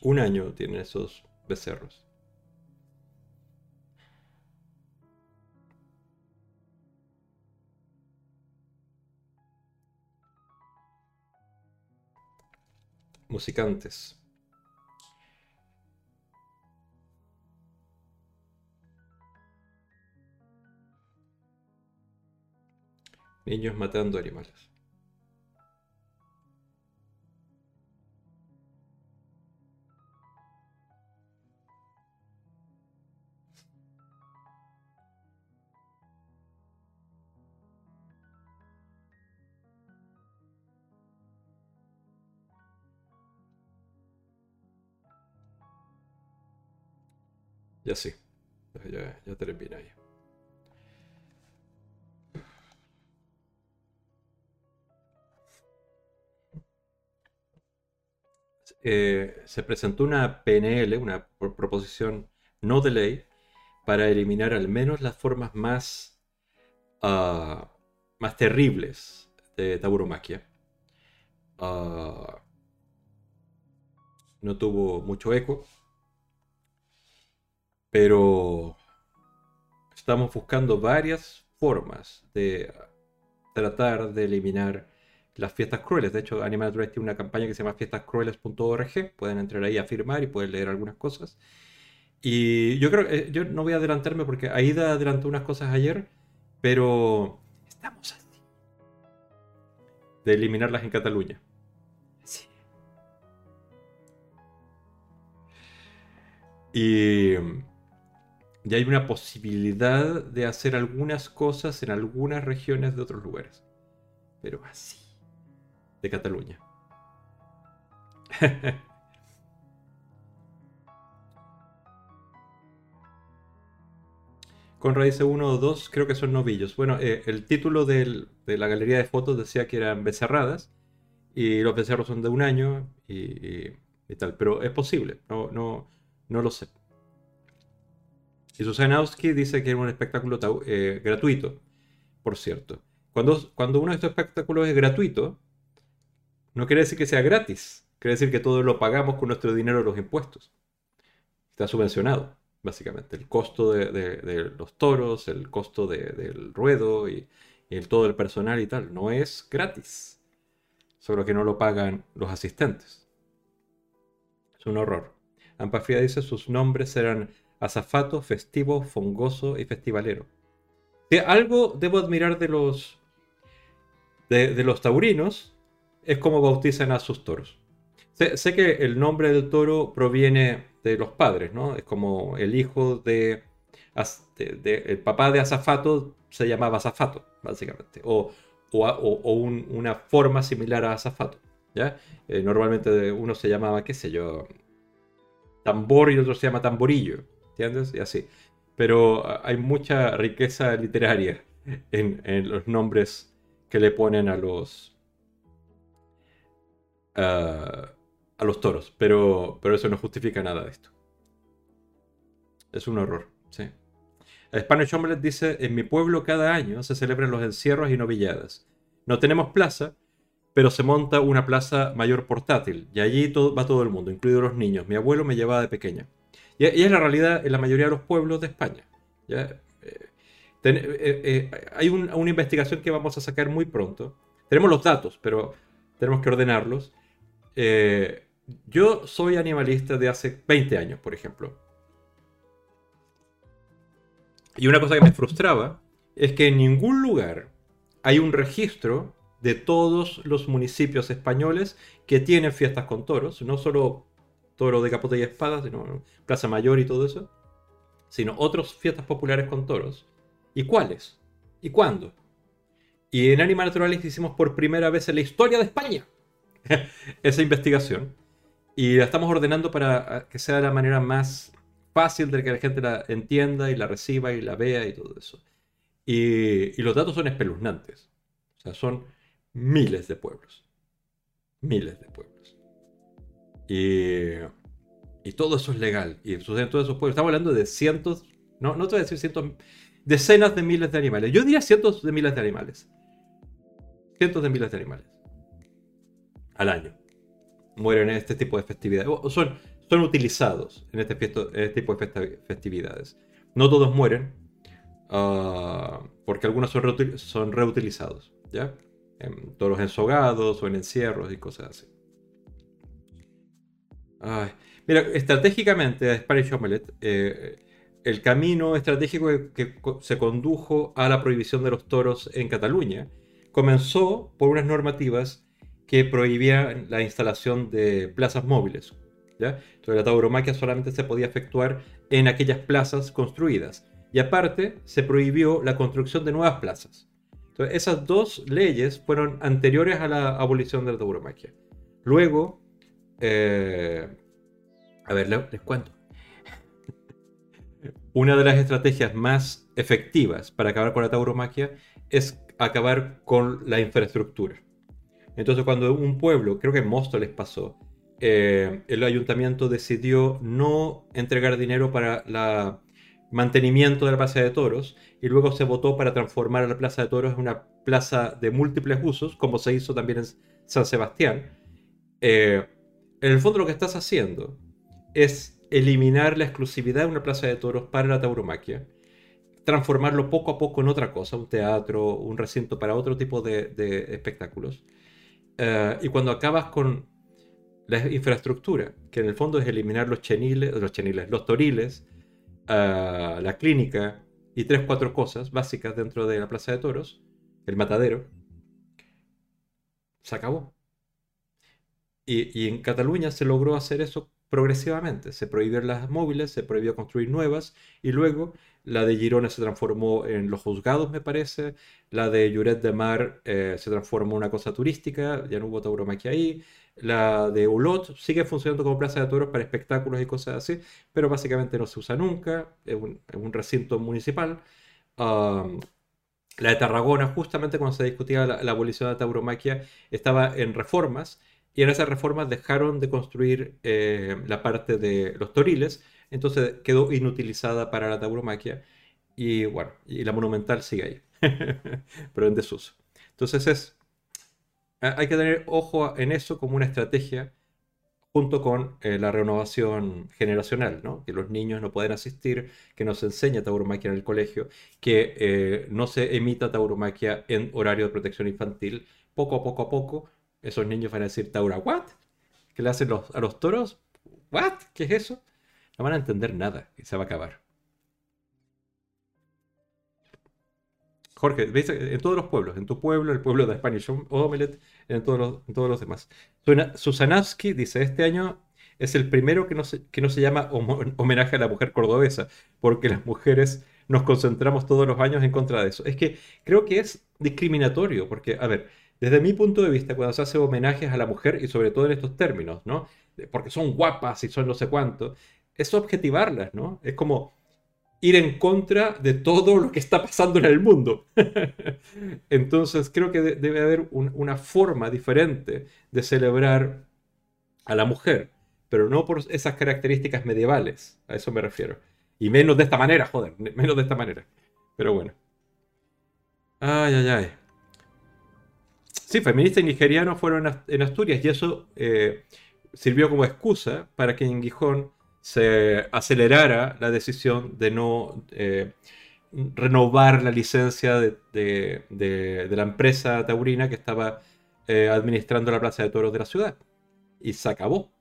Un año tienen esos becerros. Musicantes. Niños matando animales. Ya sí, ya, ya termina ahí. Eh, se presentó una PNL, una proposición no de ley, para eliminar al menos las formas más, ah, más terribles de tauromaquia. Ah, no tuvo mucho eco, pero estamos buscando varias formas de tratar de eliminar las fiestas crueles. De hecho, Animal Naturalist tiene una campaña que se llama fiestascrueles.org. Pueden entrar ahí a firmar y pueden leer algunas cosas. Y yo creo que eh, yo no voy a adelantarme porque Aida adelantó unas cosas ayer, pero estamos así. De eliminarlas en Cataluña. Sí. Y, y hay una posibilidad de hacer algunas cosas en algunas regiones de otros lugares. pero así, de Cataluña. Con raíces 1 o 2 creo que son novillos. Bueno, eh, el título de la galería de fotos decía que eran becerradas y los becerros son de un año y, tal, pero es posible, no, no, no lo sé. Y Susanowski dice que es un espectáculo eh, gratuito, por cierto. Cuando, cuando uno de estos espectáculos es gratuito, no quiere decir que sea gratis, quiere decir que todo lo pagamos con nuestro dinero los impuestos. Está subvencionado, básicamente. El costo de, los toros, el costo del ruedo y, el, todo el personal y tal. No es gratis. Solo que no lo pagan los asistentes. Es un horror. Ampafía dice sus nombres eran azafato, festivo, fongoso y festivalero. algo debo admirar de los, de, los taurinos es cómo bautizan a sus toros. Sé, que el nombre del toro proviene de los padres, ¿no? Es como el hijo de, el papá de Azafato se llamaba Azafato, básicamente, o, o, una forma similar a Azafato, ¿ya? Eh, normalmente uno se llamaba, qué sé yo, tambor y otro se llama tamborillo, ¿entiendes? Y así. Pero ah, hay mucha riqueza literaria en, los nombres que le ponen a los ah, a los toros, pero, pero eso no justifica nada de esto. Es un horror, sí. Spanish Omelette dice, en mi pueblo cada año se celebran los encierros y novilladas. No tenemos plaza, pero se monta una plaza mayor portátil y allí va todo el mundo, incluidos los niños. Mi abuelo me llevaba de pequeña. Y, es la realidad en la mayoría de los pueblos de España. Eh, eh, eh, hay una investigación que vamos a sacar muy pronto. Tenemos los datos, pero tenemos que ordenarlos. yo soy animalista de hace 20 años, por ejemplo. Y una cosa que me frustraba es que en ningún lugar hay un registro de todos los municipios españoles que tienen fiestas con toros, no solo toro de capote y espada, sino Plaza Mayor y todo eso, sino otras fiestas populares con toros. ¿Y cuáles? ¿Y cuándo? Y en Animal Naturales hicimos por primera vez en la historia de España esa investigación. Y la estamos ordenando para ah, que sea la manera más fácil de que la gente la entienda y la reciba y la vea y todo eso. Y, y los datos son espeluznantes. O sea, son miles de pueblos. Miles de pueblos. Y, todo eso es legal. Y sucede todos esos pueblos. Estamos hablando de cientos, no, no te voy a decir cientos, decenas de miles de animales. Yo diría cientos de miles de animales. Cientos de miles de animales. Al año. Mueren en este tipo de festividades. O son, son utilizados en este, este tipo de festividades. No todos mueren. Ah, porque algunos son, son reutilizados. ¿Ya? en toros ensogados o en encierros y cosas así. Mira, estratégicamente, Spanish Omelette, eh, el camino estratégico que, se condujo a la prohibición de los toros en Cataluña comenzó por unas normativas que prohibían la instalación de plazas móviles. Entonces la tauromaquia solamente se podía efectuar en aquellas plazas construidas. Y aparte, se prohibió la construcción de nuevas plazas. Entonces, esas dos leyes fueron anteriores a la abolición de la tauromaquia. Luego, eh, a ver, les, cuento. Una de las estrategias más efectivas para acabar con la tauromaquia es acabar con la infraestructura. Entonces, cuando un pueblo, creo que en Mosto les pasó, eh, el ayuntamiento decidió no entregar dinero para la mantenimiento de la Plaza de Toros y luego se votó para transformar la Plaza de Toros en una plaza de múltiples usos, como se hizo también en San Sebastián. Eh, en el fondo lo que estás haciendo es eliminar la exclusividad de una plaza de toros para la tauromaquia, transformarlo poco a poco en otra cosa, un teatro, un recinto para otro tipo de, espectáculos. Eh, y cuando acabas con la infraestructura, que en el fondo es eliminar los cheniles, los cheniles, los toriles, la clínica y tres, cuatro cosas básicas dentro de la Plaza de Toros, el matadero, se acabó. Y, en Cataluña se logró hacer eso progresivamente. Se prohibieron las móviles, se prohibió construir nuevas y luego la de Girona se transformó en los juzgados, me parece. La de Lloret de Mar eh, se transformó en una cosa turística, ya no hubo tauromaquia ahí. La de Ulot sigue funcionando como plaza de toros para espectáculos y cosas así, pero básicamente no se usa nunca, es un, recinto municipal. la de Tarragona, justamente cuando se discutía la, abolición de la tauromaquia, estaba en reformas y en esas reformas dejaron de construir eh, la parte de los toriles, entonces quedó inutilizada para la tauromaquia y bueno, y la monumental sigue ahí, pero en desuso. Entonces es, hay que tener ojo en eso como una estrategia junto con eh, la renovación generacional, ¿no? que los niños no pueden asistir, que no se enseña tauromaquia en el colegio, que eh, no se emita tauromaquia en horario de protección infantil. Poco a poco a poco esos niños van a decir, Taura, ¿what? ¿Qué le hacen a los toros? ¿What? ¿Qué es eso? No van a entender nada y se va a acabar. Jorge, ¿ves? En todos los pueblos, en tu pueblo, el pueblo de Spanish Omelette, en todos los, en todos los demás. Susanowski dice, este año es el primero que no se, que no se llama homenaje a la mujer cordobesa, porque las mujeres nos concentramos todos los años en contra de eso. Es que creo que es discriminatorio, porque, a ver, desde mi punto de vista, cuando se hace homenajes a la mujer, y sobre todo en estos términos, ¿no? Porque son guapas y son no sé cuánto, es objetivarlas, ¿no? Es como ir en contra de todo lo que está pasando en el mundo. Entonces creo que debe haber una forma diferente de celebrar a la mujer, pero no por esas características medievales, a eso me refiero. Y menos de esta manera, joder, menos de esta manera. Pero bueno. Ay, ay, ay. Sí, feministas nigerianos fueron en Asturias y eso eh, sirvió como excusa para que en Gijón se acelerara la decisión de no eh, renovar la licencia de, la empresa taurina que estaba eh, administrando la plaza de toros de la ciudad. Y se acabó.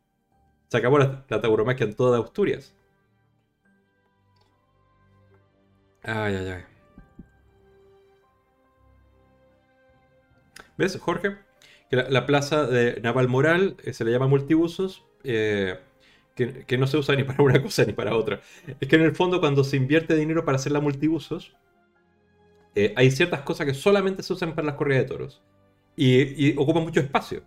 Se acabó la, la tauromaquia en toda Asturias. Ay, ay, ay. ¿Ves, Jorge? Que la, plaza de Naval Moral eh, se le llama multiusos, eh, que, no se usa ni para una cosa ni para otra. Es que en el fondo cuando se invierte dinero para hacer la multiusos, eh, hay ciertas cosas que solamente se usan para las corridas de toros y, y ocupan mucho espacio.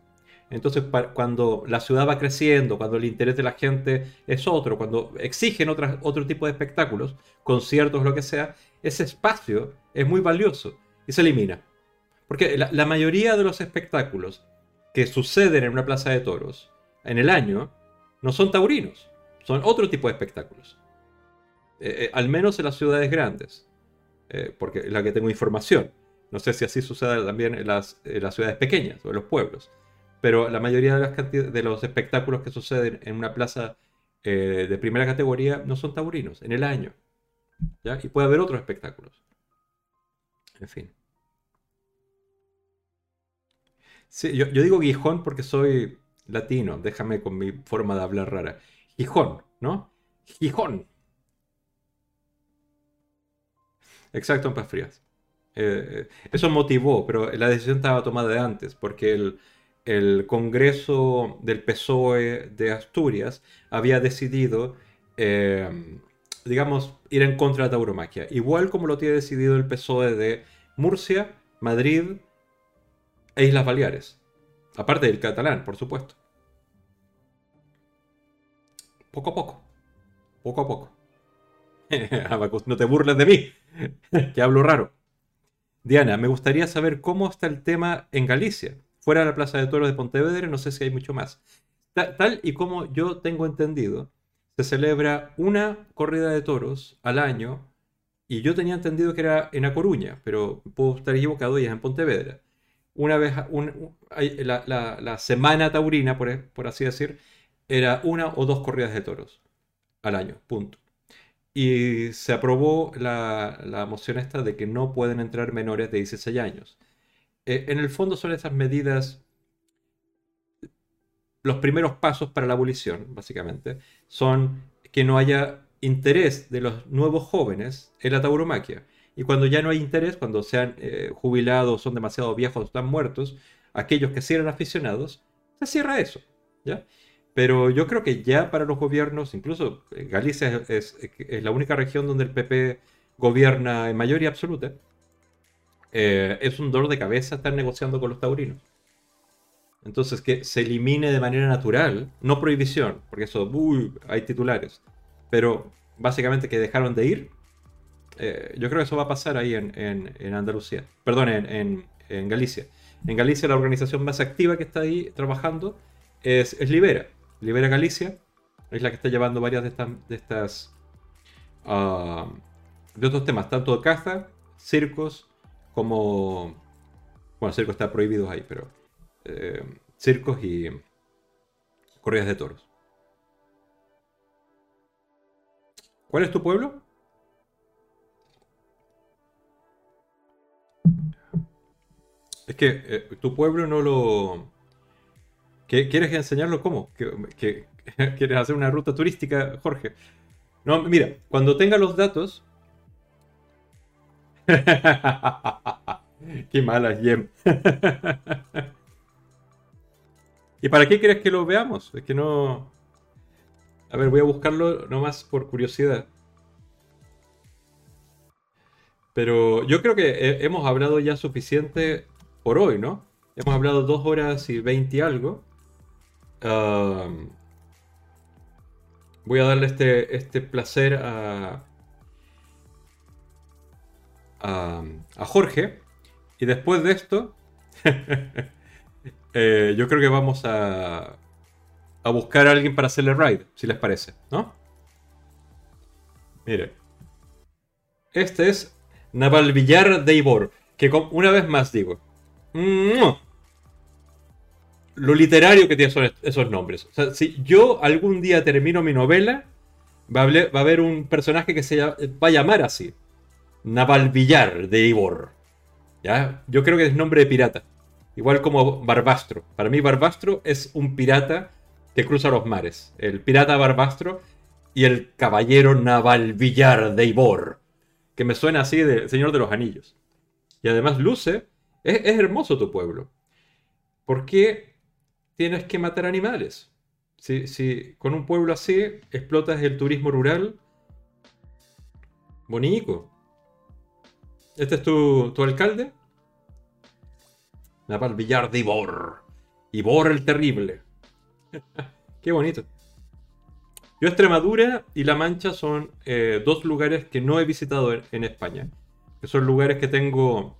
Entonces, cuando la ciudad va creciendo, cuando el interés de la gente es otro, cuando exigen otro tipo de espectáculos, conciertos, lo que sea, ese espacio es muy valioso y se elimina. Porque la, mayoría de los espectáculos que suceden en una plaza de toros en el año no son taurinos, son otro tipo de espectáculos. Eh, eh, al menos en las ciudades grandes, eh, porque es la que tengo información. No sé si así sucede también en las, ciudades pequeñas o en los pueblos. Pero la mayoría de, los espectáculos que suceden en una plaza de primera categoría no son taurinos en el año. Y puede haber otros espectáculos. En fin. Sí, yo, digo Gijón porque soy latino, déjame con mi forma de hablar rara. Gijón, ¿no? Gijón. Exacto, en Paz Frías. Eh, eso motivó, pero la decisión estaba tomada de antes, porque el, Congreso del PSOE de Asturias había decidido, eh, digamos, ir en contra de la tauromaquia. Igual como lo tiene decidido el PSOE de Murcia, Madrid, e Islas Baleares. Aparte del catalán, por supuesto. Poco a poco. Poco a poco. no te burles de mí, que hablo raro. Diana, me gustaría saber cómo está el tema en Galicia. Fuera de la Plaza de Toros de Pontevedra, no sé si hay mucho más. Tal y como yo tengo entendido, se celebra una corrida de toros al año y yo tenía entendido que era en A Coruña, pero puedo estar equivocado y es en Pontevedra una vez, la, semana taurina, por, así decir, era una o dos corridas de toros al año, punto. Y se aprobó la, moción esta de que no pueden entrar menores de 16 años. Eh, en el fondo son esas medidas, los primeros pasos para la abolición, básicamente, son que no haya interés de los nuevos jóvenes en la tauromaquia. Y cuando ya no hay interés, cuando se han eh, jubilado, son demasiado viejos, están muertos, aquellos que sí eran aficionados, se cierra eso. ¿ya? Pero yo creo que ya para los gobiernos, incluso eh, Galicia es, la única región donde el PP gobierna en mayoría absoluta, eh, es un dolor de cabeza estar negociando con los taurinos. Entonces, que se elimine de manera natural, no prohibición, porque eso, uy, hay titulares, pero básicamente que dejaron de ir, eh, yo creo que eso va a pasar ahí en, Andalucía, perdón, en, Galicia. En Galicia la organización más activa que está ahí trabajando es, Libera. Libera Galicia es la que está llevando varias de estas, de estas, ah, de otros temas, tanto de caza, circos, como, bueno, circos está prohibido ahí, pero eh, circos y corridas de toros. ¿Cuál es tu pueblo? Es que eh, tu pueblo no lo... ¿Quieres enseñarlo cómo? ¿Quieres hacer una ruta turística, Jorge? No, mira, cuando tenga los datos... Qué mala, Jem. ¿Y para qué quieres que lo veamos? Es que no... A ver, voy a buscarlo nomás por curiosidad. Pero yo creo que hemos hablado ya suficiente por hoy, ¿no? Hemos hablado dos horas y veinte y algo. voy a darle este, este placer a, a, Jorge. Y después de esto, Eh, yo creo que vamos a, a buscar a alguien para hacerle ride, si les parece, ¿no? Mire. Este es Navalvillar de Ibor. Que una vez más digo. Lo literario que tienen esos nombres. O sea, si yo algún día termino mi novela, va a, haber, un personaje que se va a llamar así. Navalvillar de Ibor. ¿Ya? Yo creo que es nombre de pirata. Igual como Barbastro. Para mí Barbastro es un pirata que cruza los mares. El pirata Barbastro y el caballero naval Villar de Ibor. Que me suena así de Señor de los Anillos. Y además luce. Es, hermoso tu pueblo. ¿Por qué tienes que matar animales? Si, con un pueblo así explotas el turismo rural, bonito. ¿Este es tu, tu alcalde? Naval Villar de Ibor. Ibor el Terrible. Qué bonito. Yo Extremadura y La Mancha son eh, dos lugares que no he visitado en, España. Son lugares que tengo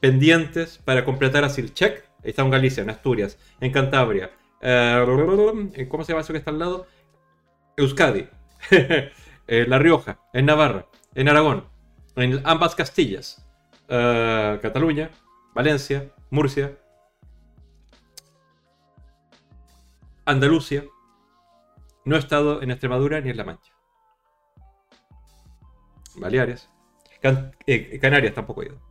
pendientes para completar así el check. Está en Galicia, en Asturias, en Cantabria. Eh, ¿Cómo se llama eso que está al lado? Euskadi. Eh, La Rioja, en Navarra, en Aragón, en ambas Castillas. Cataluña, Valencia, Murcia, Andalucía. No he estado en Extremadura ni en La Mancha. Baleares. Eh, Canarias tampoco he ido.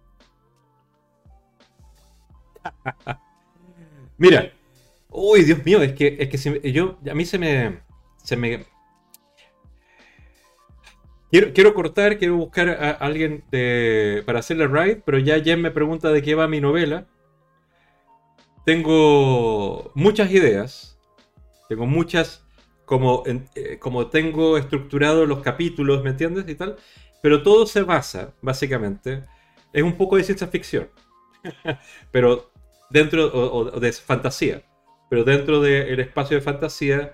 Mira. Uy, Dios mío, es que, es que yo, a mí se me, se me Quiero, cortar, quiero buscar a alguien para hacerle ride, pero ya Jen me pregunta de qué va mi novela. Tengo muchas ideas, tengo muchas, como, eh, como tengo estructurado los capítulos, ¿me entiendes? Y tal, pero todo se basa, básicamente, es un poco de ciencia ficción, pero dentro, o, de fantasía, pero dentro del espacio de fantasía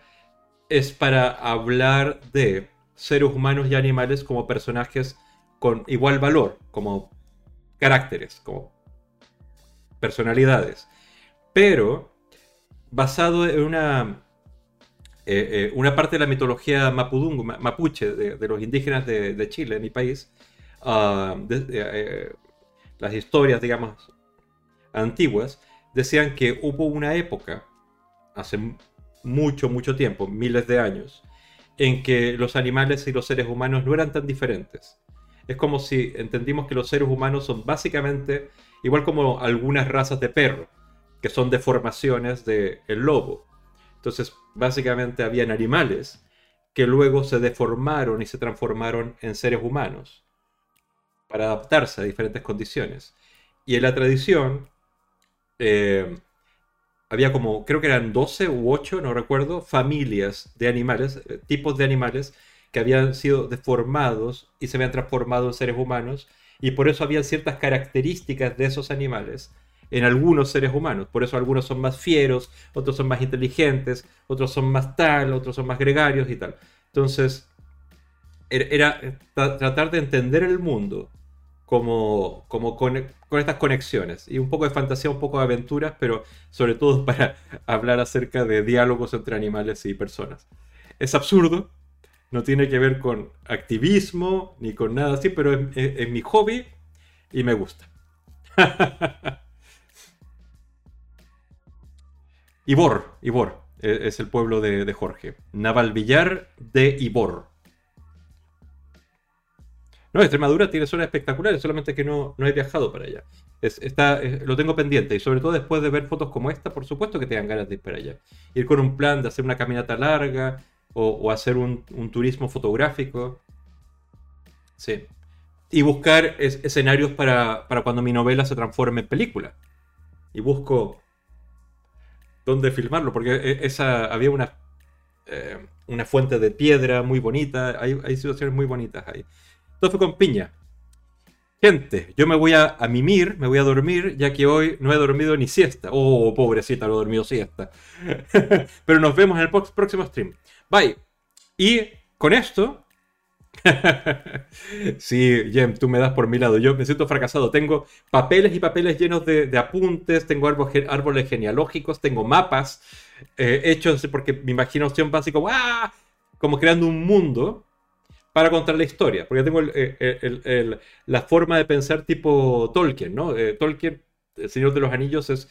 es para hablar de seres humanos y animales como personajes con igual valor, como caracteres, como personalidades. Pero basado en una, eh, eh, una parte de la mitología mapudungu, mapuche, de, los indígenas de, Chile, mi país, ah, eh, las historias, digamos, antiguas, decían que hubo una época, hace mucho, mucho tiempo, miles de años, en que los animales y los seres humanos no eran tan diferentes. Es como si entendimos que los seres humanos son básicamente igual como algunas razas de perro, que son deformaciones del lobo. Entonces, básicamente habían animales que luego se deformaron y se transformaron en seres humanos para adaptarse a diferentes condiciones. Y en la tradición, eh, había como, creo que eran 12 u 8, no recuerdo, familias de animales, eh, tipos de animales que habían sido deformados y se habían transformado en seres humanos y por eso había ciertas características de esos animales en algunos seres humanos. Por eso algunos son más fieros, otros son más inteligentes, otros son más tal, otros son más gregarios y tal. Entonces, er, era, tratar de entender el mundo como, como con, estas conexiones. Y un poco de fantasía, un poco de aventuras, pero sobre todo para hablar acerca de diálogos entre animales y personas. Es absurdo, no tiene que ver con activismo ni con nada así, pero es, mi hobby y me gusta. Ibor, Ibor, e, es el pueblo de, de Jorge. Navalvillar de Ibor. No, Extremadura tiene zonas espectaculares, solamente que no, no he viajado para allá. está, lo tengo pendiente y sobre todo después de ver fotos como esta, por supuesto que tengan ganas de ir para allá. Ir con un plan de hacer una caminata larga o, hacer un, turismo fotográfico. Sí. Y buscar escenarios para, cuando mi novela se transforme en película. Y busco dónde filmarlo, porque e, esa, había una, eh, una fuente de piedra muy bonita, hay, hay situaciones muy bonitas ahí. Todo fue con piña. Gente, yo me voy a, mimir, me voy a dormir, ya que hoy no he dormido ni siesta. Oh, pobrecita, no he dormido siesta. Pero nos vemos en el próximo stream. Bye. Y con esto... sí, Jem, tú me das por mi lado. Yo me siento fracasado. Tengo papeles y papeles llenos de, apuntes, tengo árboles, genealógicos, tengo mapas eh, hechos porque mi imaginación así como, ¡ah! como creando un mundo para contar la historia, porque tengo eh, la forma de pensar tipo Tolkien, ¿no? Eh, Tolkien, El Señor de los Anillos, es,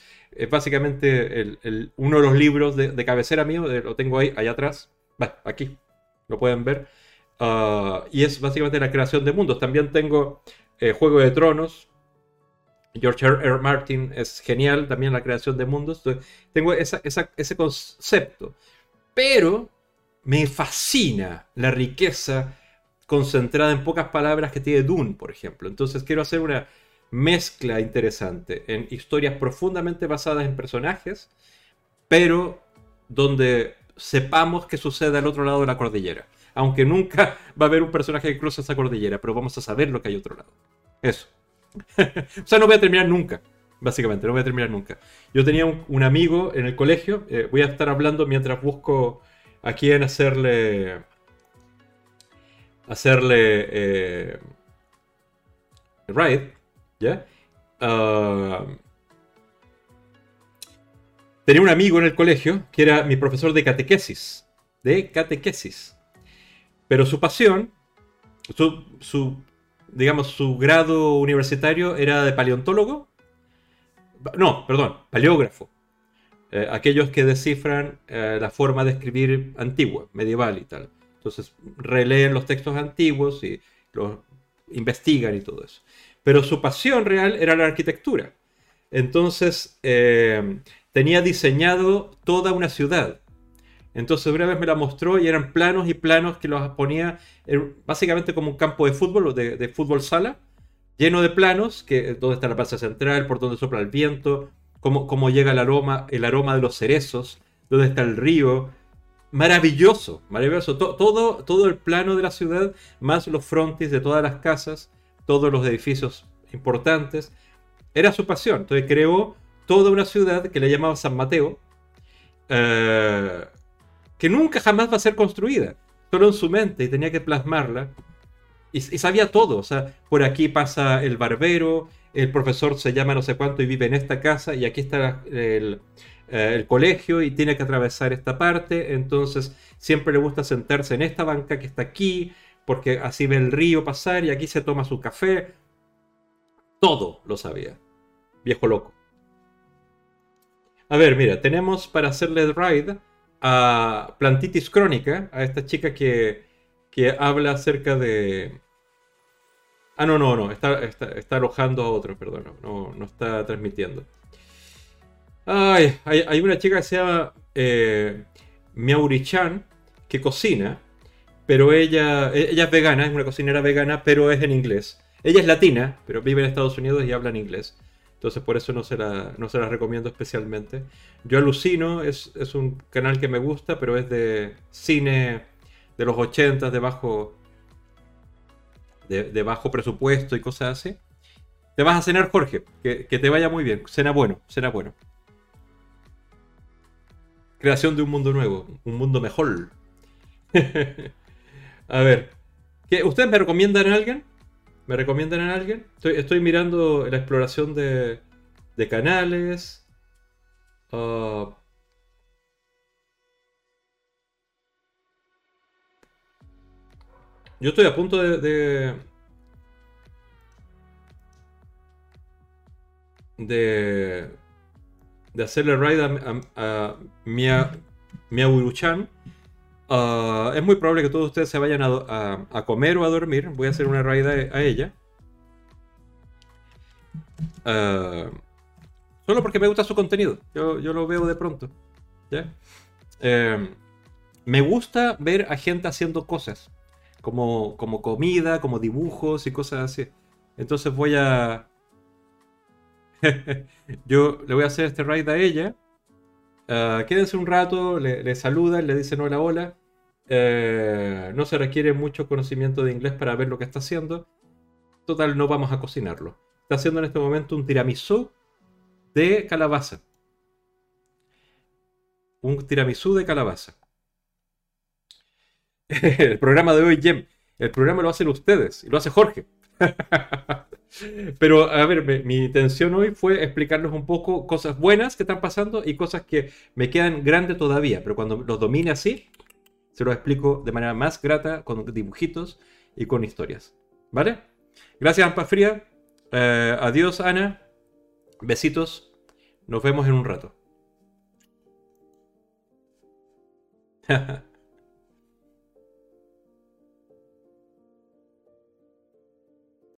básicamente uno de los libros de, cabecera mío, eh, lo tengo ahí, allá atrás, aquí, lo pueden ver, ah, y es básicamente la creación de mundos. También tengo Juego de Tronos, George R. R. Martin es genial también la creación de mundos. tengo ese concepto. Pero me fascina la riqueza concentrada en pocas palabras que tiene Dune, por ejemplo. Entonces quiero hacer una mezcla interesante en historias profundamente basadas en personajes, pero donde sepamos qué sucede al otro lado de la cordillera. Aunque nunca va a haber un personaje que cruza esa cordillera, pero vamos a saber lo que hay otro lado. Eso. o sea, no voy a terminar nunca. Básicamente, no voy a terminar nunca. Yo tenía un, amigo en el colegio, eh, voy a estar hablando mientras busco a quién hacerle hacerle eh, ride, ¿ya? Ah, tenía un amigo en el colegio que era mi profesor de catequesis, de catequesis. Pero su pasión, su, digamos, su grado universitario era de paleontólogo. No, perdón, paleógrafo. Eh, aquellos que descifran eh, la forma de escribir antigua, medieval y tal. Entonces releen los textos antiguos y los investigan y todo eso. Pero su pasión real era la arquitectura. Entonces eh, tenía diseñado toda una ciudad. Entonces una vez me la mostró y eran planos y planos que los ponía básicamente como un campo de fútbol, de, de fútbol sala, lleno de planos, que donde está la plaza central, por donde sopla el viento, cómo, cómo llega el aroma, el aroma de los cerezos, dónde está el río, maravilloso, maravilloso. todo, todo el plano de la ciudad, más los frontis de todas las casas, todos los edificios importantes, era su pasión. Entonces creó toda una ciudad que le llamaba San Mateo, eh, que nunca jamás va a ser construida, solo en su mente y tenía que plasmarla. Y, sabía todo, o sea, por aquí pasa el barbero, el profesor se llama no sé cuánto y vive en esta casa, y aquí está el, eh, el colegio y tiene que atravesar esta parte, entonces siempre le gusta sentarse en esta banca que está aquí, porque así ve el río pasar y aquí se toma su café. Todo lo sabía. Viejo loco. A ver, mira, tenemos para hacerle ride a Plantitis Crónica, a esta chica que, que habla acerca de... Ah, no, no, no, está, está, alojando a otro, perdón, no, no está transmitiendo. Ay, hay, una chica que se llama eh, Miauri-chan que cocina, pero ella, es vegana, es una cocinera vegana, pero es en inglés. Ella es latina, pero vive en Estados Unidos y habla en inglés. Entonces por eso no se la, recomiendo especialmente. Yo alucino, es, un canal que me gusta, pero es de cine de los 80, de bajo, de bajo presupuesto y cosas así. Te vas a cenar, Jorge. Que, que te vaya muy bien. Cena bueno, cena bueno. Creación de un mundo nuevo, un mundo mejor. a ver, ¿qué, ¿ustedes me recomiendan a alguien? ¿Me recomiendan a alguien? Estoy, mirando la exploración de, de canales. Ah, yo estoy a punto de, de, de, de hacerle raid a, a, a Mia, Miauru-chan. Ah, es muy probable que todos ustedes se vayan a, comer o a dormir. Voy a hacer una raid a, ella. Ah, solo porque me gusta su contenido. Yo, yo lo veo de pronto. Eh, me gusta ver a gente haciendo cosas. Como, como comida, como dibujos y cosas así. Entonces voy a... Yo le voy a hacer este raid a ella. Ah, quédense un rato, le, le saludan, le dicen hola, hola. Eh, no se requiere mucho conocimiento de inglés para ver lo que está haciendo. Total, no vamos a cocinarlo. Está haciendo en este momento un tiramisú de calabaza. Un tiramisú de calabaza. El programa de hoy, Jem. El programa lo hacen ustedes y lo hace Jorge. Pero, a ver, mi intención hoy fue explicarles un poco cosas buenas que están pasando y cosas que me quedan grandes todavía. Pero cuando los domine así, se los explico de manera más grata, con dibujitos y con historias. ¿Vale? Gracias, Ampa Fría. Eh, adiós, Ana. Besitos. Nos vemos en un rato.